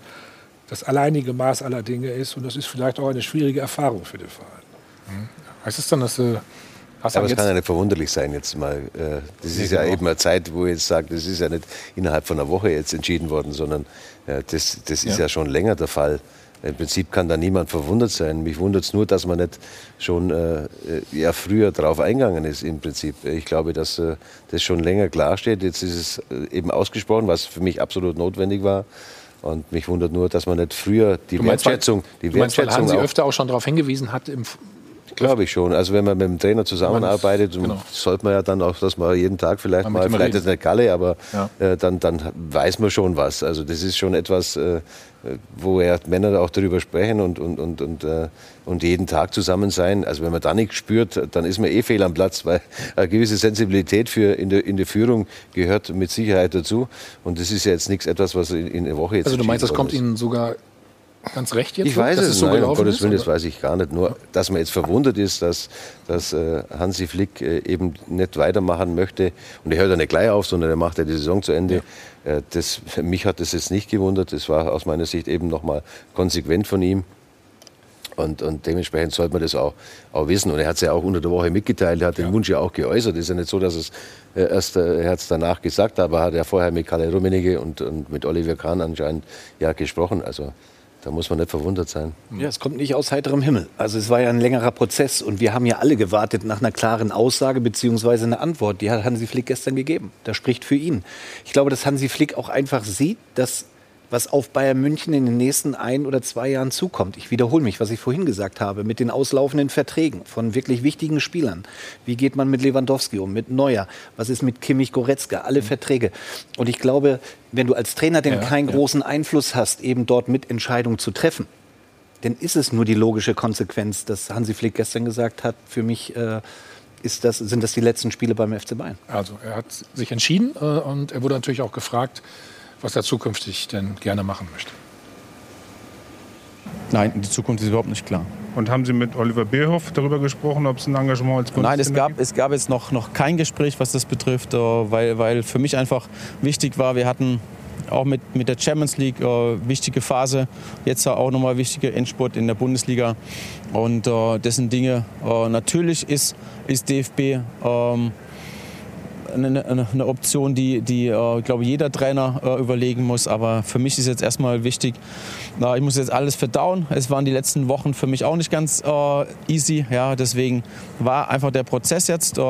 das alleinige Maß aller Dinge ist. Und das ist vielleicht auch eine schwierige Erfahrung für den Verein. Mhm. Heißt es dann, dass äh, Hast aber es kann ja nicht verwunderlich sein jetzt mal. Äh, das ist ja, genau. eben eine Zeit, wo ich jetzt sage, das ist ja nicht innerhalb von einer Woche jetzt entschieden worden, sondern äh, das, das ist ja. ja schon länger der Fall. Im Prinzip kann da niemand verwundert sein. Mich wundert es nur, dass man nicht schon äh, ja, früher darauf eingegangen ist im Prinzip. Ich glaube, dass äh, das schon länger klar steht. Jetzt ist es äh, eben ausgesprochen, was für mich absolut notwendig war. Und mich wundert nur, dass man nicht früher die du meinst, Wertschätzung, die du meinst, Wertschätzung weil Hansi öfter auch schon darauf hingewiesen hat im Glaube ich schon. Also wenn man mit dem Trainer zusammenarbeitet, genau. sollte man ja dann auch, dass man jeden Tag vielleicht man mal, vielleicht ist eine Galle, aber ja. äh, dann, dann weiß man schon was. Also das ist schon etwas, äh, wo ja Männer auch darüber sprechen und, und, und, und, äh, und jeden Tag zusammen sein. Also wenn man da nichts spürt, dann ist man eh fehl am Platz, weil eine gewisse Sensibilität für in der, in der Führung gehört mit Sicherheit dazu. Und das ist ja jetzt nichts etwas, was in, in einer Woche jetzt Also du meinst, das kommt Ihnen sogar ganz recht jetzt? Ich weiß es, so nein, um Gottes Willen, das weiß ich gar nicht. Nur, dass man jetzt verwundert ist, dass, dass äh, Hansi Flick äh, eben nicht weitermachen möchte. Und er hört ja nicht gleich auf, sondern er macht ja die Saison zu Ende. Ja. Äh, das, mich hat das jetzt nicht gewundert. Das war aus meiner Sicht eben nochmal konsequent von ihm. Und, und, dementsprechend sollte man das auch, auch wissen. Und er hat es ja auch unter der Woche mitgeteilt, er hat ja. den Wunsch ja auch geäußert. Es ist ja nicht so, dass es äh, erst äh, er hat es danach gesagt, aber er hat ja vorher mit Kalle Rummenigge und, und mit Oliver Kahn anscheinend ja gesprochen. Also da muss man nicht verwundert sein. Ja, es kommt nicht aus heiterem Himmel. Also es war ja ein längerer Prozess und wir haben ja alle gewartet nach einer klaren Aussage bzw. einer Antwort. Die hat Hansi Flick gestern gegeben. Das spricht für ihn. Ich glaube, dass Hansi Flick auch einfach sieht, dass was auf Bayern München in den nächsten ein oder zwei Jahren zukommt. Ich wiederhole mich, was ich vorhin gesagt habe, mit den auslaufenden Verträgen von wirklich wichtigen Spielern. Wie geht man mit Lewandowski um, mit Neuer? Was ist mit Kimmich Goretzka? Alle mhm. Verträge. Und ich glaube, wenn du als Trainer denn ja, keinen ja. großen Einfluss hast, eben dort mit Entscheidungen zu treffen, dann ist es nur die logische Konsequenz, dass Hansi Flick gestern gesagt hat, für mich äh, das, sind das die letzten Spiele beim FC Bayern. Also er hat sich entschieden äh, und er wurde natürlich auch gefragt, was er zukünftig denn gerne machen möchte. Nein, die Zukunft ist überhaupt nicht klar. Und haben Sie mit Oliver Bierhoff darüber gesprochen, ob es ein Engagement als Bundestrainer Nein, es gab, gibt? es gab jetzt noch, noch kein Gespräch, was das betrifft, äh, weil, weil für mich einfach wichtig war, wir hatten auch mit, mit der Champions League äh, wichtige Phase, jetzt auch nochmal wichtige Endspurt in der Bundesliga. Und äh, das sind Dinge, äh, natürlich ist, ist DFB ähm, eine, eine Option, die, die äh, glaube jeder Trainer äh, überlegen muss. Aber für mich ist jetzt erstmal wichtig, äh, ich muss jetzt alles verdauen. Es waren die letzten Wochen für mich auch nicht ganz äh, easy. Ja, deswegen war einfach der Prozess jetzt, äh,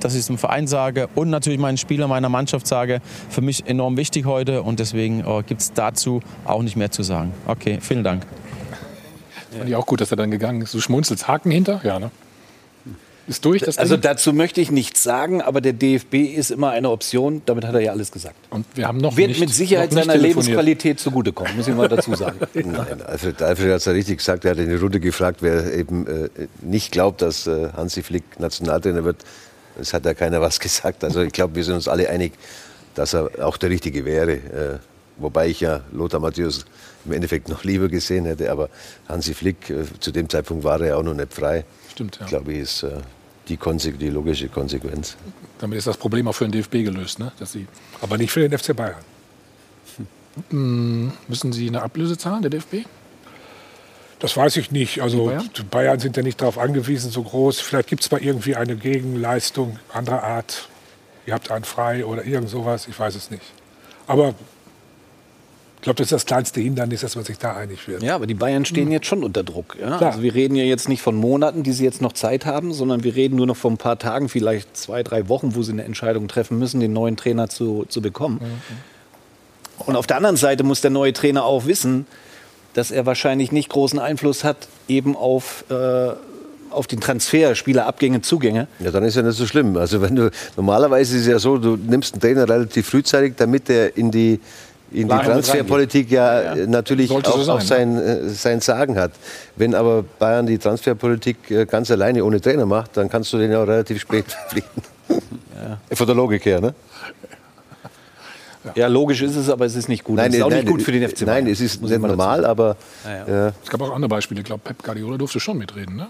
dass ich es dem Verein sage und natürlich meinen Spielern, meiner Mannschaft sage, für mich enorm wichtig heute. Und deswegen äh, gibt es dazu auch nicht mehr zu sagen. Okay, vielen Dank. Fand ich auch gut, dass er dann gegangen ist. Du schmunzelst Haken hinter? Ja, ne? Ist durch das Also dazu möchte ich nichts sagen, aber der DFB ist immer eine Option. Damit hat er ja alles gesagt. Und wir haben noch Wird nicht, mit Sicherheit seiner Lebensqualität zugutekommen, muss ich mal dazu sagen. [LAUGHS] Nein, Alfred, Alfred hat es ja richtig gesagt. Er hat in die Runde gefragt, wer eben äh, nicht glaubt, dass äh, Hansi Flick Nationaltrainer wird. Es hat ja keiner was [LAUGHS] gesagt. Also ich glaube, wir sind uns alle einig, dass er auch der Richtige wäre. Äh, wobei ich ja Lothar Matthäus im Endeffekt noch lieber gesehen hätte. Aber Hansi Flick, äh, zu dem Zeitpunkt war er ja auch noch nicht frei. Stimmt, ja. Ich glaube, ist die, die, logische Konsequenz. Damit ist das Problem auch für den DFB gelöst, ne? Dass sie Aber nicht für den FC Bayern. Hm, müssen Sie eine Ablöse zahlen, der DFB? Das weiß ich nicht. Also Bayern? Bayern? sind ja nicht darauf angewiesen, so groß. Vielleicht gibt es mal irgendwie eine Gegenleistung anderer Art. Ihr habt einen frei oder irgend sowas. Ich weiß es nicht. Aber glaube, das ist das kleinste Hindernis, dass man sich da einig wird. Ja, aber die Bayern stehen hm. jetzt schon unter Druck. Ja? Also wir reden ja jetzt nicht von Monaten, die sie jetzt noch Zeit haben, sondern wir reden nur noch von ein paar Tagen, vielleicht zwei, drei Wochen, wo sie eine Entscheidung treffen müssen, den neuen Trainer zu, zu bekommen. Mhm. Und auf der anderen Seite muss der neue Trainer auch wissen, dass er wahrscheinlich nicht großen Einfluss hat eben auf äh, auf den Transfer, Spielerabgänge, Zugänge. Ja, dann ist ja nicht so schlimm. Also wenn du normalerweise ist es ja so, du nimmst einen Trainer relativ frühzeitig, damit er in die in die Transferpolitik ja, ja, natürlich auch, so sein, auch sein, ja. sein Sagen hat. Wenn aber Bayern die Transferpolitik äh, ganz alleine ohne Trainer macht, dann kannst du den ja auch relativ spät [LAUGHS] verpflichten. Ja. Von der Logik her, ne? Ja, logisch ist es, aber es ist nicht gut. Nein, es ist auch nein, nicht gut für den FC Bayern. Nein, es ist muss nicht normal, aber Ja, äh, Es gab auch andere Beispiele. Ich glaube, Pep Guardiola durfte schon mitreden, ne?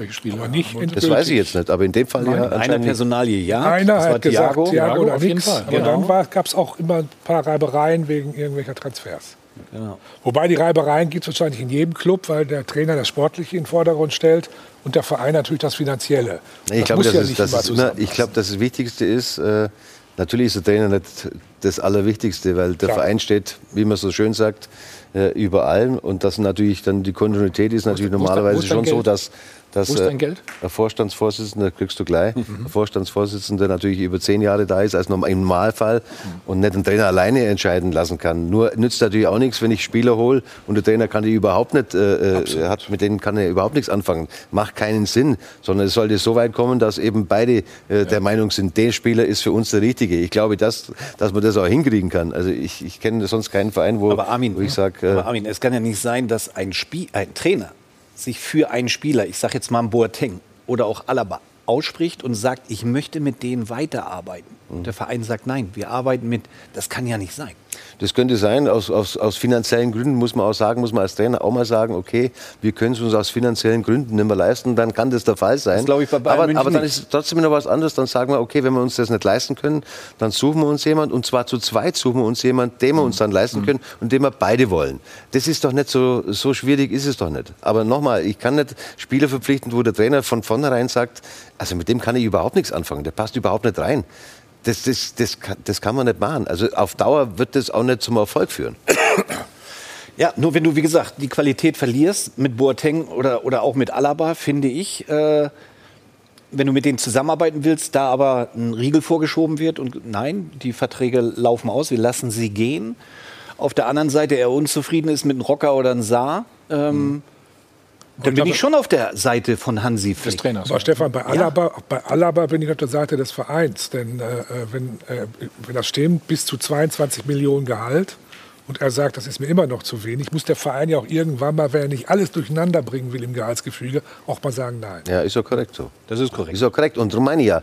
Welche Spiele? Aber nicht das weiß ich jetzt nicht. Aber in dem Fall ja Eine anscheinend nicht. Personalie, ja. Einer das war hat gesagt, Thiago. Thiago, oder auf jeden nichts. Fall, Aber genau. dann gab es auch immer ein paar Reibereien wegen irgendwelcher Transfers. Genau. Wobei die Reibereien gibt es wahrscheinlich in jedem Club, weil der Trainer das Sportliche in den Vordergrund stellt und der Verein natürlich das Finanzielle. Nee, ich glaube, muss das, ja ist, nicht das, immer ich das Wichtigste ist, äh, natürlich ist der Trainer nicht das Allerwichtigste, weil der Klar. Verein steht, wie man so schön sagt, äh, über allem. Und das natürlich dann die Kontinuität ist natürlich wo normalerweise dein schon so, Geld? dass, dass Wo ist dein Geld? ein Vorstandsvorsitzender, kriegst du gleich, ein Vorstandsvorsitzender natürlich über zehn Jahre da ist, als im Normalfall und nicht den Trainer alleine entscheiden lassen kann. Nur nützt natürlich auch nichts, wenn ich Spieler hole und der Trainer kann die überhaupt nicht, äh, äh, hat, mit denen kann er überhaupt nichts anfangen. Macht keinen Sinn, sondern es sollte so weit kommen, dass eben beide äh, der Meinung sind, der Spieler ist für uns der Richtige. Ich glaube, dass, dass man das auch hinkriegen kann. Also ich, ich kenne sonst keinen Verein, wo, Aber Armin, wo ich sage, äh, aber Armin, es kann ja nicht sein, dass ein, Spiel, ein Trainer sich für einen Spieler, ich sage jetzt mal Boateng oder auch Alaba, ausspricht und sagt, ich möchte mit denen weiterarbeiten. Und der Verein sagt, nein, wir arbeiten mit, das kann ja nicht sein. Das könnte sein, aus, aus, aus finanziellen Gründen muss man auch sagen, muss man als Trainer auch mal sagen, okay, wir können es uns aus finanziellen Gründen nicht mehr leisten, dann kann das der Fall sein. Das glaube ich bei Bayern aber, aber dann ist es trotzdem noch was anderes, dann sagen wir, okay, wenn wir uns das nicht leisten können, dann suchen wir uns jemand und zwar zu zweit suchen wir uns jemand, den wir uns dann Mhm. leisten können und den wir beide wollen. Das ist doch nicht so, so schwierig ist es doch nicht. Aber nochmal, ich kann nicht Spieler verpflichten, wo der Trainer von vornherein sagt, also mit dem kann ich überhaupt nichts anfangen, der passt überhaupt nicht rein. Das, das, das, kann, das kann man nicht machen. Also auf Dauer wird das auch nicht zum Erfolg führen. Ja, nur wenn du, wie gesagt, die Qualität verlierst mit Boateng oder, oder auch mit Alaba, finde ich, äh, wenn du mit denen zusammenarbeiten willst, da aber ein Riegel vorgeschoben wird und nein, die Verträge laufen aus, wir lassen sie gehen. Auf der anderen Seite er unzufrieden ist mit einem Rocker oder einem Saar, ähm, dann bin ich schon auf der Seite von Hansi Des Flick. Trainers. Aber Stefan, bei Alaba, bei Alaba bin ich auf der Seite des Vereins. Denn äh, wenn, äh, wenn das stimmt, bis zu 22 Millionen Gehalt und er sagt, das ist mir immer noch zu wenig, muss der Verein ja auch irgendwann mal, wenn er nicht alles durcheinander bringen will im Gehaltsgefüge, auch mal sagen, nein. Ja, ist ja korrekt so. Das ist korrekt. Ist ja korrekt. Und darum meine ich ja,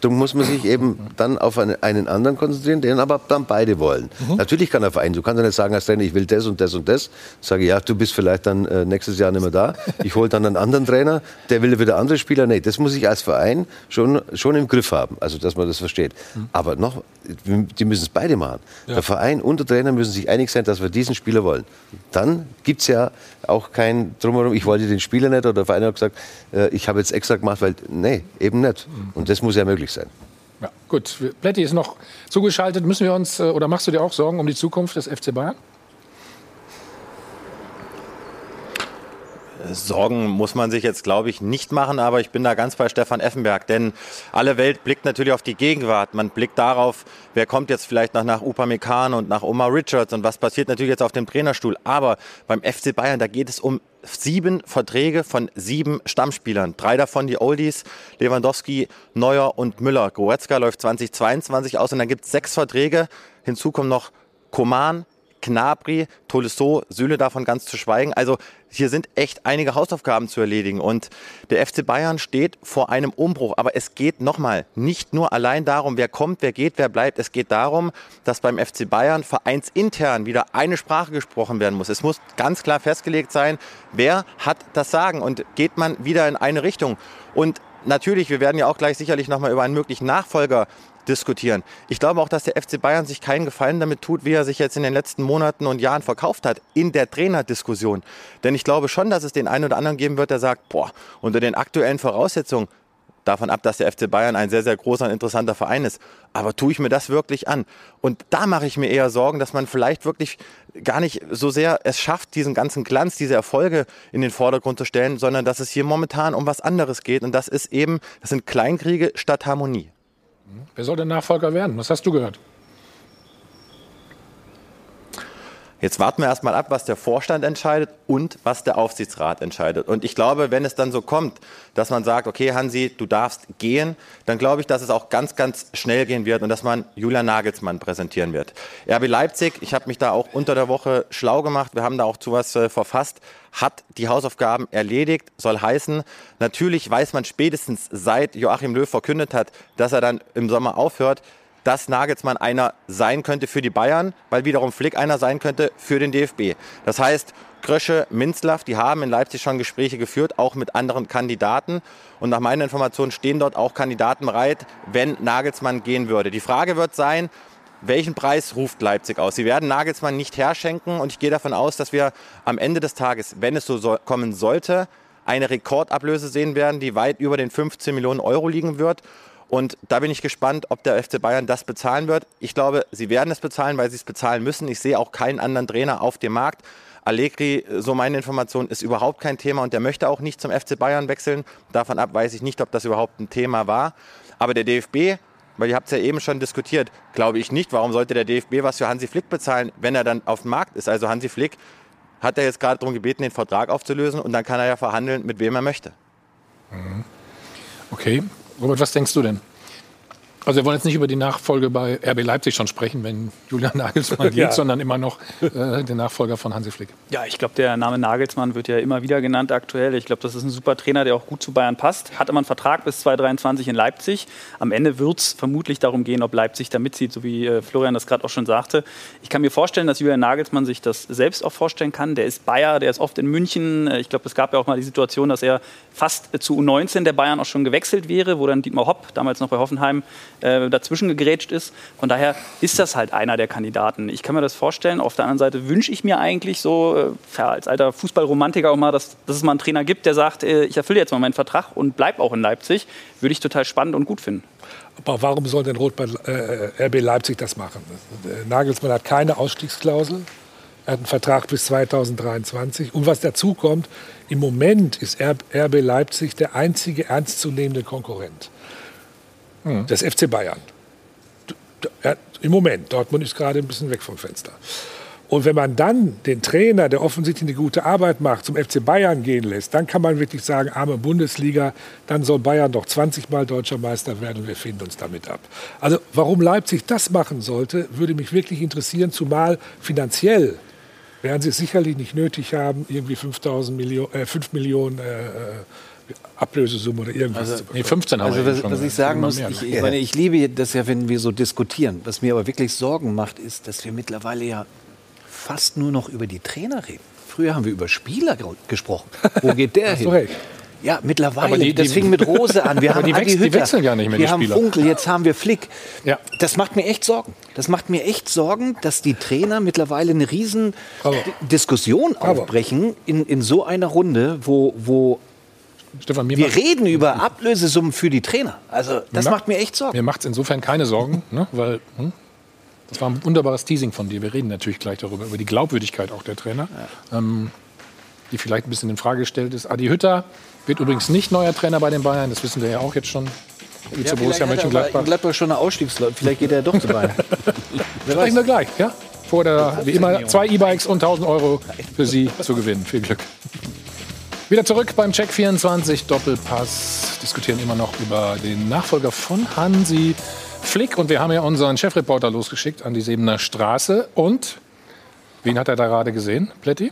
darum- muss man sich eben dann auf einen, einen anderen konzentrieren, den aber dann beide wollen. Natürlich kann der Verein, du kannst ja nicht sagen als Trainer, ich will das und das und das. Sage ich, ja, du bist vielleicht dann äh, nächstes Jahr nicht mehr da. Ich hole dann einen anderen Trainer, der will wieder andere Spieler. Nee, das muss ich als Verein schon, schon im Griff haben, also dass man das versteht. Aber noch, die müssen es beide machen. Der Verein und der Trainer müssen sich einig sein, dass wir diesen Spieler wollen. Dann gibt es ja auch kein Drumherum, ich wollte den Spieler nicht oder der Verein hat gesagt, äh, ich habe jetzt extra gemacht, weil, nee, eben nicht. Und das muss ja möglich sein. Ja, gut. Plätti ist noch zugeschaltet. Müssen wir uns, äh, oder machst du dir auch Sorgen um die Zukunft des FC Bayern? Sorgen muss man sich jetzt, glaube ich, nicht machen, aber ich bin da ganz bei Stefan Effenberg, denn alle Welt blickt natürlich auf die Gegenwart. Man blickt darauf, wer kommt jetzt vielleicht noch nach Upamecano und nach Omar Richards und was passiert natürlich jetzt auf dem Trainerstuhl. Aber beim FC Bayern, da geht es um sieben Verträge von sieben Stammspielern. Drei davon die Oldies, Lewandowski, Neuer und Müller. Goretzka läuft 2022 aus und dann gibt es sechs Verträge. Hinzu kommen noch Koman, Knabri, Tolisso, Süle davon ganz zu schweigen. Also hier sind echt einige Hausaufgaben zu erledigen und der FC Bayern steht vor einem Umbruch. Aber es geht nochmal nicht nur allein darum, wer kommt, wer geht, wer bleibt. Es geht darum, dass beim FC Bayern vereinsintern wieder eine Sprache gesprochen werden muss. Es muss ganz klar festgelegt sein, wer hat das Sagen und geht man wieder in eine Richtung. Und natürlich, wir werden ja auch gleich sicherlich nochmal über einen möglichen Nachfolger diskutieren. Ich glaube auch, dass der FC Bayern sich keinen Gefallen damit tut, wie er sich jetzt in den letzten Monaten und Jahren verkauft hat in der Trainerdiskussion. Denn ich glaube schon, dass es den einen oder anderen geben wird, der sagt, boah, unter den aktuellen Voraussetzungen, davon ab, dass der FC Bayern ein sehr, sehr großer und interessanter Verein ist. Aber tue ich mir das wirklich an? Und da mache ich mir eher Sorgen, dass man vielleicht wirklich gar nicht so sehr es schafft, diesen ganzen Glanz, diese Erfolge in den Vordergrund zu stellen, sondern dass es hier momentan um was anderes geht. Und das ist eben, das sind Kleinkriege statt Harmonie. Wer soll der Nachfolger werden? Was hast du gehört? Jetzt warten wir erstmal ab, was der Vorstand entscheidet und was der Aufsichtsrat entscheidet. Und ich glaube, wenn es dann so kommt, dass man sagt, okay, Hansi, du darfst gehen, dann glaube ich, dass es auch ganz, ganz schnell gehen wird und dass man Julian Nagelsmann präsentieren wird. RB Leipzig, ich habe mich da auch unter der Woche schlau gemacht, wir haben da auch zu was äh, verfasst, hat die Hausaufgaben erledigt, soll heißen, natürlich weiß man spätestens seit Joachim Löw verkündet hat, dass er dann im Sommer aufhört, dass Nagelsmann einer sein könnte für die Bayern, weil wiederum Flick einer sein könnte für den DFB. Das heißt, Krösche, Minzlaff, die haben in Leipzig schon Gespräche geführt, auch mit anderen Kandidaten. Und nach meiner Information stehen dort auch Kandidaten bereit, wenn Nagelsmann gehen würde. Die Frage wird sein, welchen Preis ruft Leipzig aus? Sie werden Nagelsmann nicht herschenken und ich gehe davon aus, dass wir am Ende des Tages, wenn es so so kommen sollte, eine Rekordablöse sehen werden, die weit über den 15 Millionen Euro liegen wird. Und da bin ich gespannt, ob der FC Bayern das bezahlen wird. Ich glaube, sie werden es bezahlen, weil sie es bezahlen müssen. Ich sehe auch keinen anderen Trainer auf dem Markt. Allegri, so meine Information, ist überhaupt kein Thema und der möchte auch nicht zum FC Bayern wechseln. Davon ab weiß ich nicht, ob das überhaupt ein Thema war. Aber der DFB, weil ihr habt es ja eben schon diskutiert, glaube ich nicht. Warum sollte der DFB was für Hansi Flick bezahlen, wenn er dann auf dem Markt ist? Also Hansi Flick hat er jetzt gerade darum gebeten, den Vertrag aufzulösen und dann kann er ja verhandeln, mit wem er möchte. Okay. Robert, was denkst du denn? Also wir wollen jetzt nicht über die Nachfolge bei RB Leipzig schon sprechen, wenn Julian Nagelsmann [LAUGHS] geht, Ja. sondern immer noch äh, den Nachfolger von Hansi Flick. Ja, ich glaube, der Name Nagelsmann wird ja immer wieder genannt aktuell. Ich glaube, das ist ein super Trainer, der auch gut zu Bayern passt. Hat immer einen Vertrag bis 2023 in Leipzig. Am Ende wird es vermutlich darum gehen, ob Leipzig da mitzieht, so wie äh, Florian das gerade auch schon sagte. Ich kann mir vorstellen, dass Julian Nagelsmann sich das selbst auch vorstellen kann. Der ist Bayer, der ist oft in München. Äh, Ich glaube, es gab ja auch mal die Situation, dass er fast äh, zu U19 der Bayern auch schon gewechselt wäre, wo dann Dietmar Hopp, damals noch bei Hoffenheim, äh, dazwischen gegrätscht ist. Von daher ist das halt einer der Kandidaten. Ich kann mir das vorstellen. Auf der anderen Seite wünsche ich mir eigentlich so, äh, als alter Fußballromantiker auch mal, dass, dass es mal einen Trainer gibt, der sagt, äh, ich erfülle jetzt mal meinen Vertrag und bleib auch in Leipzig. Würde ich total spannend und gut finden. Aber warum soll denn Rot äh, RB Leipzig das machen? Äh, Nagelsmann hat keine Ausstiegsklausel. Er hat einen Vertrag bis 2023. Und was dazu kommt, im Moment ist RB Leipzig der einzige ernstzunehmende Konkurrent des FC Bayern. Er- Im Moment. Dortmund ist gerade ein bisschen weg vom Fenster. Und wenn man dann den Trainer, der offensichtlich eine gute Arbeit macht, zum FC Bayern gehen lässt, dann kann man wirklich sagen, arme Bundesliga, dann soll Bayern doch 20 Mal deutscher Meister werden und wir finden uns damit ab. Also warum Leipzig das machen sollte, würde mich wirklich interessieren, zumal finanziell werden sie es sicherlich nicht nötig haben, irgendwie 5.000 Millionen, äh, 5 Millionen äh, äh, Ablösesumme oder irgendwas zu bekommen. also was, was ich sagen muss, ich, ich, meine, ich liebe das ja, wenn wir so diskutieren. Was mir aber wirklich Sorgen macht, ist, dass wir mittlerweile ja fast nur noch über die Trainer reden. Früher haben wir über Spieler ge- gesprochen. Wo [LAUGHS] geht der hin? recht. Ja, mittlerweile. Aber die- das die- fing mit Rose an. Wir [LAUGHS] Aber haben die wechseln- die wechseln ja nicht mehr, Wir die haben Spieler. Funkel, jetzt haben wir Flick. Ja. Das macht mir echt Sorgen. Das macht mir echt Sorgen, dass die Trainer mittlerweile eine riesen D- Diskussion aufbrechen in, in so einer Runde, wo, wo Stefan, mir wir reden über Ablösesummen für die Trainer. Also das macht mir echt Sorgen. Mir macht es insofern keine Sorgen, ne? weil hm, das war ein wunderbares Teasing von dir. Wir reden natürlich gleich darüber, über die Glaubwürdigkeit auch der Trainer, ähm, die vielleicht ein bisschen in Frage gestellt ist. Adi Hütter wird übrigens nicht neuer Trainer bei den Bayern, das wissen wir ja auch jetzt schon. Wie zu Borussia er Mönchengladbach. Gladbach schon eine Ausstiegsklausel. Vielleicht geht er doch zu Bayern. [LAUGHS] Sprechen wir gleich, ja? Vor der, wie immer, zwei E-Bikes und 1000 Euro für Sie zu gewinnen. Viel Glück. Wieder zurück beim Check 24 Doppelpass. Diskutieren immer noch über den Nachfolger von Hansi Flick. Und wir haben ja unseren Chefreporter losgeschickt an die Sebener Straße. Und wen hat er da gerade gesehen, Plätti?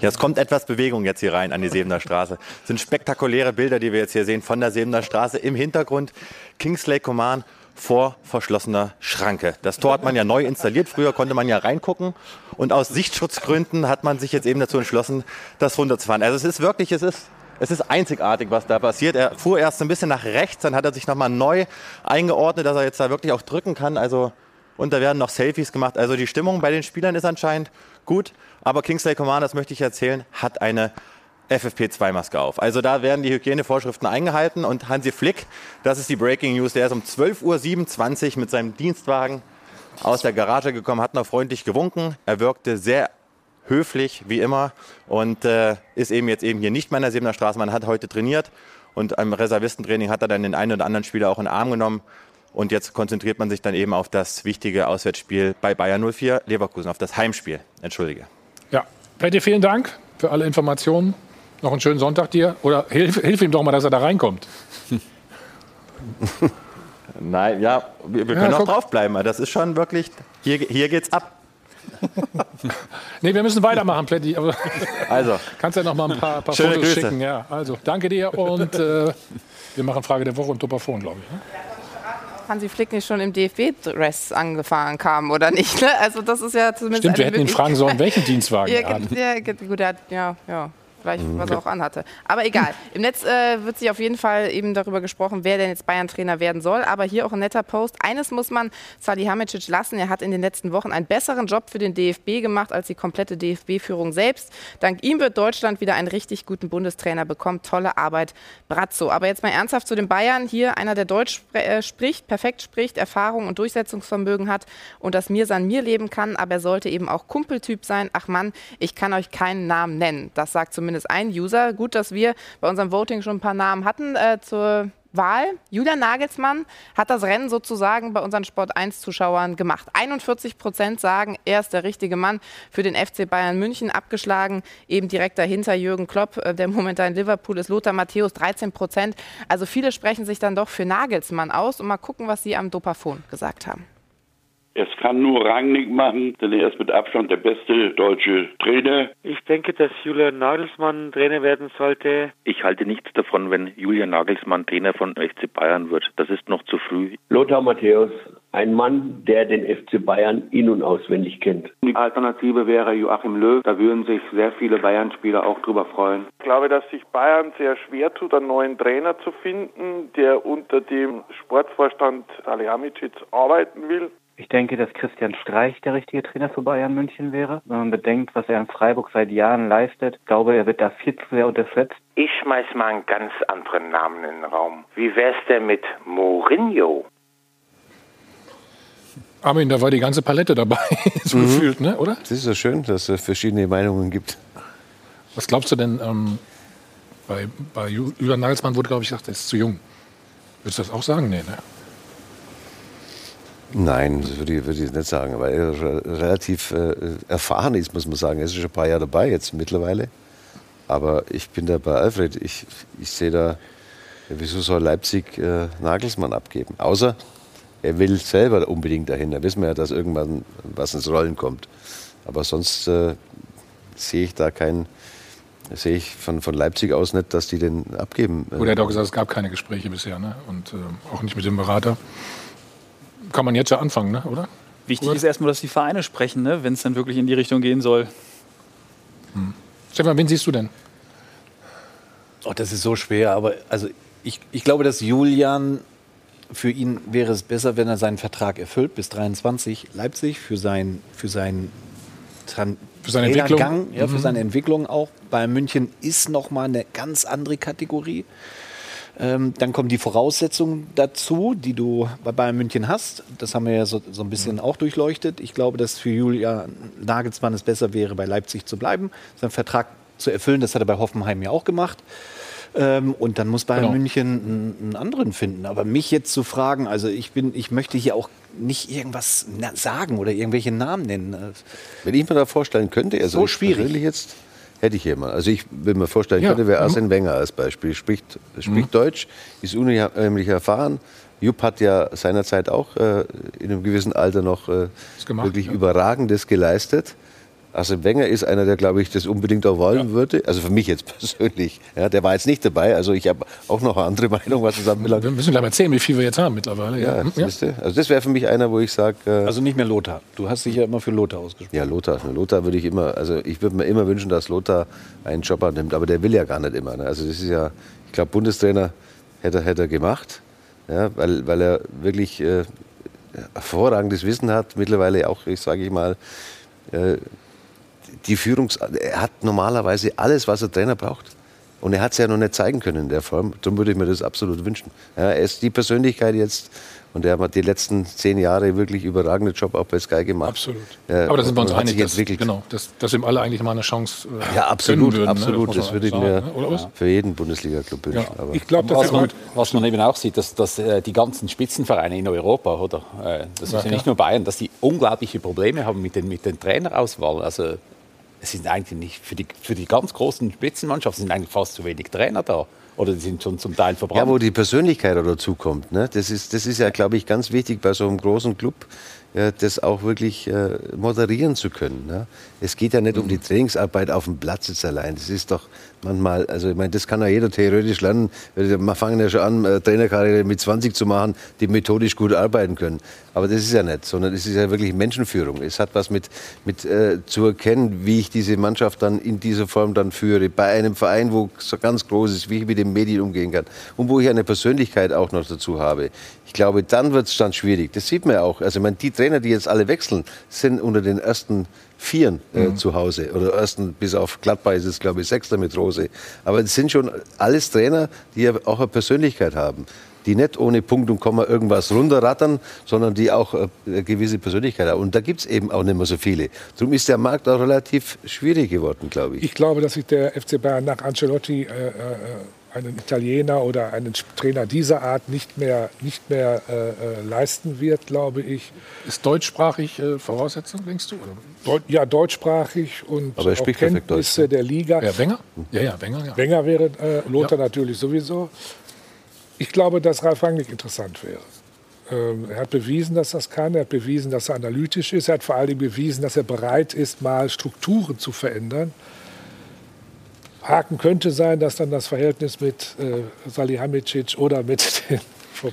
Ja, es kommt etwas Bewegung jetzt hier rein an die Sebener Straße. Das sind spektakuläre Bilder, die wir jetzt hier sehen von der Sebener Straße. Im Hintergrund Kingsley Coman vor verschlossener Schranke. Das Tor hat man ja neu installiert. Früher konnte man ja reingucken. Und aus Sichtschutzgründen hat man sich jetzt eben dazu entschlossen, das runterzufahren. Also es ist wirklich, es ist, es ist einzigartig, was da passiert. Er fuhr erst ein bisschen nach rechts, dann hat er sich nochmal neu eingeordnet, dass er jetzt da wirklich auch drücken kann. Also und da werden noch Selfies gemacht. Also die Stimmung bei den Spielern ist anscheinend gut. Aber Kingsley Coman, das möchte ich erzählen, hat eine FFP2-Maske auf. Also da werden die Hygienevorschriften eingehalten. Und Hansi Flick, das ist die Breaking News, der ist um 12.27 Uhr mit seinem Dienstwagen aus der Garage gekommen, hat noch freundlich gewunken. Er wirkte sehr höflich, wie immer. Und äh, ist eben jetzt eben hier nicht mehr in der Siebener Straße. Man hat heute trainiert. Und am Reservistentraining hat er dann den einen oder anderen Spieler auch in den Arm genommen. Und jetzt konzentriert man sich dann eben auf das wichtige Auswärtsspiel bei Bayern 04 Leverkusen, auf das Heimspiel. Entschuldige. Ja, Plätti, vielen Dank für alle Informationen. Noch einen schönen Sonntag dir. Oder hilf, hilf ihm doch mal, dass er da reinkommt. [LAUGHS] Nein, ja, wir, wir Ja, können auch draufbleiben. Das ist schon wirklich, hier, hier geht's ab. [LAUGHS] nee, wir müssen weitermachen, Plätti. Aber [LAUGHS] Also. kannst ja noch mal ein paar, paar Schöne Fotos Grüße. schicken. Ja, also danke dir und äh, wir machen Frage der Woche und Topafon, glaube ich. Ne? Hansi Flick nicht schon im DFB-Dress angefahren kam oder nicht. Ne? Also das ist ja zumindest Stimmt, wir hätten ihn fragen sollen, welchen Dienstwagen Ja, er hat. ja, gut, er hat, ja, ja. Vielleicht, was er auch anhatte. Aber egal. [LAUGHS] Im Netz äh, wird sich auf jeden Fall eben darüber gesprochen, wer denn jetzt Bayern-Trainer werden soll. Aber hier auch ein netter Post. Eines muss man Salihamidzic lassen. Er hat in den letzten Wochen einen besseren Job für den DFB gemacht als die komplette DFB-Führung selbst. Dank ihm wird Deutschland wieder einen richtig guten Bundestrainer bekommen. Tolle Arbeit, Brazzo. Aber jetzt mal ernsthaft zu den Bayern. Hier einer, der Deutsch äh, spricht, perfekt spricht, Erfahrung und Durchsetzungsvermögen hat und das Mir san mir leben kann. Aber er sollte eben auch Kumpeltyp sein. Ach Mann, ich kann euch keinen Namen nennen. Das sagt zumindest ein User. Gut, dass wir bei unserem Voting schon ein paar Namen hatten äh, zur Wahl. Julian Nagelsmann hat das Rennen sozusagen bei unseren Sport 1 Zuschauern gemacht. 41 Prozent sagen, er ist der richtige Mann für den FC Bayern München abgeschlagen. Eben direkt dahinter Jürgen Klopp, äh, der momentan in Liverpool ist, Lothar Matthäus 13 Prozent. Also viele sprechen sich dann doch für Nagelsmann aus und mal gucken, was sie am Dopafon gesagt haben. Es kann nur Rangnick machen, denn er ist mit Abstand der beste deutsche Trainer. Ich denke, dass Julian Nagelsmann Trainer werden sollte. Ich halte nichts davon, wenn Julian Nagelsmann Trainer von FC Bayern wird. Das ist noch zu früh. Lothar Matthäus, ein Mann, der den FC Bayern in- und auswendig kennt. Die Alternative wäre Joachim Löw. Da würden sich sehr viele Bayern-Spieler auch drüber freuen. Ich glaube, dass sich Bayern sehr schwer tut, einen neuen Trainer zu finden, der unter dem Sportvorstand Salihamidzic arbeiten will. Ich denke, dass Christian Streich der richtige Trainer für Bayern München wäre. Wenn man bedenkt, was er in Freiburg seit Jahren leistet, ich glaube, er wird da viel zu sehr unterschätzt. Ich schmeiß mal einen ganz anderen Namen in den Raum. Wie wär's denn mit Mourinho? Armin, da war die ganze Palette dabei, [LAUGHS] so Mhm. gefühlt, ne? oder? Das ist ja schön, dass es verschiedene Meinungen gibt. Was glaubst du denn, ähm, bei, bei Ju- Julian Nagelsmann wurde, glaube ich, gesagt, er ist zu jung. Würdest du das auch sagen? Nee, ne? Nein, das würde ich, würde ich nicht sagen, weil er re- relativ äh, erfahren ist, muss man sagen. Er ist schon ein paar Jahre dabei jetzt mittlerweile. Aber ich bin da bei Alfred. Ich, ich sehe da, wieso soll Leipzig äh, Nagelsmann abgeben? Außer er will selber unbedingt dahin. Da wissen wir ja, dass irgendwann was ins Rollen kommt. Aber sonst äh, sehe ich da kein, sehe ich von, von Leipzig aus nicht, dass die den abgeben. äh, Gut, er hat auch gesagt, es gab keine Gespräche bisher, ne? Und ähm, auch nicht mit dem Berater. Kann man jetzt ja anfangen, ne? oder? Wichtig ist erstmal, dass die Vereine sprechen, ne? wenn es dann wirklich in die Richtung gehen soll. Stefan, wen siehst du denn? Oh, das ist so schwer, aber also ich, ich glaube, dass Julian, für ihn wäre es besser, wenn er seinen Vertrag erfüllt bis 23 Leipzig für sein für sein Tran Für seine Entwicklung? Trainergang, ja, für Mhm. seine Entwicklung auch. Bei München ist noch mal eine ganz andere Kategorie. Ähm, dann kommen die Voraussetzungen dazu, die du bei Bayern München hast. Das haben wir ja so, so ein bisschen auch durchleuchtet. Ich glaube, dass für Julian Nagelsmann es besser wäre, bei Leipzig zu bleiben, seinen Vertrag zu erfüllen. Das hat er bei Hoffenheim ja auch gemacht. Ähm, und dann muss Bayern Genau. München einen, einen anderen finden. Aber mich jetzt zu fragen, also ich bin, ich möchte hier auch nicht irgendwas sagen oder irgendwelche Namen nennen. Wenn ich mir da vorstellen könnte, also So schwierig. jetzt hätte ich jemanden. Also ich will mir vorstellen Ja. könnte, wäre Mhm. Arsene Wenger als Beispiel. Spricht, spricht Deutsch, ist unheimlich erfahren. Jupp hat ja seinerzeit auch äh, in einem gewissen Alter noch äh, gemacht, wirklich ja. Überragendes geleistet. Arsene Wenger ist einer, der, glaube ich, das unbedingt auch wollen würde. Also für mich jetzt [LAUGHS] persönlich. Ja, der war jetzt nicht dabei. Also ich habe auch noch eine andere [LAUGHS] Meinung, was das anbelangt. Wir müssen gleich mal erzählen, wie viel wir jetzt haben mittlerweile. Ja, Hm, siehst du? Also das wäre für mich einer, wo ich sage... Äh, Also nicht mehr Lothar. Du hast dich ja immer für Lothar ausgesprochen. ja, Lothar. Lothar würde ich immer, also ich würde mir immer wünschen, dass Lothar einen Job annimmt, aber der will ja gar nicht immer. Ne? Also das ist ja, ich glaube, Bundestrainer hätte, er- hätte er gemacht, ja, weil, weil er wirklich äh, hervorragendes Wissen hat, mittlerweile auch, ich sage ich mal, äh, die Führungs... Er hat normalerweise alles, was ein Trainer braucht. Und er hat es ja noch nicht zeigen können in der Form. Darum würde ich mir das absolut wünschen. Ja, er ist die Persönlichkeit jetzt und er hat die letzten zehn Jahre wirklich überragenden Job auch bei Sky gemacht. Absolut. Ja, Aber da sind wir uns einig, dass, genau, dass, dass ihm alle eigentlich mal eine Chance äh, Ja, absolut, würden, absolut. Ne? das muss würde ich mir ne? Für jeden Bundesliga-Club wünschen. Ja, aber Ich glaube, das Was man, was man eben auch sieht, dass, dass äh, die ganzen Spitzenvereine in Europa, oder äh, das ist Ja, ja, nicht nur Bayern, dass die unglaubliche Probleme haben mit den, mit den Trainerauswahl. Also es sind eigentlich nicht, für die, für die ganz großen Spitzenmannschaften sind eigentlich fast zu wenig Trainer da. Oder die sind schon zum Teil verbrannt. ja, wo die Persönlichkeit dazu kommt. Ne? Das, ist, das ist ja, glaube ich, ganz wichtig bei so einem großen Club ja, das auch wirklich äh, moderieren zu können. Ne? Es geht ja nicht um die Trainingsarbeit auf dem Platz jetzt allein. Das ist doch manchmal, also ich meine, das kann ja jeder theoretisch lernen. Wir fangen ja schon an, äh, Trainerkarriere mit 20 zu machen, die methodisch gut arbeiten können. Aber das ist ja nicht, sondern es ist ja wirklich Menschenführung. Es hat was mit, mit äh, zu erkennen, wie ich diese Mannschaft dann in dieser Form dann führe. Bei einem Verein, wo so ganz groß ist, wie ich mit den Medien umgehen kann und wo ich eine Persönlichkeit auch noch dazu habe. Ich glaube, dann wird es dann schwierig. Das sieht man ja auch. Also ich meine, die Trainer, die jetzt alle wechseln, sind unter den ersten Vieren äh, mhm. zu Hause. Oder ersten, bis auf Gladbach ist es, glaube ich, Sechster mit Rose. Aber es sind schon alles Trainer, die ja auch eine Persönlichkeit haben. Die nicht ohne Punkt und Komma irgendwas runterrattern, sondern die auch äh, eine gewisse Persönlichkeit haben. Und da gibt es eben auch nicht mehr so viele. Darum ist der Markt auch relativ schwierig geworden, glaube ich. Ich glaube, dass sich der FC Bayern nach Ancelotti äh, äh, einen Italiener oder einen Trainer dieser Art nicht mehr, nicht mehr äh, äh, leisten wird, glaube ich. Ist deutschsprachig äh, Voraussetzung, denkst du? Deut ja, deutschsprachig und Aber er auch Kenntnisse Deutsch, der Liga. Ja, Wenger? Ja, ja, Wenger, ja. Wenger wäre, äh, Lothar ja. natürlich sowieso. Ich glaube, dass Ralf Rangnick interessant wäre. Ähm, er hat bewiesen, dass er das kann. Er hat bewiesen, dass er analytisch ist. Er hat vor allem bewiesen, dass er bereit ist, mal Strukturen zu verändern. Haken könnte sein, dass dann das Verhältnis mit äh, Salihamidzic oder mit [LAUGHS] den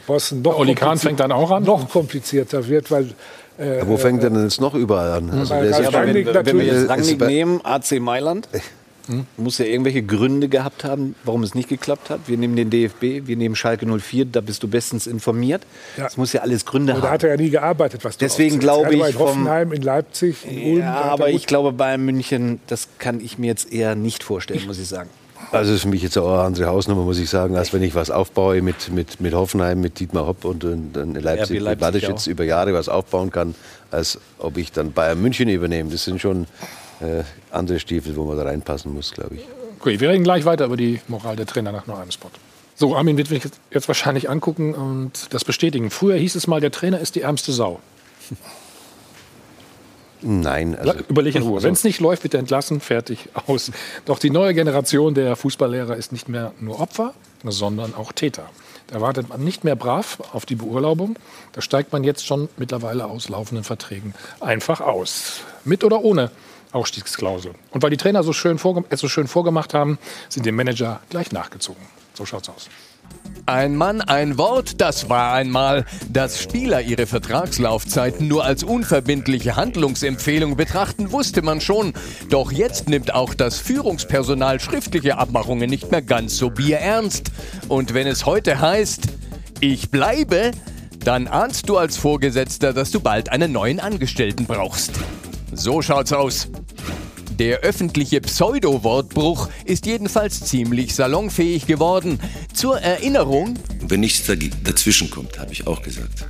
Bossen noch, Oli Kahn fängt dann auch an? noch komplizierter wird, weil äh, wo fängt denn jetzt noch überall an? Also ja, wenn, wenn, wir jetzt Rangnick nehmen, AC Mailand, [LAUGHS] hm? Muss ja irgendwelche Gründe gehabt haben, warum es nicht geklappt hat. Wir nehmen den DFB, wir nehmen Schalke 04, da bist du bestens informiert. Es ja. muss ja alles Gründe aber haben. Da hat er ja nie gearbeitet, was du Deswegen glaube ich. In Hoffenheim, in Leipzig, in Ulm. Ja, aber ich glaube, Bayern München, das kann ich mir jetzt eher nicht vorstellen, muss ich sagen. Also ist für mich jetzt auch eine andere Hausnummer, muss ich sagen, als wenn ich was aufbaue mit, mit, mit Hoffenheim, mit Dietmar Hopp und, und, und Leipzig, Leipzig mit jetzt über Jahre was aufbauen kann, als ob ich dann Bayern München übernehme. Das sind schon äh, andere Stiefel, wo man da reinpassen muss, glaube ich. Okay, wir reden gleich weiter über die Moral der Trainer nach noch einem Spot. So, Armin wird mich jetzt wahrscheinlich angucken und das bestätigen. Früher hieß es mal, der Trainer ist die ärmste Sau. [LAUGHS] Nein. Also Überleg in Ruhe. Wenn es nicht läuft, wird er entlassen, fertig, aus. Doch die neue Generation der Fußballlehrer ist nicht mehr nur Opfer, sondern auch Täter. Da wartet man nicht mehr brav auf die Beurlaubung. Da steigt man jetzt schon mittlerweile aus laufenden Verträgen einfach aus. Mit oder ohne Ausstiegsklausel. Und weil die Trainer so schön es so schön vorgemacht haben, sind dem Manager gleich nachgezogen. So schaut's aus. Ein Mann, ein Wort, das war einmal, dass Spieler ihre Vertragslaufzeiten nur als unverbindliche Handlungsempfehlung betrachten, wusste man schon. Doch jetzt nimmt auch das Führungspersonal schriftliche Abmachungen nicht mehr ganz so bierernst. Und wenn es heute heißt, ich bleibe, dann ahnst du als Vorgesetzter, dass du bald einen neuen Angestellten brauchst. So schaut's aus. Der öffentliche Pseudo-Wortbruch ist jedenfalls ziemlich salonfähig geworden. Zur Erinnerung. Wenn nichts dazwischen kommt, habe ich auch gesagt,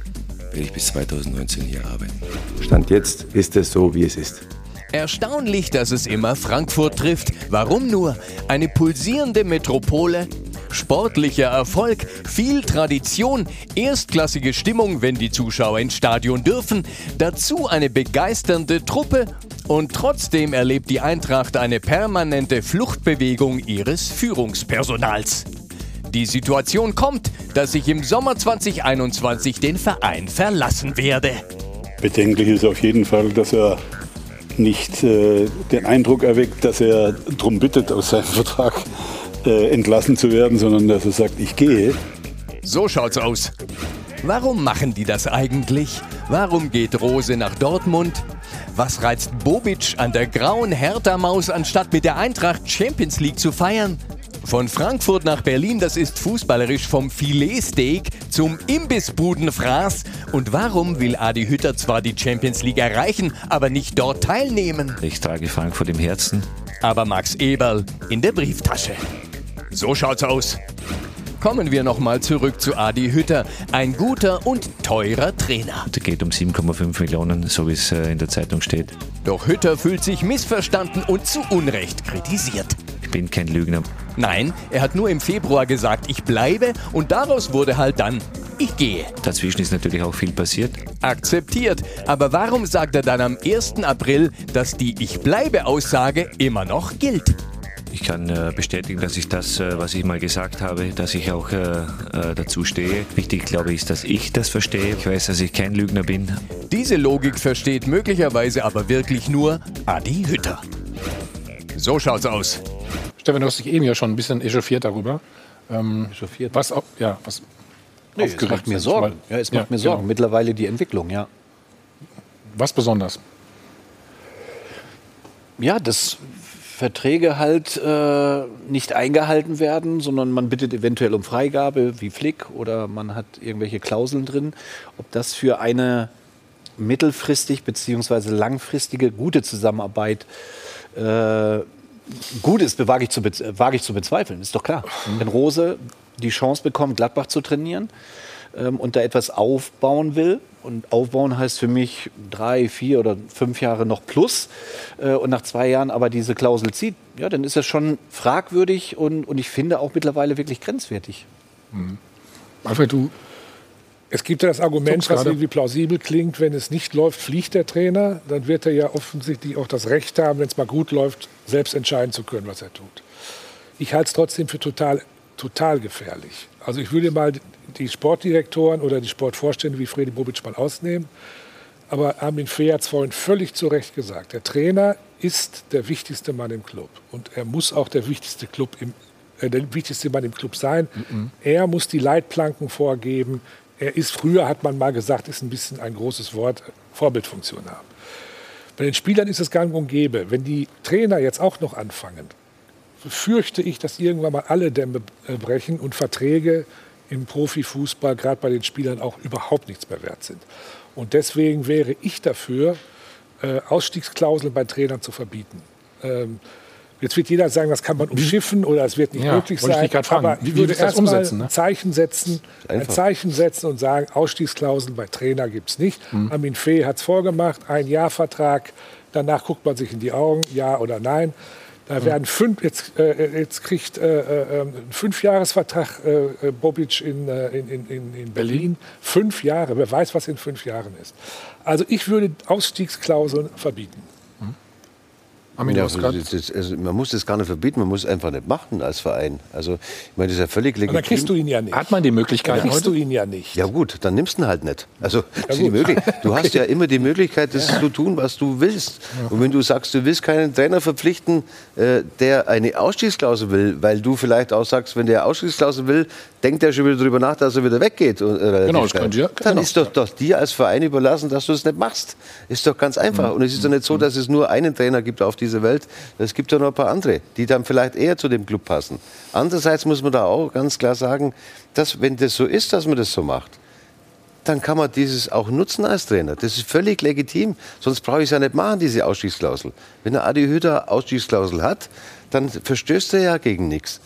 werde ich bis 2019 hier arbeiten. Stand jetzt ist es so, wie es ist. Erstaunlich, dass es immer Frankfurt trifft. Warum nur? Eine pulsierende Metropole, sportlicher Erfolg, viel Tradition, erstklassige Stimmung, wenn die Zuschauer ins Stadion dürfen, dazu eine begeisternde Truppe und trotzdem erlebt die Eintracht eine permanente Fluchtbewegung ihres Führungspersonals. Die Situation kommt, dass ich im Sommer 2021 den Verein verlassen werde. Bedenklich ist auf jeden Fall, dass er nicht äh, den Eindruck erweckt, dass er darum bittet, aus seinem [LAUGHS] Vertrag äh, entlassen zu werden, sondern dass er sagt, ich gehe. So schaut's aus. Warum machen die das eigentlich? Warum geht Rose nach Dortmund? Was reizt Bobic an der grauen Hertha-Maus, anstatt mit der Eintracht Champions League zu feiern? Von Frankfurt nach Berlin, das ist fußballerisch vom Filetsteak zum Imbissbudenfraß. Und warum will Adi Hütter zwar die Champions League erreichen, aber nicht dort teilnehmen? Ich trage Frankfurt im Herzen. Aber Max Eberl in der Brieftasche. So schaut's aus. Kommen wir nochmal zurück zu Adi Hütter. Ein guter und teurer Trainer. Es geht um 7,5 Millionen, so wie es äh, in der Zeitung steht. Doch Hütter fühlt sich missverstanden und zu Unrecht kritisiert. Ich bin kein Lügner. Nein, er hat nur im Februar gesagt, ich bleibe und daraus wurde halt dann, ich gehe. Dazwischen ist natürlich auch viel passiert. Akzeptiert. Aber warum sagt er dann am 1. April, dass die Ich bleibe Aussage immer noch gilt? Ich kann äh, bestätigen, dass ich das, äh, was ich mal gesagt habe, dass ich auch äh, dazu stehe. Wichtig, glaube ich, ist, dass ich das verstehe. Ich weiß, dass ich kein Lügner bin. Diese Logik versteht möglicherweise aber wirklich nur Adi Hütter. So schaut's aus. Stefan, du hast dich eben ja schon ein bisschen echauffiert darüber. Ähm, echauffiert? Was, au- ja, was Nee, es macht mir Sorgen. Ja, es macht Ja, mir Sorgen. genau. Mittlerweile die Entwicklung, ja. Was besonders? Ja, dass Verträge halt äh, nicht eingehalten werden, sondern man bittet eventuell um Freigabe wie Flick oder man hat irgendwelche Klauseln drin. Ob das für eine mittelfristig bzw. langfristige gute Zusammenarbeit äh, gut ist, wage ich, zu wage ich zu bezweifeln, ist doch klar. Wenn Rose die Chance bekommt, Gladbach zu trainieren ähm, und da etwas aufbauen will, und aufbauen heißt für mich drei, vier oder fünf Jahre noch plus äh, und nach zwei Jahren aber diese Klausel zieht, ja, dann ist das schon fragwürdig und, und ich finde auch mittlerweile wirklich grenzwertig. Alfred, du Es gibt ja das Argument, was gerade. irgendwie plausibel klingt, wenn es nicht läuft, fliegt der Trainer. Dann wird er ja offensichtlich auch das Recht haben, wenn es mal gut läuft, selbst entscheiden zu können, was er tut. Ich halte es trotzdem für total, total gefährlich. Also ich würde mal die Sportdirektoren oder die Sportvorstände wie Fredi Bobic mal ausnehmen. Aber Armin Fee hat es vorhin völlig zu Recht gesagt. Der Trainer ist der wichtigste Mann im Club. Und er muss auch der wichtigste, Club im, äh, der wichtigste Mann im Club sein. Er muss die Leitplanken vorgeben. Er ist, früher hat man mal gesagt, ist ein bisschen ein großes Wort, Vorbildfunktion haben. Bei den Spielern ist es gang und gäbe. Wenn die Trainer jetzt auch noch anfangen, fürchte ich, dass irgendwann mal alle Dämme äh, brechen und Verträge im Profifußball, gerade bei den Spielern, auch überhaupt nichts mehr wert sind. Und deswegen wäre ich dafür, äh, Ausstiegsklauseln bei Trainern zu verbieten. Ähm, jetzt wird jeder sagen, das kann man umschiffen oder es wird nicht Ja, möglich ich sein. grad fragen. Aber ich würde willst du das erst mal umsetzen, ne? ein Zeichen setzen, ein. Zeichen setzen und sagen, Ausstiegsklauseln bei Trainer gibt es nicht. Mhm. Armin Fee hat es vorgemacht, ein Jahr Vertrag, danach guckt man sich in die Augen, ja oder nein. Da werden fünf, jetzt, äh, jetzt kriegt äh, äh, einen Fünfjahresvertrag äh, äh, Bobic in, äh, in, in, in Berlin. Fünf Jahre, wer weiß, was in fünf Jahren ist. Also ich würde Ausstiegsklauseln verbieten. Armin, Ja, das, das, also man muss das gar nicht verbieten, man muss es einfach nicht machen als Verein. Also, ich meine, das ist ja völlig legitim. dann kriegst du ihn ja nicht. Hat man die Möglichkeit Dann kriegst heute? du ihn ja nicht. Ja gut, dann nimmst du ihn halt nicht. Also. Möglich- [LAUGHS] du hast ja immer die Möglichkeit, das zu tun, was du willst. Und wenn du sagst, du willst keinen Trainer verpflichten, äh, der eine Ausstiegsklausel will, weil du vielleicht auch sagst, wenn der Ausstiegsklausel will, denkt er schon wieder darüber nach, dass er wieder weggeht. und, äh, Genau, das könnte ja- Dann genau. ist doch, doch dir als Verein überlassen, dass du es nicht machst. Ist doch ganz einfach. Und es ist doch nicht so, dass es nur einen Trainer gibt auf dieser Welt. Es gibt ja noch ein paar andere, die dann vielleicht eher zu dem Club passen. Andererseits muss man da auch ganz klar sagen, dass wenn das so ist, dass man das so macht, dann kann man dieses auch nutzen als Trainer. Das ist völlig legitim. Sonst brauche ich es ja nicht machen, diese Ausstiegsklausel. Wenn der Adi Hütter Ausstiegsklausel hat, dann verstößt er ja gegen nichts.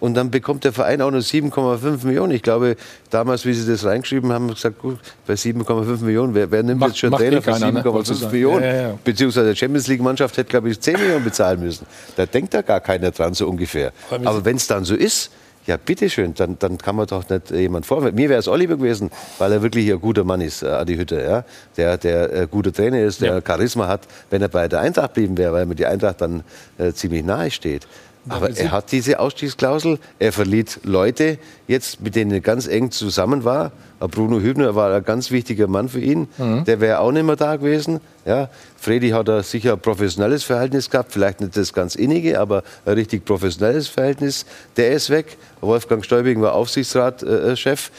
Und dann bekommt der Verein auch nur 7,5 Millionen. Ich glaube, damals, wie sie das reingeschrieben haben, haben gesagt, gut, bei 7,5 Millionen, wer, wer nimmt Macht- jetzt schon macht Trainer für keiner, ne? Wolltest du 7,5 sagen. Millionen? Ja, ja, ja. Beziehungsweise die Champions League-Mannschaft hätte, glaube ich, 10 Millionen bezahlen müssen. Da denkt da gar keiner dran, so ungefähr. Aber wenn es dann so ist, ja, bitteschön, dann, dann kann man doch nicht äh, jemand vorwerfen. Mir wäre es Oliver gewesen, weil er wirklich ein guter Mann ist, äh, Adi Hütter, ja? der, der äh, guter Trainer ist, der Charisma hat, wenn er bei der Eintracht blieben wäre, weil mir die Eintracht dann äh, ziemlich nahe steht. Aber er hat diese Ausstiegsklausel, er verliert Leute jetzt, mit denen er ganz eng zusammen war. Bruno Hübner war ein ganz wichtiger Mann für ihn. Mhm. Der wäre auch nicht mehr da gewesen. Ja. Fredi hat da sicher ein professionelles Verhältnis gehabt, vielleicht nicht das ganz innige, aber ein richtig professionelles Verhältnis. Der ist weg. Wolfgang Stäubing war Aufsichtsratchef.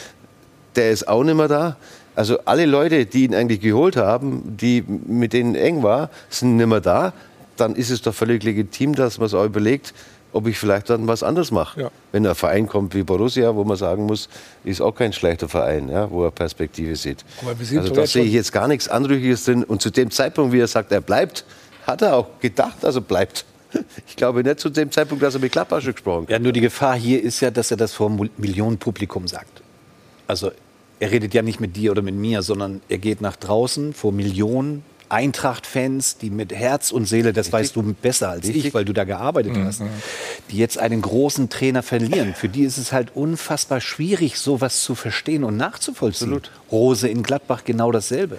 Der ist auch nicht mehr da. Also alle Leute, die ihn eigentlich geholt haben, die mit denen eng war, sind nicht mehr da. Dann ist es doch völlig legitim, dass man sich auch überlegt, ob ich vielleicht dann was anderes mache. Ja. Wenn ein Verein kommt wie Borussia, wo man sagen muss, ist auch kein schlechter Verein, ja, wo er Perspektive sieht. Also da sehe ich jetzt gar nichts Anrüchiges drin. Und zu dem Zeitpunkt, wie er sagt, er bleibt, hat er auch gedacht, dass er bleibt. [LAUGHS] Ich glaube nicht zu dem Zeitpunkt, dass er mit schon gesprochen hat. Ja, nur die Gefahr hier ist ja, dass er das vor einem Millionenpublikum sagt. Also er redet ja nicht mit dir oder mit mir, sondern er geht nach draußen vor Millionen Eintracht-Fans, die mit Herz und Seele, das weißt du besser als ich, weil du da gearbeitet Mhm. hast, die jetzt einen großen Trainer verlieren. Für die ist es halt unfassbar schwierig, sowas zu verstehen und nachzuvollziehen. Rose in Gladbach genau dasselbe.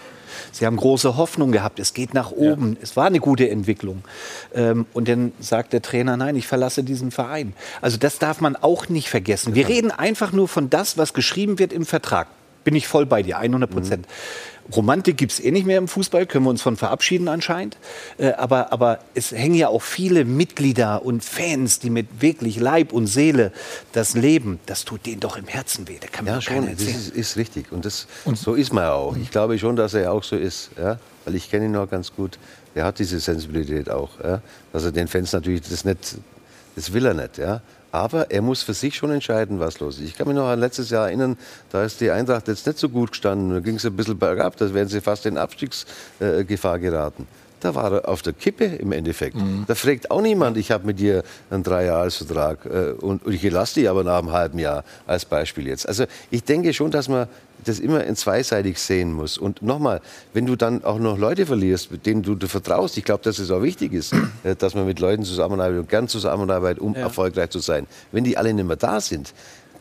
Sie haben große Hoffnung gehabt, es geht nach oben, es war eine gute Entwicklung. Ähm, und dann sagt der Trainer, nein, ich verlasse diesen Verein. Also das darf man auch nicht vergessen. Wir reden einfach nur von das, was geschrieben wird im Vertrag. Bin ich voll bei dir, 100 Prozent. Romantik gibt es eh nicht mehr im Fußball, können wir uns von verabschieden anscheinend. Äh, aber, aber es hängen ja auch viele Mitglieder und Fans, die mit wirklich Leib und Seele das leben. Das tut denen doch im Herzen weh. Da kann Ja, keiner schon, das ist, ist richtig. Und, das, so ist man auch. Ich glaube schon, dass er auch so ist. Ja? Weil ich kenne ihn noch ganz gut. Er hat diese Sensibilität auch. Ja? Dass er den Fans natürlich das nicht, das will er nicht. Ja? Aber er muss für sich schon entscheiden, was los ist. Ich kann mich noch an letztes Jahr erinnern, da ist die Eintracht jetzt nicht so gut gestanden. Da ging es ein bisschen bergab, da wären sie fast in Abstiegsgefahr geraten. Da war er auf der Kippe im Endeffekt. Da fragt auch niemand, ich habe mit dir einen Dreijahresvertrag äh, und, und ich lasse dich aber nach einem halben Jahr als Beispiel jetzt. Also ich denke schon, dass man das immer in zweiseitig sehen muss. Und nochmal, wenn du dann auch noch Leute verlierst, mit denen du, du vertraust, ich glaube, dass es auch wichtig ist, [CLEARS THROAT] äh, dass man mit Leuten zusammenarbeitet und gern zusammenarbeitet, um erfolgreich zu sein. Wenn die alle nicht mehr da sind,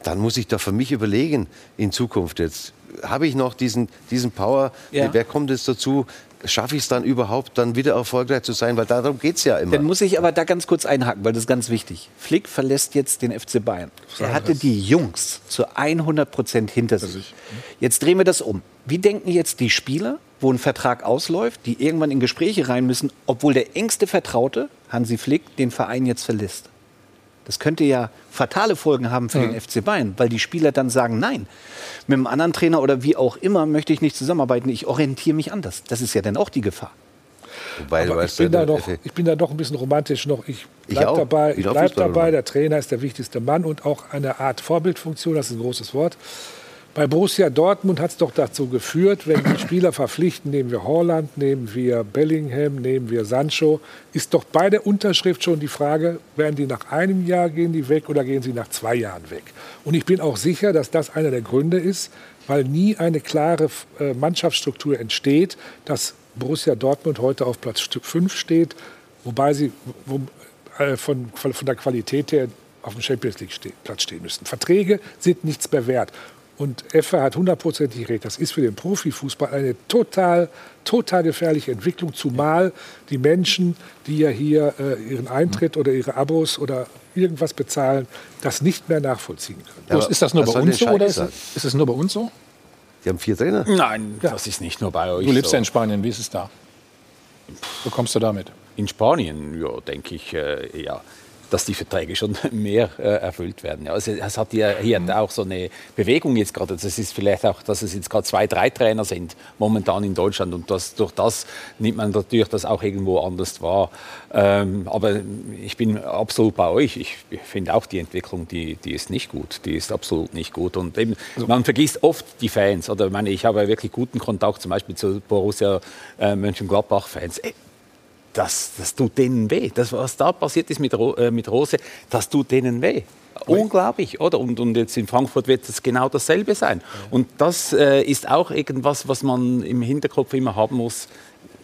dann muss ich doch für mich überlegen, in Zukunft jetzt, habe ich noch diesen, diesen Power, Ja. wer kommt jetzt dazu, schaffe ich es dann überhaupt, dann wieder erfolgreich zu sein, weil darum geht es ja immer. Dann muss ich aber da ganz kurz einhaken, weil das ist ganz wichtig. Flick verlässt jetzt den FC Bayern. Er hatte die Jungs zu 100 Prozent hinter sich. Jetzt drehen wir das um. Wie denken jetzt die Spieler, wo ein Vertrag ausläuft, die irgendwann in Gespräche rein müssen, obwohl der engste Vertraute, Hansi Flick, den Verein jetzt verlässt? Das könnte ja fatale Folgen haben für den FC Bayern, weil die Spieler dann sagen, nein, mit einem anderen Trainer oder wie auch immer möchte ich nicht zusammenarbeiten, ich orientiere mich anders. Das ist ja dann auch die Gefahr. Wobei, ich weißt, bin, da doch, ich bin da doch ein bisschen romantisch noch. Ich Ich bleib auch. dabei, Ich bleib dabei. Der Trainer ist der wichtigste Mann und auch eine Art Vorbildfunktion, das ist ein großes Wort. Bei Borussia Dortmund hat es doch dazu geführt, wenn die Spieler verpflichten, nehmen wir Holland, nehmen wir Bellingham, nehmen wir Sancho, ist doch bei der Unterschrift schon die Frage, werden die nach einem Jahr gehen die weg oder gehen sie nach zwei Jahren weg? Und ich bin auch sicher, dass das einer der Gründe ist, weil nie eine klare äh, Mannschaftsstruktur entsteht, dass Borussia Dortmund heute auf Platz 5 steht, wobei sie äh, von, von, der Qualität her auf dem Champions League ste Platz stehen müssten. Verträge sind nichts mehr wert. Und Effe hat hundertprozentig recht. Das ist für den Profifußball eine total, total gefährliche Entwicklung, zumal die Menschen, die ja hier äh, ihren Eintritt oder ihre Abos oder irgendwas bezahlen, das nicht mehr nachvollziehen können. Bloß ist das nur bei uns so oder ist, es- ist es nur bei uns so? Die haben vier Trainer. Nein, das ist nicht nur bei euch. Du lebst so. ja in Spanien, wie ist es da? Wo kommst du damit? In Spanien, ja, denke ich, äh, ja, dass die Verträge schon [LAUGHS] mehr äh, erfüllt werden. Ja, also es hat ja hier auch so eine Bewegung jetzt gerade. Das ist vielleicht auch, dass es jetzt gerade zwei, drei Trainer sind momentan in Deutschland und das, durch das nimmt man natürlich das auch irgendwo anders wahr. Ähm, aber ich bin absolut bei euch. Ich finde auch die Entwicklung, die, die ist nicht gut. Die ist absolut nicht gut. Und eben, man vergisst oft die Fans. Oder ich, meine, ich habe wirklich guten Kontakt zum Beispiel zu Borussia äh, Mönchengladbach-Fans. Das, das tut denen weh. Das, was da passiert ist mit, Ro äh, mit Rose, das tut denen weh. Unglaublich, oder? Und, und jetzt in Frankfurt wird es genau dasselbe sein. Und das äh, ist auch irgendwas, was man im Hinterkopf immer haben muss.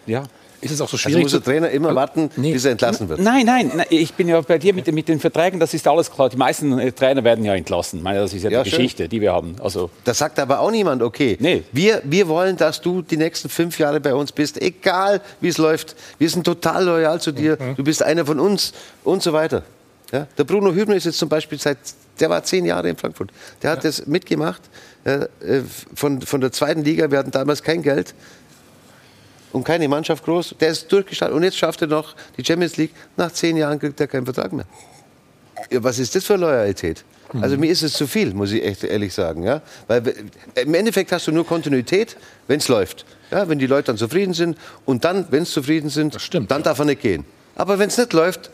Ja. Ist es auch so Also schwierig? muss der Trainer immer warten, bis er entlassen wird. Nein, nein, nein, ich bin ja bei dir mit, den- mit den Verträgen, das ist alles klar. Die meisten äh, Trainer werden ja entlassen. Ich meine, das ist ja, Ja, die schön. Geschichte, die wir haben. Also, Das sagt aber auch niemand, okay. Wir, wir wollen, dass du die nächsten fünf Jahre bei uns bist, egal wie es läuft. Wir sind total loyal zu dir, du bist einer von uns und so weiter. Ja? Der Bruno Hübner ist jetzt zum Beispiel seit, der war zehn Jahre in Frankfurt. Der hat das mitgemacht äh, äh, von, von der zweiten Liga. Wir hatten damals kein Geld und keine Mannschaft groß. Der ist durchgestartet und jetzt schafft er noch die Champions League. Nach zehn Jahren kriegt er keinen Vertrag mehr. Ja, was ist das für Loyalität? Also mir ist es zu viel, muss ich echt ehrlich sagen. Ja? Weil im Endeffekt hast du nur Kontinuität, wenn es läuft. Ja? Wenn die Leute dann zufrieden sind und dann, wenn sie zufrieden sind, dann darf er nicht gehen. Aber wenn es nicht läuft,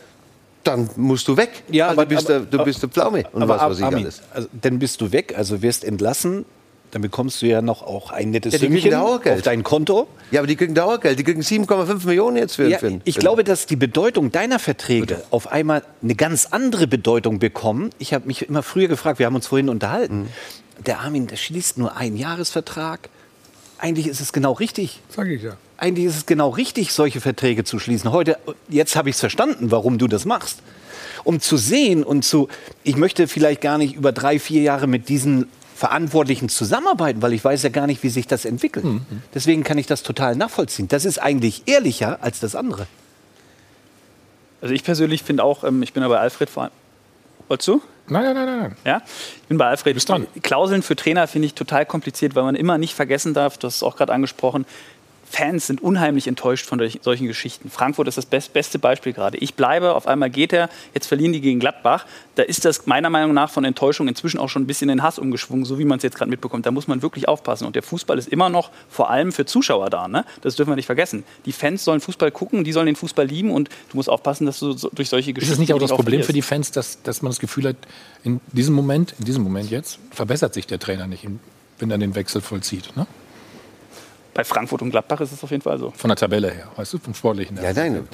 dann musst du weg. Ja, also aber- du bist, aber- der, du bist der Pflaume und Aber was weiß ich Armin, alles. Also, dann bist du weg, also wirst entlassen. Dann bekommst du ja noch auch ein nettes Ja, Sümmchen auf dein Konto. Ja, aber die kriegen Dauergeld. Die kriegen 7,5 Millionen jetzt für, Ja, für ich glaube, dass die Bedeutung deiner Verträge auf einmal eine ganz andere Bedeutung bekommen. Ich habe mich immer früher gefragt, wir haben uns vorhin unterhalten. Der Armin, der schließt nur einen Jahresvertrag eigentlich ist es genau richtig. Sag ich ja. Eigentlich ist es genau richtig, solche Verträge zu schließen. Heute, jetzt habe ich es verstanden, warum du das machst. Um zu sehen und zu, ich möchte vielleicht gar nicht über drei, vier Jahre mit diesen Verantwortlichen zusammenarbeiten, weil ich weiß ja gar nicht, wie sich das entwickelt. Mhm. Deswegen kann ich das total nachvollziehen. Das ist eigentlich ehrlicher als das andere. Also ich persönlich finde auch, ähm, ich bin da bei Alfred vor allem. Wolltest du? Nein, nein, nein, nein. Ja, ich bin bei Alfred. Klauseln für Trainer finde ich total kompliziert, weil man immer nicht vergessen darf, du hast es auch gerade angesprochen, Fans sind unheimlich enttäuscht von solch- solchen Geschichten. Frankfurt ist das best, beste Beispiel gerade. Ich bleibe, auf einmal geht er, jetzt verlieren die gegen Gladbach. Da ist das meiner Meinung nach von Enttäuschung inzwischen auch schon ein bisschen in Hass umgeschwungen, so wie man es jetzt gerade mitbekommt. Da muss man wirklich aufpassen. Und der Fußball ist immer noch vor allem für Zuschauer da. Ne? Das dürfen wir nicht vergessen. Die Fans sollen Fußball gucken, die sollen den Fußball lieben und du musst aufpassen, dass du so, durch solche Ist Geschichten. es nicht auch das Problem für die Fans, dass, dass man das Gefühl hat, in diesem Moment, in diesem Moment jetzt, verbessert sich der Trainer nicht, wenn er den Wechsel vollzieht? Ne? Bei Frankfurt und Gladbach ist es auf jeden Fall so. Von der Tabelle her, weißt du, vom Sportlichen her. Ja, nein,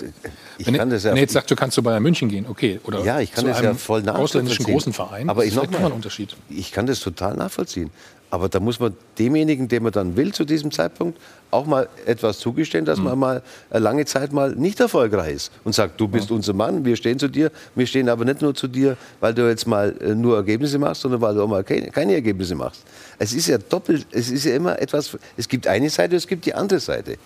ich wenn, kann das ja- Wenn er jetzt sagt, du kannst zu Bayern München gehen, okay. Oder ja, ich kann zu das ja einem voll ausländischen nachvollziehen. großen Verein. Aber das ich noch mal, ein Unterschied. Ich kann das total nachvollziehen. Aber da muss man demjenigen, den man dann will zu diesem Zeitpunkt, auch mal etwas zugestehen, dass man mal eine lange Zeit mal nicht erfolgreich ist und sagt, du bist unser Mann, wir stehen zu dir. Wir stehen aber nicht nur zu dir, weil du jetzt mal äh, nur Ergebnisse machst, sondern weil du auch mal keine, Ergebnisse machst. Es ist ja doppelt, es ist ja immer etwas, es gibt eine Seite, es gibt die andere Seite.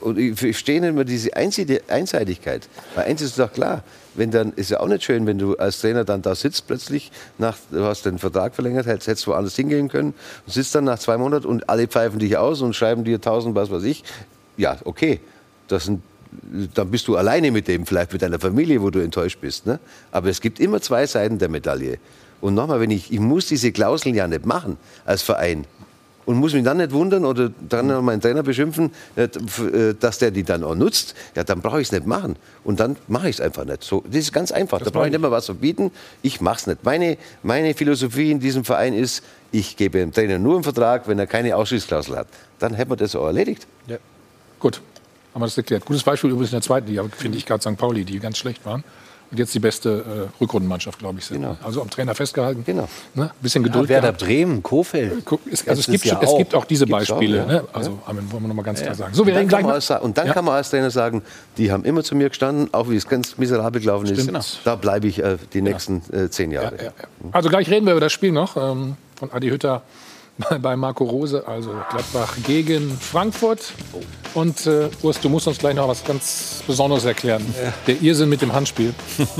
Und ich verstehe nicht mehr diese Einseitig- Einseitigkeit. Weil eins ist doch klar, wenn dann ist ja auch nicht schön, wenn du als Trainer dann da sitzt plötzlich, nach, du hast den Vertrag verlängert, hättest, hättest woanders hingehen können, und sitzt dann nach zwei Monaten und alle pfeifen dich aus und schreiben dir tausend, was weiß ich. Ja, okay, das sind, dann bist du alleine mit dem, vielleicht mit deiner Familie, wo du enttäuscht bist. Ne? Aber es gibt immer zwei Seiten der Medaille. Und nochmal, wenn ich, ich muss diese Klauseln ja nicht machen als Verein und muss mich dann nicht wundern oder dann meinen Trainer beschimpfen, äh, äh, dass der die dann auch nutzt, ja, dann brauche ich es nicht machen. Und dann mache ich es einfach nicht. So, das ist ganz einfach. da brauche ich nicht mehr was verbieten. Ich mache es nicht. Meine, meine Philosophie in diesem Verein ist, ich gebe dem Trainer nur einen Vertrag, wenn er keine Ausschlussklausel hat. Dann hätten wir das auch erledigt. Ja. Gut, haben wir das erklärt. Gutes Beispiel übrigens in der zweiten Liga, finde ich gerade St. Pauli, die ganz schlecht waren. Und jetzt die beste äh, Rückrundenmannschaft, glaube ich, sind. Also am Trainer festgehalten. Genau. Ne? Bisschen Geduld. Werder gehabt. Bremen, Kofeld. Es, also es, gibt, Jahr es auch. gibt auch diese Gibt's auch, Beispiele. ja. Ne? Also, Ja. Wollen wir noch mal ganz Ja. klar sagen. So, wir und, reden dann gleich kann man als, und dann Ja. kann man als Trainer sagen, die haben immer zu mir gestanden, auch wie es ganz miserabel gelaufen ist. Stimmt. Da bleibe ich äh, die nächsten äh, zehn Jahre. Also gleich reden wir über das Spiel noch ähm, von Adi Hütter bei- Marco Rose, also Gladbach gegen Frankfurt. Und äh, Urs, du musst uns gleich noch was ganz Besonderes erklären. Der Irrsinn mit dem Handspiel. [LAUGHS]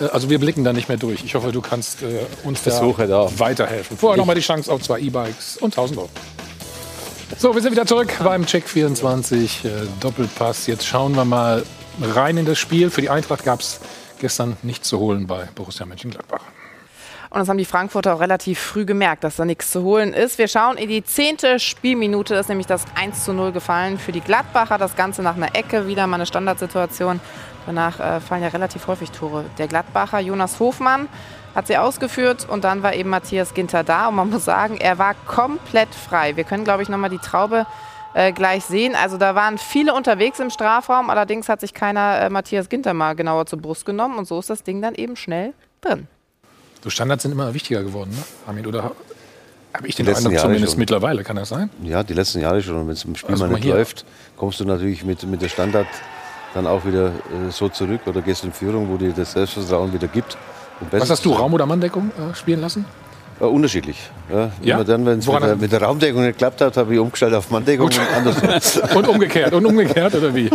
Äh, also wir blicken da nicht mehr durch. Ich hoffe, du kannst äh, uns da da. weiterhelfen. Vorher noch mal die Chance auf zwei E-Bikes und 1000 Euro. So, wir sind wieder zurück beim Check 24 äh, Doppelpass. Jetzt schauen wir mal rein in das Spiel. Für die Eintracht gab es gestern nichts zu holen bei Borussia Mönchengladbach. Und das haben die Frankfurter auch relativ früh gemerkt, dass da nichts zu holen ist. Wir schauen in die zehnte Spielminute. Ist nämlich das 1 zu 0 gefallen für die Gladbacher. Das Ganze nach einer Ecke, wieder mal eine Standardsituation. Danach äh, fallen ja relativ häufig Tore. Der Gladbacher Jonas Hofmann hat sie ausgeführt und dann war eben Matthias Ginter da. Und man muss sagen, er war komplett frei. Wir können, glaube ich, nochmal die Traube äh, gleich sehen. Also da waren viele unterwegs im Strafraum. Allerdings hat sich keiner äh, Matthias Ginter mal genauer zur Brust genommen. Und so ist das Ding dann eben schnell drin. So Standards sind immer wichtiger geworden, ne? Hamid, oder habe ich Die den letzten Eindruck Jahre zumindest schon. mittlerweile, kann das sein? Ja, die letzten Jahre schon. Und wenn es im Spiel Also mal nicht hier. läuft, kommst du natürlich mit, mit der Standard dann auch wieder äh, so zurück oder gehst in Führung, wo dir das Selbstvertrauen wieder gibt. Was hast du. Raum- oder Manndeckung äh, spielen lassen? Äh, unterschiedlich. Ja, Ja? Immer dann, wenn es mit, mit der Raumdeckung nicht geklappt hat, habe ich umgestellt auf Manndeckung und andersrum. [LAUGHS] und umgekehrt, und umgekehrt, oder wie?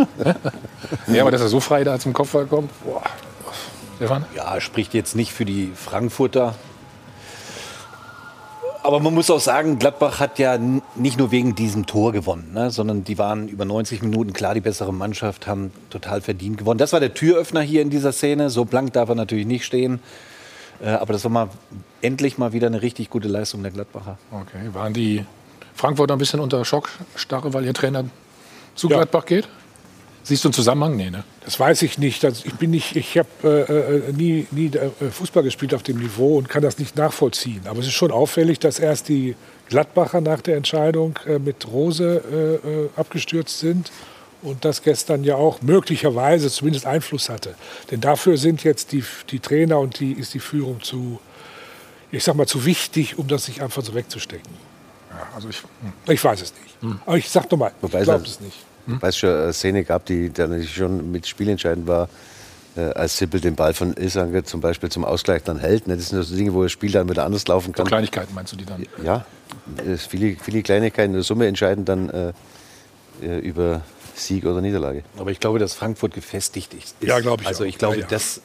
[LAUGHS] ja, aber dass er so frei da zum Kopfball kommt, boah. Stefan? Ja, spricht jetzt nicht für die Frankfurter. Aber man muss auch sagen, Gladbach hat ja nicht nur wegen diesem Tor gewonnen, ne, sondern die waren über 90 Minuten klar die bessere Mannschaft, haben total verdient gewonnen. Das war der Türöffner hier in dieser Szene. So blank darf er natürlich nicht stehen. Äh, aber das war mal endlich mal wieder eine richtig gute Leistung der Gladbacher. Okay, waren die Frankfurter ein bisschen unter Schockstarre, weil ihr Trainer zu Gladbach geht? Siehst du einen Zusammenhang? Nee, ne? Das weiß ich nicht. Also ich bin nicht, ich habe äh, äh, nie, nie äh, Fußball gespielt auf dem Niveau und kann das nicht nachvollziehen. Aber es ist schon auffällig, dass erst die Gladbacher nach der Entscheidung äh, mit Rose äh, äh, abgestürzt sind und das gestern ja auch möglicherweise zumindest Einfluss hatte. Denn dafür sind jetzt die, die Trainer und die ist die Führung zu, ich sag mal, zu wichtig, um das sich einfach so wegzustecken. also ich, ich weiß es nicht. Aber ich sag doch mal, Wobei ich glaube es nicht. Wobei es schon eine Szene gab, die dann schon mit spielentscheidend war, äh, als Sippel den Ball von Ilsange zum Beispiel zum Ausgleich dann hält. Ne? Das sind so Dinge, wo das Spiel dann wieder anders laufen So kann. Kleinigkeiten meinst du die dann? Ja, viele, viele Kleinigkeiten in der Summe entscheiden dann äh, äh, über Sieg oder Niederlage. Aber ich glaube, dass Frankfurt gefestigt ist. Ja, glaube ich Also auch. ich glaube, Ja, ja. dass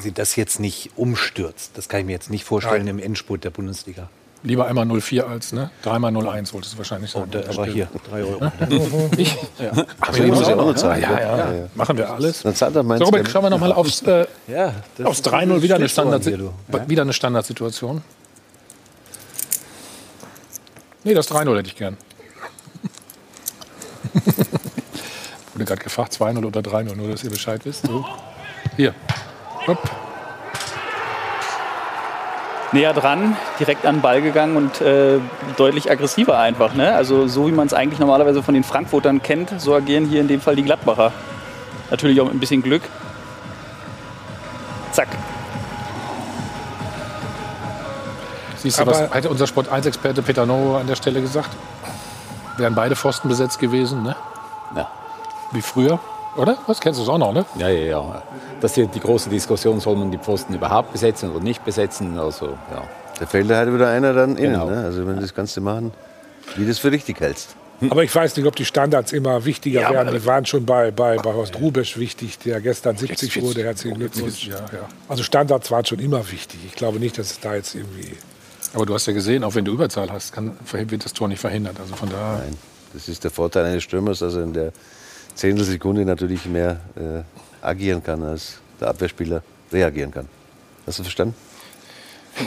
sie das jetzt nicht umstürzt. Das kann ich mir jetzt nicht vorstellen Nein. im Endspurt der Bundesliga. Lieber einmal 0,4 als ne? dreimal 0,1 wolltest du wahrscheinlich sagen. da- aber hier, drei Euro. [LAUGHS] Ich? Ja. Ach, so, ich muss ja auch noch zahlen, Ja, ja, ja. ja. Machen wir alles. Dann zahlt er meins, So, Robert, schauen wir nochmal aufs, äh, Ja, aufs ist 3-0. Wieder eine, Standard, hier, wieder eine Standardsituation. Nee, das 3-0 hätte ich gern. [LAUGHS] Wurde gerade gefragt, 2-0 oder 3-0, nur dass ihr Bescheid wisst. So. Hier. Hopp. Näher dran, direkt an den Ball gegangen und äh, deutlich aggressiver einfach. Ne? Also so wie man es eigentlich normalerweise von den Frankfurtern kennt, so agieren hier in dem Fall die Gladbacher. Natürlich auch mit ein bisschen Glück. Zack. Siehst du, was Aber- hätte unser Sport 1-Experte Peter No an der Stelle gesagt? Wären beide Pfosten besetzt gewesen, ne? Ja. Wie früher, oder? Was kennst du es auch noch, ne? Ja, ja, ja. Das ist die große Diskussion, soll man die Pfosten überhaupt besetzen oder nicht besetzen. Also, ja. Da fällt halt wieder einer dann innen. Genau. Ne? Also wenn du das Ganze machen, wie du das für richtig hältst. Aber ich weiß nicht, ob die Standards immer wichtiger Ja, werden. Die waren schon bei, bei, bei Horst Rubesch wichtig, der gestern 70 Jetzt- wurde. Herzlichen Glückwunsch. ja, ja. Also Standards waren schon immer wichtig. Ich glaube nicht, dass es da jetzt irgendwie. Aber du hast ja gesehen, auch wenn du Überzahl hast, kann, wird das Tor nicht verhindert. Also von daher. Nein, das ist der Vorteil eines Stürmers, er in der Zehntelsekunde natürlich mehr äh, agieren kann, als der Abwehrspieler reagieren kann. Hast du verstanden? [LAUGHS]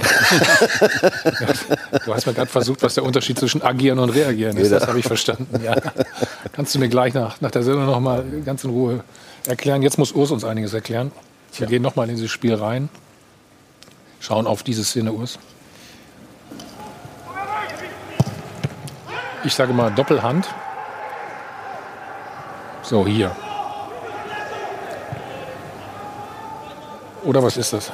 Du hast mir gerade versucht, was der Unterschied zwischen agieren und reagieren ist. Das habe ich verstanden. Ja. Kannst du mir gleich nach, nach der Sendung noch mal ganz in Ruhe erklären. Jetzt muss Urs uns einiges erklären. Wir gehen noch mal in dieses Spiel rein. Schauen auf diese Szene, Urs. Ich sage mal Doppelhand. So, hier. Oder was ist das?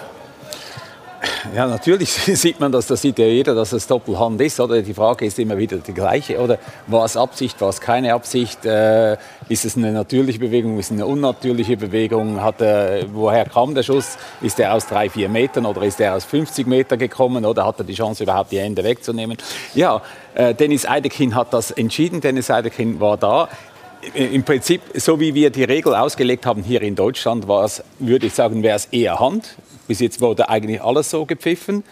Ja, natürlich [LAUGHS] sieht man das, das sieht ja jeder, dass es Doppelhand ist. Oder? Die Frage ist immer wieder die gleiche. Oder war es Absicht, war es keine Absicht? Äh, ist es eine natürliche Bewegung, ist es eine unnatürliche Bewegung? Hat er, woher kam der Schuss? Ist er aus drei, vier Metern oder ist er aus 50 Meter gekommen? Oder hat er die Chance, überhaupt die Hände wegzunehmen? Ja, äh, Dennis Eidekin hat das entschieden. Dennis Eidekin war da. Im Prinzip, so wie wir die Regel ausgelegt haben hier in Deutschland, war es, würde ich sagen, wäre es eher Hand. Bis jetzt wurde eigentlich alles so gepfiffen.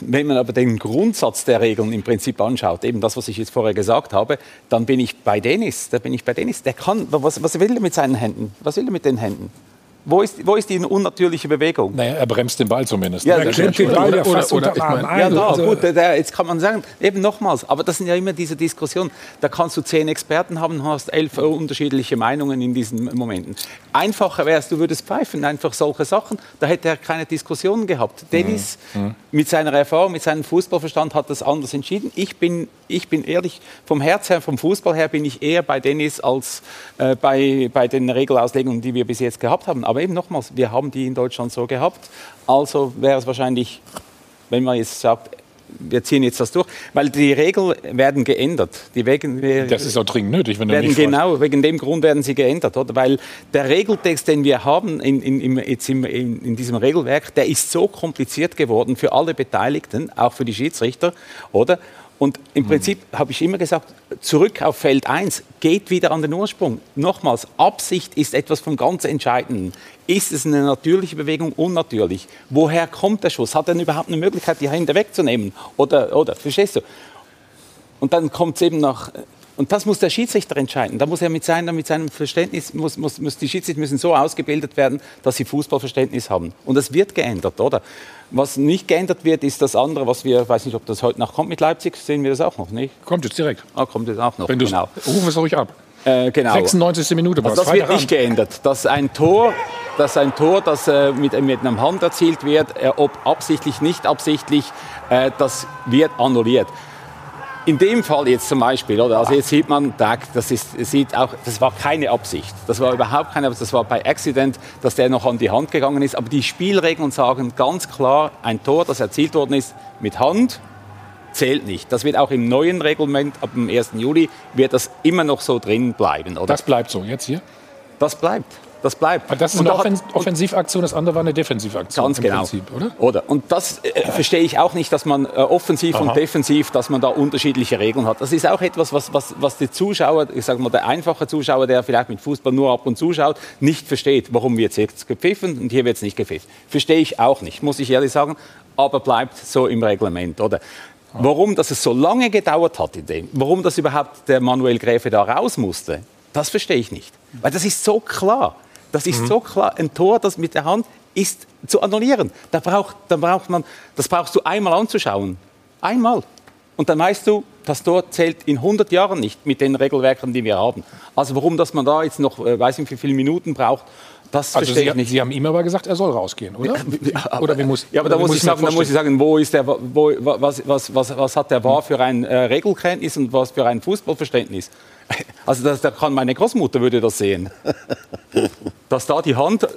Wenn man aber den Grundsatz der Regeln im Prinzip anschaut, eben das, was ich jetzt vorher gesagt habe, dann bin ich bei Dennis. Da bin ich bei Dennis. Der kann, was, was will er mit seinen Händen? Was will er mit den Händen? Wo ist, wo ist die unnatürliche Bewegung? Naja, er bremst den Ball zumindest. Ja, Er klemmt den Ball ja Oder- fast oder- Arm meine, ein. Ja, da, Also- gut, der, jetzt kann man sagen, eben nochmals, aber das sind ja immer diese Diskussionen. Da kannst du zehn Experten haben und hast elf unterschiedliche Meinungen in diesen Momenten. Einfacher wäre es, du würdest pfeifen, einfach solche Sachen, da hätte er keine Diskussionen gehabt. Dennis Mhm. Mit seiner Erfahrung, mit seinem Fußballverstand hat das anders entschieden. Ich bin, ich bin ehrlich, vom Herz her, vom Fußball her bin ich eher bei Dennis als äh, bei, bei den Regelauslegungen, die wir bis jetzt gehabt haben. Aber eben nochmals, wir haben die in Deutschland so gehabt. Also wäre es wahrscheinlich, wenn man jetzt sagt, wir ziehen jetzt das durch, weil die Regeln werden geändert. Die wegen, Das ist auch dringend nötig, wenn du werden genau wegen dem Grund werden sie geändert, oder? Weil der Regeltext, den wir haben in, in, im, jetzt im, in, in diesem Regelwerk, der ist so kompliziert geworden für alle Beteiligten, auch für die Schiedsrichter, oder? Und im Prinzip habe ich immer gesagt, zurück auf Feld 1, geht wieder an den Ursprung. Nochmals, Absicht ist etwas vom ganz Entscheidenden. Ist es eine natürliche Bewegung, unnatürlich? Woher kommt der Schuss? Hat er denn überhaupt eine Möglichkeit, die Hände wegzunehmen? Oder, oder verstehst du? Und dann kommt es eben nach. Und das muss der Schiedsrichter entscheiden. Da muss er mit, seiner, mit seinem Verständnis, muss, muss, muss, die Schiedsrichter müssen so ausgebildet werden, dass sie Fußballverständnis haben. Und das wird geändert, oder? Was nicht geändert wird, ist das andere, was wir, weiß nicht, ob das heute noch kommt mit Leipzig, sehen wir das auch noch, nicht? Kommt jetzt direkt. Ah, kommt jetzt auch noch, Wenn genau. Ruf es ruhig ab. Äh, genau. 96. Minute Also das wird nicht geändert. Dass ein Tor, dass ein Tor, das äh, mit, mit einem Hand erzielt wird, äh, ob absichtlich, nicht absichtlich, äh, das wird annulliert. In dem Fall jetzt zum Beispiel, oder? Also jetzt sieht man, da, das, ist, sieht auch, das war keine Absicht. Das war überhaupt keine Absicht. Das war bei Accident, dass der noch an die Hand gegangen ist. Aber die Spielregeln sagen ganz klar, ein Tor, das erzielt worden ist mit Hand, zählt nicht. Das wird auch im neuen Reglement ab dem 1. Juli wird das immer noch so drin bleiben. Oder? Das bleibt so jetzt hier? Das bleibt. Das bleibt. Aber das ist Und eine hat- Offen Offensivaktion, das andere war eine Defensivaktion. Ganz genau. Prinzip, oder? Oder? Und das äh, verstehe ich auch nicht, dass man äh, offensiv Aha. und defensiv, dass man da unterschiedliche Regeln hat. Das ist auch etwas, was, was, was die Zuschauer, ich sage mal, der einfache Zuschauer, der vielleicht mit Fußball nur ab und zu schaut, nicht versteht, warum wird jetzt gepfiffen und hier wird es nicht gepfiffen. Verstehe ich auch nicht, muss ich ehrlich sagen, aber bleibt so im Reglement, oder? Warum das es so lange gedauert hat, in dem, warum das überhaupt der Manuel Gräfe da raus musste, das verstehe ich nicht. Weil das ist so klar. Das ist so klar. Ein Tor, das mit der Hand ist zu annullieren. Da braucht, da braucht man, das brauchst du einmal anzuschauen. Einmal. Und dann weißt du, das Tor zählt in 100 Jahren nicht mit den Regelwerken, die wir haben. Also warum, dass man da jetzt noch, äh, weiß nicht, wie viele Minuten braucht, das Also verstehe Sie, ich nicht. Sie haben ihm aber gesagt, er soll rausgehen, oder? oder wie muss, Ja, aber da wie muss ich sagen, da muss ich sagen, wo ist der, wo, was, was, was, was hat der war für ein äh, Regelkenntnis und was für ein Fußballverständnis? [LAUGHS] Also das, da kann meine Großmutter würde das sehen, dass da die Hand äh,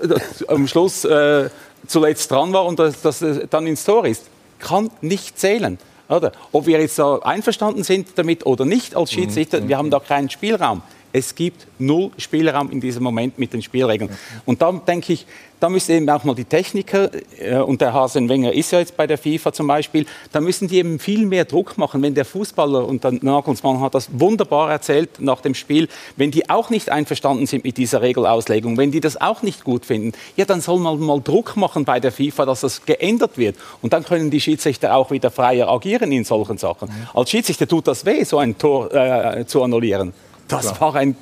am Schluss äh, zuletzt dran war und dass das äh, dann ins Tor ist, kann nicht zählen. Oder? Ob wir jetzt da einverstanden sind damit oder nicht als Schiedsrichter, wir haben da keinen Spielraum. Es gibt null Spielraum in diesem Moment mit den Spielregeln. Und da denke ich, da müssen eben auch mal die Techniker, äh, und der Hasen Wenger ist ja jetzt bei der FIFA zum Beispiel, da müssen die eben viel mehr Druck machen, wenn der Fußballer, und der Nagelsmann hat das wunderbar erzählt nach dem Spiel, wenn die auch nicht einverstanden sind mit dieser Regelauslegung, wenn die das auch nicht gut finden, ja, dann soll man mal Druck machen bei der FIFA, dass das geändert wird. Und dann können die Schiedsrichter auch wieder freier agieren in solchen Sachen. Als Schiedsrichter tut das weh, so ein Tor äh, zu annullieren. Das, Klar. war ein,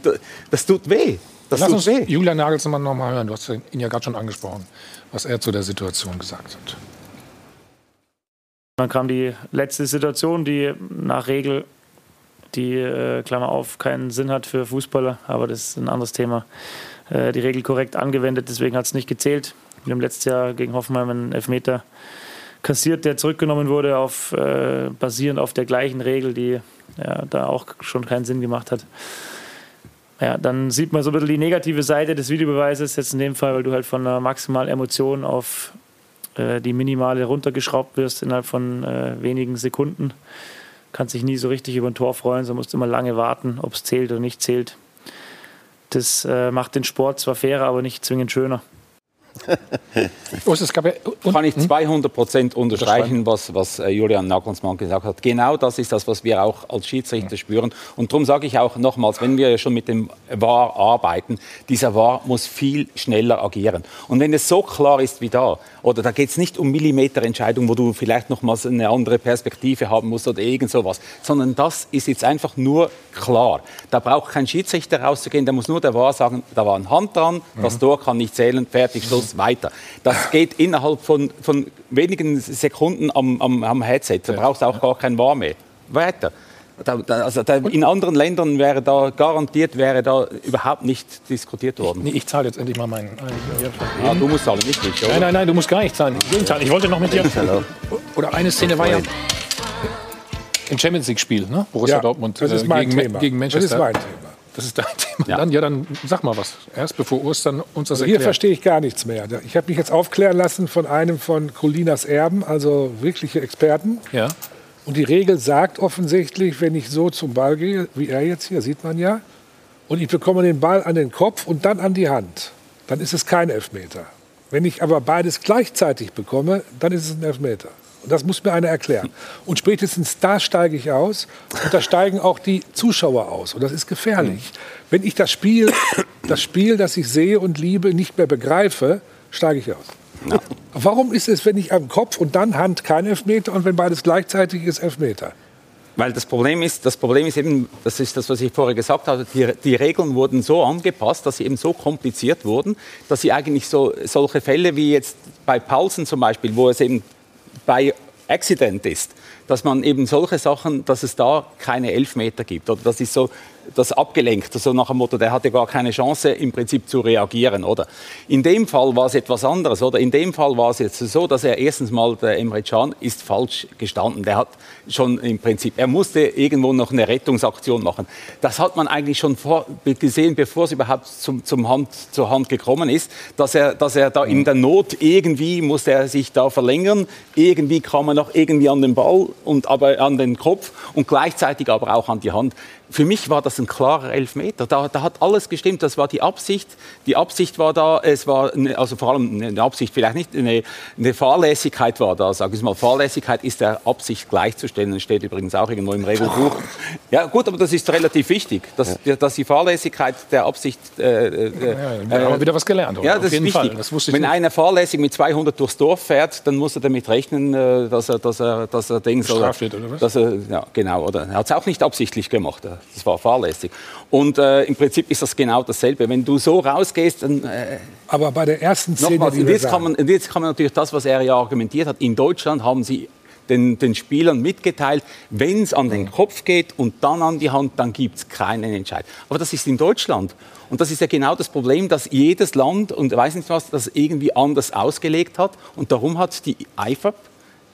das tut weh. Das Lass tut uns weh. Julian Nagelsmann noch mal hören. Du hast ihn ja gerade schon angesprochen, was er zu der Situation gesagt hat. Dann kam die letzte Situation, die nach Regel, die, äh, Klammer auf, keinen Sinn hat für Fußballer, aber das ist ein anderes Thema. Äh, die Regel korrekt angewendet, deswegen hat es nicht gezählt. Wir haben letztes Jahr gegen Hoffenheim einen Elfmeter kassiert, der zurückgenommen wurde, auf, äh, basierend auf der gleichen Regel, die ja, da auch schon keinen Sinn gemacht hat. Ja, dann sieht man so ein bisschen die negative Seite des Videobeweises, jetzt in dem Fall, weil du halt von einer maximalen Emotion auf äh, die minimale runtergeschraubt wirst innerhalb von äh, wenigen Sekunden. Kannst dich nie so richtig über ein Tor freuen, sondern musst immer lange warten, ob es zählt oder nicht zählt. Das äh, macht den Sport zwar fairer, aber nicht zwingend schöner. [LAUGHS] Kann ich 200 Prozent unterstreichen, was, was äh, Julian Nagelsmann gesagt hat. Genau das ist das, was wir auch als Schiedsrichter spüren. Und darum sage ich auch nochmals, wenn wir schon mit dem VAR arbeiten, dieser VAR muss viel schneller agieren. Und wenn es so klar ist wie da, oder da geht es nicht um Millimeterentscheidungen, wo du vielleicht nochmals eine andere Perspektive haben musst oder irgend sowas, sondern das ist jetzt einfach nur klar. Da braucht kein Schiedsrichter rauszugehen, da muss nur der VAR sagen, da war eine Hand dran, das Mhm. Tor kann nicht zählen, fertig, Schluss, weiter. Das geht innerhalb von, von wenigen Sekunden am, am, am Headset. Da brauchst du auch gar kein VAR mehr. Weiter. Da, da, also da, in anderen Ländern wäre da garantiert wäre da überhaupt nicht diskutiert worden. Nee, ich zahle jetzt endlich mal meinen. Ah, du musst zahlen, nicht ich. Nein, nein, nein, du musst gar nicht zahlen. Ich will zahlen. Ich wollte noch mit dir. Oder eine Szene war ja im Champions League-Spiel, ne? Borussia Ja, Dortmund das ist äh, mein gegen, Thema. gegen Das Manchester. ist mein Thema. Das ist dein [LAUGHS] Thema. Dann, ja, dann sag mal was. Erst bevor Ostern uns das Also hier erklärt. verstehe ich gar nichts mehr. Ich habe mich jetzt aufklären lassen von einem von Colinas Erben, also wirkliche Experten. Ja. Und die Regel sagt offensichtlich, wenn ich so zum Ball gehe, wie er jetzt hier, sieht man ja, und ich bekomme den Ball an den Kopf und dann an die Hand, dann ist es kein Elfmeter. Wenn ich aber beides gleichzeitig bekomme, dann ist es ein Elfmeter. Das muss mir einer erklären. Und spätestens da steige ich aus und da steigen auch die Zuschauer aus. Und das ist gefährlich. Wenn ich das Spiel, das Spiel, das ich sehe und liebe, nicht mehr begreife, steige ich aus. Warum ist es, wenn ich am Kopf und dann Hand kein Elfmeter und wenn beides gleichzeitig ist, Elfmeter? Weil das Problem ist, das Problem ist eben, das ist das, was ich vorher gesagt habe, die, die Regeln wurden so angepasst, dass sie eben so kompliziert wurden, dass sie eigentlich so, solche Fälle wie jetzt bei Paulsen zum Beispiel, wo es eben bei Accident ist, dass man eben solche Sachen, dass es da keine Elfmeter gibt. Oder das ist so, das abgelenkt, so nach dem Motto, der hatte gar keine Chance im Prinzip zu reagieren, oder? In dem Fall war es etwas anderes, oder? In dem Fall war es jetzt so, dass er erstens mal, der Emre Can ist falsch gestanden. Der hat schon im Prinzip, er musste irgendwo noch eine Rettungsaktion machen. Das hat man eigentlich schon vor, gesehen, bevor es überhaupt zum, zum Hand, zur Hand gekommen ist, dass er, dass er da in der Not irgendwie musste er sich da verlängern, irgendwie kam er noch irgendwie an den Ball und aber an den Kopf und gleichzeitig aber auch an die Hand für mich war das ein klarer Elfmeter. Da, da hat alles gestimmt. Das war die Absicht. Die Absicht war da. Es war eine, also vor allem eine Absicht, vielleicht nicht eine, eine Fahrlässigkeit war da. Sag ich mal, Fahrlässigkeit ist der Absicht gleichzustellen. Das steht übrigens auch irgendwo im Regelbuch. Ja gut, aber das ist relativ wichtig, dass, ja. dass die Fahrlässigkeit der Absicht. Äh, äh, ja, wir haben wieder was gelernt. Ja, das ist wichtig. Das Wenn nicht. einer fahrlässig mit 200 durchs Dorf fährt, dann muss er damit rechnen, äh, dass er, dass er, dass er denkt, Bestraft wird, oder was? Dass er, ja, genau. Oder er hat es auch nicht absichtlich gemacht. Das war fahrlässig. Und äh, im Prinzip ist das genau dasselbe. Wenn du so rausgehst, dann. Äh, Aber bei der ersten Szene. Nochmals, und jetzt, kann man, jetzt kann man natürlich das, was er ja argumentiert hat. In Deutschland haben sie den, den, Spielern mitgeteilt, wenn es an den Kopf geht und dann an die Hand, dann gibt es keinen Entscheid. Aber das ist in Deutschland. Und das ist ja genau das Problem, dass jedes Land und weiß nicht was, das irgendwie anders ausgelegt hat. Und darum hat die IFAB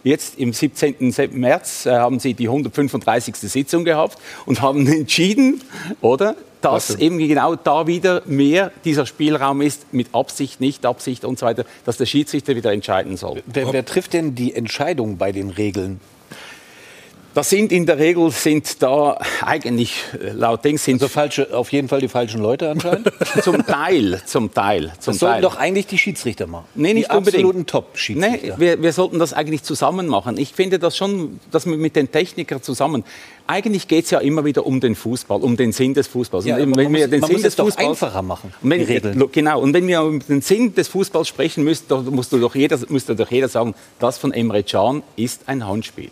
Jetzt im 17. März äh, haben Sie die 135. Sitzung gehabt und haben entschieden, oder, dass eben genau da wieder mehr dieser Spielraum ist, mit Absicht, nicht Absicht und so weiter, dass der Schiedsrichter wieder entscheiden soll. Wer, wer trifft denn die Entscheidung bei den Regeln? Das sind in der Regel sind da eigentlich äh, laut Dings sind also falsche, auf jeden Fall die falschen Leute anscheinend. [LAUGHS] zum Teil, zum Teil, zum das sollten Teil. doch eigentlich die Schiedsrichter machen. Nee, nicht die unbedingt. absoluten Top-Schiedsrichter. Nee, wir, wir sollten das eigentlich zusammen machen. Ich finde das schon, dass wir mit den Technikern zusammen. Eigentlich geht es ja immer wieder um den Fußball, um den Sinn des Fußballs. Ja, und wenn wir muss, den Sinn muss des Fußballs einfacher machen. Wenn, Regeln. Genau. Und wenn wir um den Sinn des Fußballs sprechen müssen, dann musst du doch jeder, müsste doch jeder sagen, das von Emre Can ist ein Handspiel.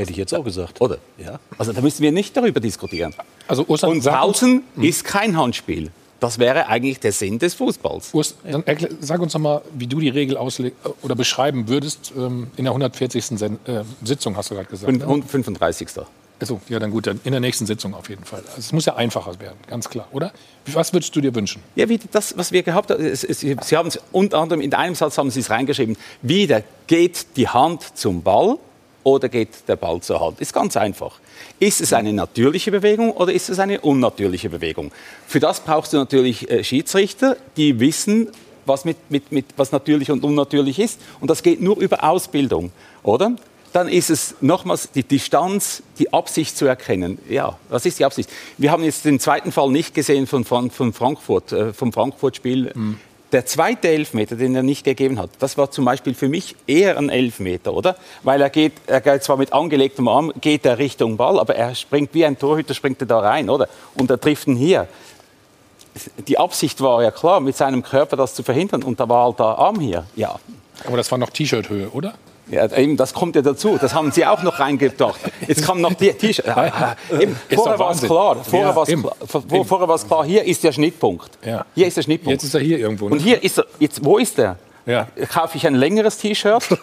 Hätte ich jetzt auch gesagt. Oder? Ja. Also da müssen wir nicht darüber diskutieren. Also Ostern, Und Pausen ist kein Handspiel. Das wäre eigentlich der Sinn des Fußballs. Urs, dann erklär, sag uns noch mal, wie du die Regel ausleg oder beschreiben würdest ähm, in der 140. Sen äh, Sitzung, hast du gerade gesagt. Und, und 35. Also, ja, dann gut, dann in der nächsten Sitzung auf jeden Fall. Also, es muss ja einfacher werden, ganz klar, oder? Was würdest du dir wünschen? Ja, wie das, was wir gehabt haben. Es, es, Sie haben es unter anderem in einem Satz haben Sie es reingeschrieben. Wieder geht die Hand zum Ball oder geht der Ball zur Hand? Ist ganz einfach. Ist es eine natürliche Bewegung oder ist es eine unnatürliche Bewegung? Für das brauchst du natürlich äh, Schiedsrichter, die wissen, was, mit, mit, mit, was natürlich und unnatürlich ist. Und das geht nur über Ausbildung, oder? Dann ist es nochmals die Distanz, die Absicht zu erkennen. Ja, was ist die Absicht? Wir haben jetzt den zweiten Fall nicht gesehen von, von, von Frankfurt, äh, vom Frankfurt-Spiel. Mhm. Der zweite Elfmeter, den er nicht gegeben hat, das war zum Beispiel für mich eher ein Elfmeter, oder? Weil er geht, er geht zwar mit angelegtem Arm, geht er Richtung Ball, aber er springt wie ein Torhüter, springt er da rein, oder? Und er trifft ihn hier. Die Absicht war ja klar, mit seinem Körper das zu verhindern, und da war halt der Arm hier, ja. Aber das war noch T-Shirt-Höhe, oder? Ja, eben, das kommt ja dazu. Das haben Sie auch noch reingedacht. Jetzt kam noch die T-Shirt. Ja, vorher war es klar. Vorher war es klar. Vor, vorher klar. Hier ist der Schnittpunkt. Hier ist der Schnittpunkt. Jetzt ist er hier irgendwo. Ne? Und hier ist er. Jetzt, wo ist er? Ja. Kaufe ich ein längeres T-Shirt? [LAUGHS]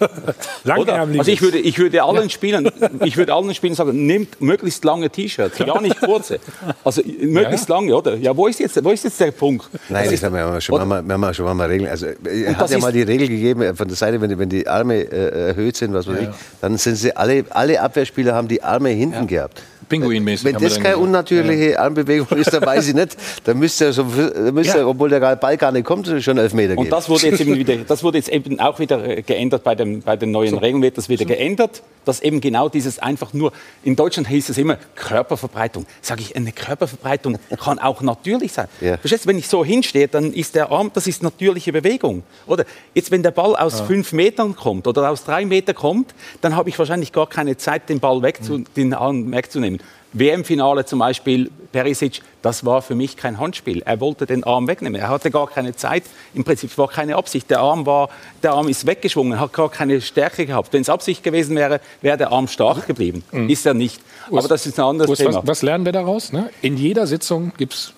also ich würde, ich würde allen Spielern, ich würde allen Spielern sagen, nehmt möglichst lange T-Shirts, gar nicht kurze. Also möglichst lange, oder? Ja, wo ist jetzt, wo ist jetzt der Punkt? Nein, das, haben wir schon mal, wir haben schon mal Regeln. Also er hat ja mal die Regel gegeben äh, von der Seite, wenn die, wenn die Arme äh, erhöht sind, was weiß ich, dann sind sie alle, alle Abwehrspieler haben die Arme hinten gehabt. Pinguinmäßig. Wenn das keine unnatürliche ja. Armbewegung ist, dann weiß ich nicht. Dann müsste er, so, müsste ja. obwohl der Ball gar nicht kommt, schon elf Meter gehen. Und das wurde jetzt eben wieder, [LAUGHS] das wurde jetzt eben auch wieder äh, geändert bei, dem, bei den neuen so. Regeln, wird das wieder so. geändert, dass eben genau dieses einfach nur, in Deutschland hieß es immer Körperverbreitung. Sage ich, eine Körperverbreitung [LAUGHS] kann auch natürlich sein. Ja. Verstehst du, wenn ich so hinstehe, dann ist der Arm, das ist natürliche Bewegung. Oder jetzt, wenn der Ball aus ja. fünf Metern kommt oder aus drei Metern kommt, dann habe ich wahrscheinlich gar keine Zeit, den Ball wegzu, mhm. den Arm wegzunehmen. WM-Finale zum Beispiel, Perisic, das war für mich kein Handspiel. Er wollte den Arm wegnehmen. Er hatte gar keine Zeit. Im Prinzip war keine Absicht. Der Arm, war, der Arm ist weggeschwungen, hat gar keine Stärke gehabt. Wenn es Absicht gewesen wäre, wäre der Arm stark geblieben. Mhm. Ist er nicht. Aber das ist ein anderes Urs, Thema. Was, was, lernen wir daraus? Ne? In jeder Sitzung gibt es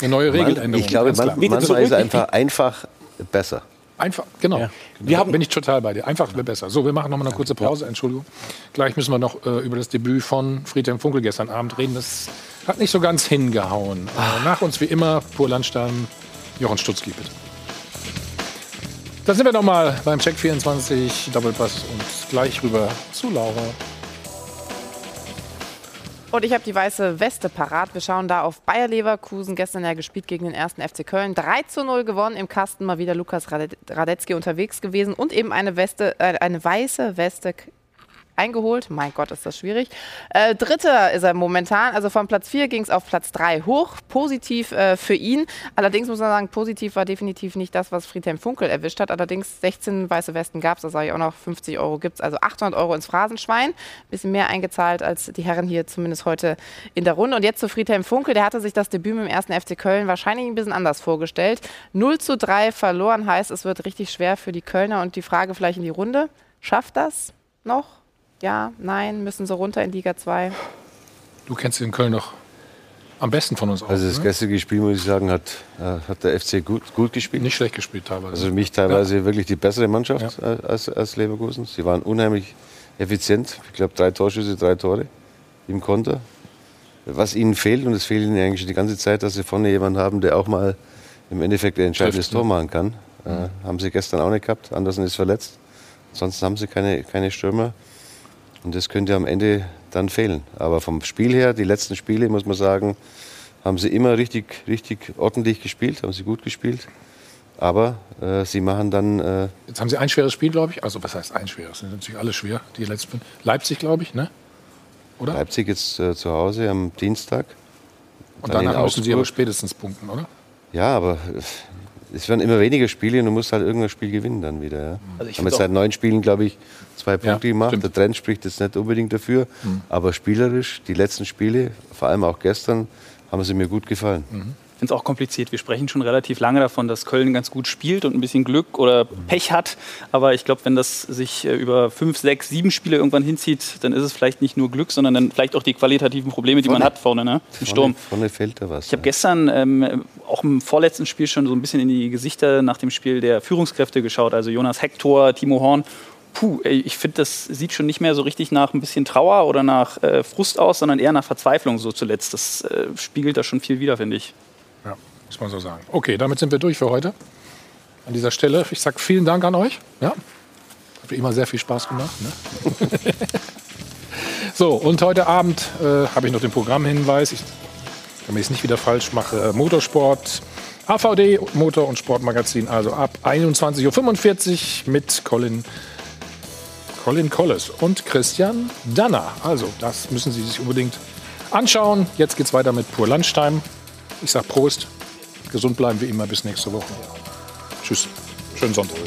eine neue Regeländerung. Ich glaube, man, manchmal ist einfach, einfach besser. Einfach, genau. Ja. Wir haben, bin ich total bei dir. Einfach wäre besser. So, wir machen noch mal eine kurze Pause. Entschuldigung. Gleich müssen wir noch äh, über das Debüt von Friedhelm Funkel gestern Abend reden. Das hat nicht so ganz hingehauen. Äh, nach uns wie immer, Pur Landstein, Jochen Stutzki, bitte. Da sind wir noch mal beim Check 24 Doppelpass und gleich rüber zu Laura. Und ich habe die weiße Weste parat. Wir schauen da auf Bayer Leverkusen. Gestern ja gespielt gegen den ersten FC Köln. 3 zu 0 gewonnen im Kasten. Mal wieder Lukas Rade- Radetzky unterwegs gewesen. Und eben eine Weste, äh, eine weiße Weste eingeholt. Mein Gott, ist das schwierig. Äh, Dritter ist er momentan. Also von Platz 4 ging es auf Platz 3 hoch. Positiv äh, für ihn. Allerdings muss man sagen, positiv war definitiv nicht das, was Friedhelm Funkel erwischt hat. Allerdings 16 weiße Westen gab es. Da sage ich auch noch, 50 Euro gibt es. Also 800 Euro ins Phrasenschwein. Bisschen mehr eingezahlt als die Herren hier zumindest heute in der Runde. Und jetzt zu Friedhelm Funkel. Der hatte sich das Debüt mit dem ersten FC Köln wahrscheinlich ein bisschen anders vorgestellt. 0 zu 3 verloren heißt, es wird richtig schwer für die Kölner. Und die Frage vielleicht in die Runde. Schafft das noch? Ja, nein, müssen sie runter in Liga 2? Du kennst den Köln noch am besten von uns auch. Also das ne? gestrige Spiel, muss ich sagen, hat, äh, hat der FC gut, gut gespielt. Nicht schlecht gespielt teilweise. Also für mich teilweise wirklich die bessere Mannschaft äh, als, als Leverkusen. Sie waren unheimlich effizient. Ich glaube, drei Torschüsse, drei Tore im Konter. Was ihnen fehlt, und es fehlt ihnen eigentlich schon die ganze Zeit, dass sie vorne jemanden haben, der auch mal im Endeffekt ein entscheidendes ne? Tor machen kann. Äh, haben sie gestern auch nicht gehabt. Andersen ist verletzt. Ansonsten haben sie keine, keine Stürmer. Und das könnte am Ende dann fehlen. Aber vom Spiel her, die letzten Spiele, muss man sagen, haben sie immer richtig, richtig ordentlich gespielt, haben sie gut gespielt. Aber äh, sie machen dann. Äh, Jetzt haben sie ein schweres Spiel, glaube ich. Also, was heißt ein schweres? Sind natürlich alle schwer, die letzten. Leipzig, glaube ich, ne? Oder? Leipzig jetzt äh, zu Hause am Dienstag. Und danach müssen sie aber spätestens punkten, oder? Ja, aber äh, es werden immer weniger Spiele und du musst halt irgendein Spiel gewinnen dann wieder. Ja. Also ich haben jetzt seit neun Spielen, glaube ich, zwei Punkte gemacht. stimmt. Der Trend spricht jetzt nicht unbedingt dafür. Mhm. Aber spielerisch, die letzten Spiele, vor allem auch gestern, haben sie mir gut gefallen. Ich finde es auch kompliziert. Wir sprechen schon relativ lange davon, dass Köln ganz gut spielt und ein bisschen Glück oder Pech hat. Aber ich glaube, wenn das sich äh, über fünf, sechs, sieben Spiele irgendwann hinzieht, dann ist es vielleicht nicht nur Glück, sondern dann vielleicht auch die qualitativen Probleme, die man Vorne. hat vorne ne? im Sturm. Vorne, vorne fehlt da was. Ich habe gestern ähm, auch im vorletzten Spiel schon so ein bisschen in die Gesichter nach dem Spiel der Führungskräfte geschaut. Also Jonas Hector, Timo Horn. Puh, ey, ich finde, das sieht schon nicht mehr so richtig nach ein bisschen Trauer oder nach äh, Frust aus, sondern eher nach Verzweiflung so zuletzt. Das äh, spiegelt da schon viel wider, finde ich. Muss man so sagen. Okay, damit sind wir durch für heute. An dieser Stelle, ich sage vielen Dank an euch. Ja, hat immer sehr viel Spaß gemacht. Ne? [LAUGHS] so, und heute Abend äh, habe ich noch den Programmhinweis. Ich, damit ich es nicht wieder falsch mache, äh, Motorsport, AVD, Motor- und Sportmagazin, also ab 21.45 Uhr mit Colin, Colin Collis und Christian Danner. Also, das müssen Sie sich unbedingt anschauen. Jetzt geht's weiter mit Pur Landstein. Ich sag Prost. Gesund bleiben wie immer. Bis nächste Woche. Tschüss. Schönen Sonntag.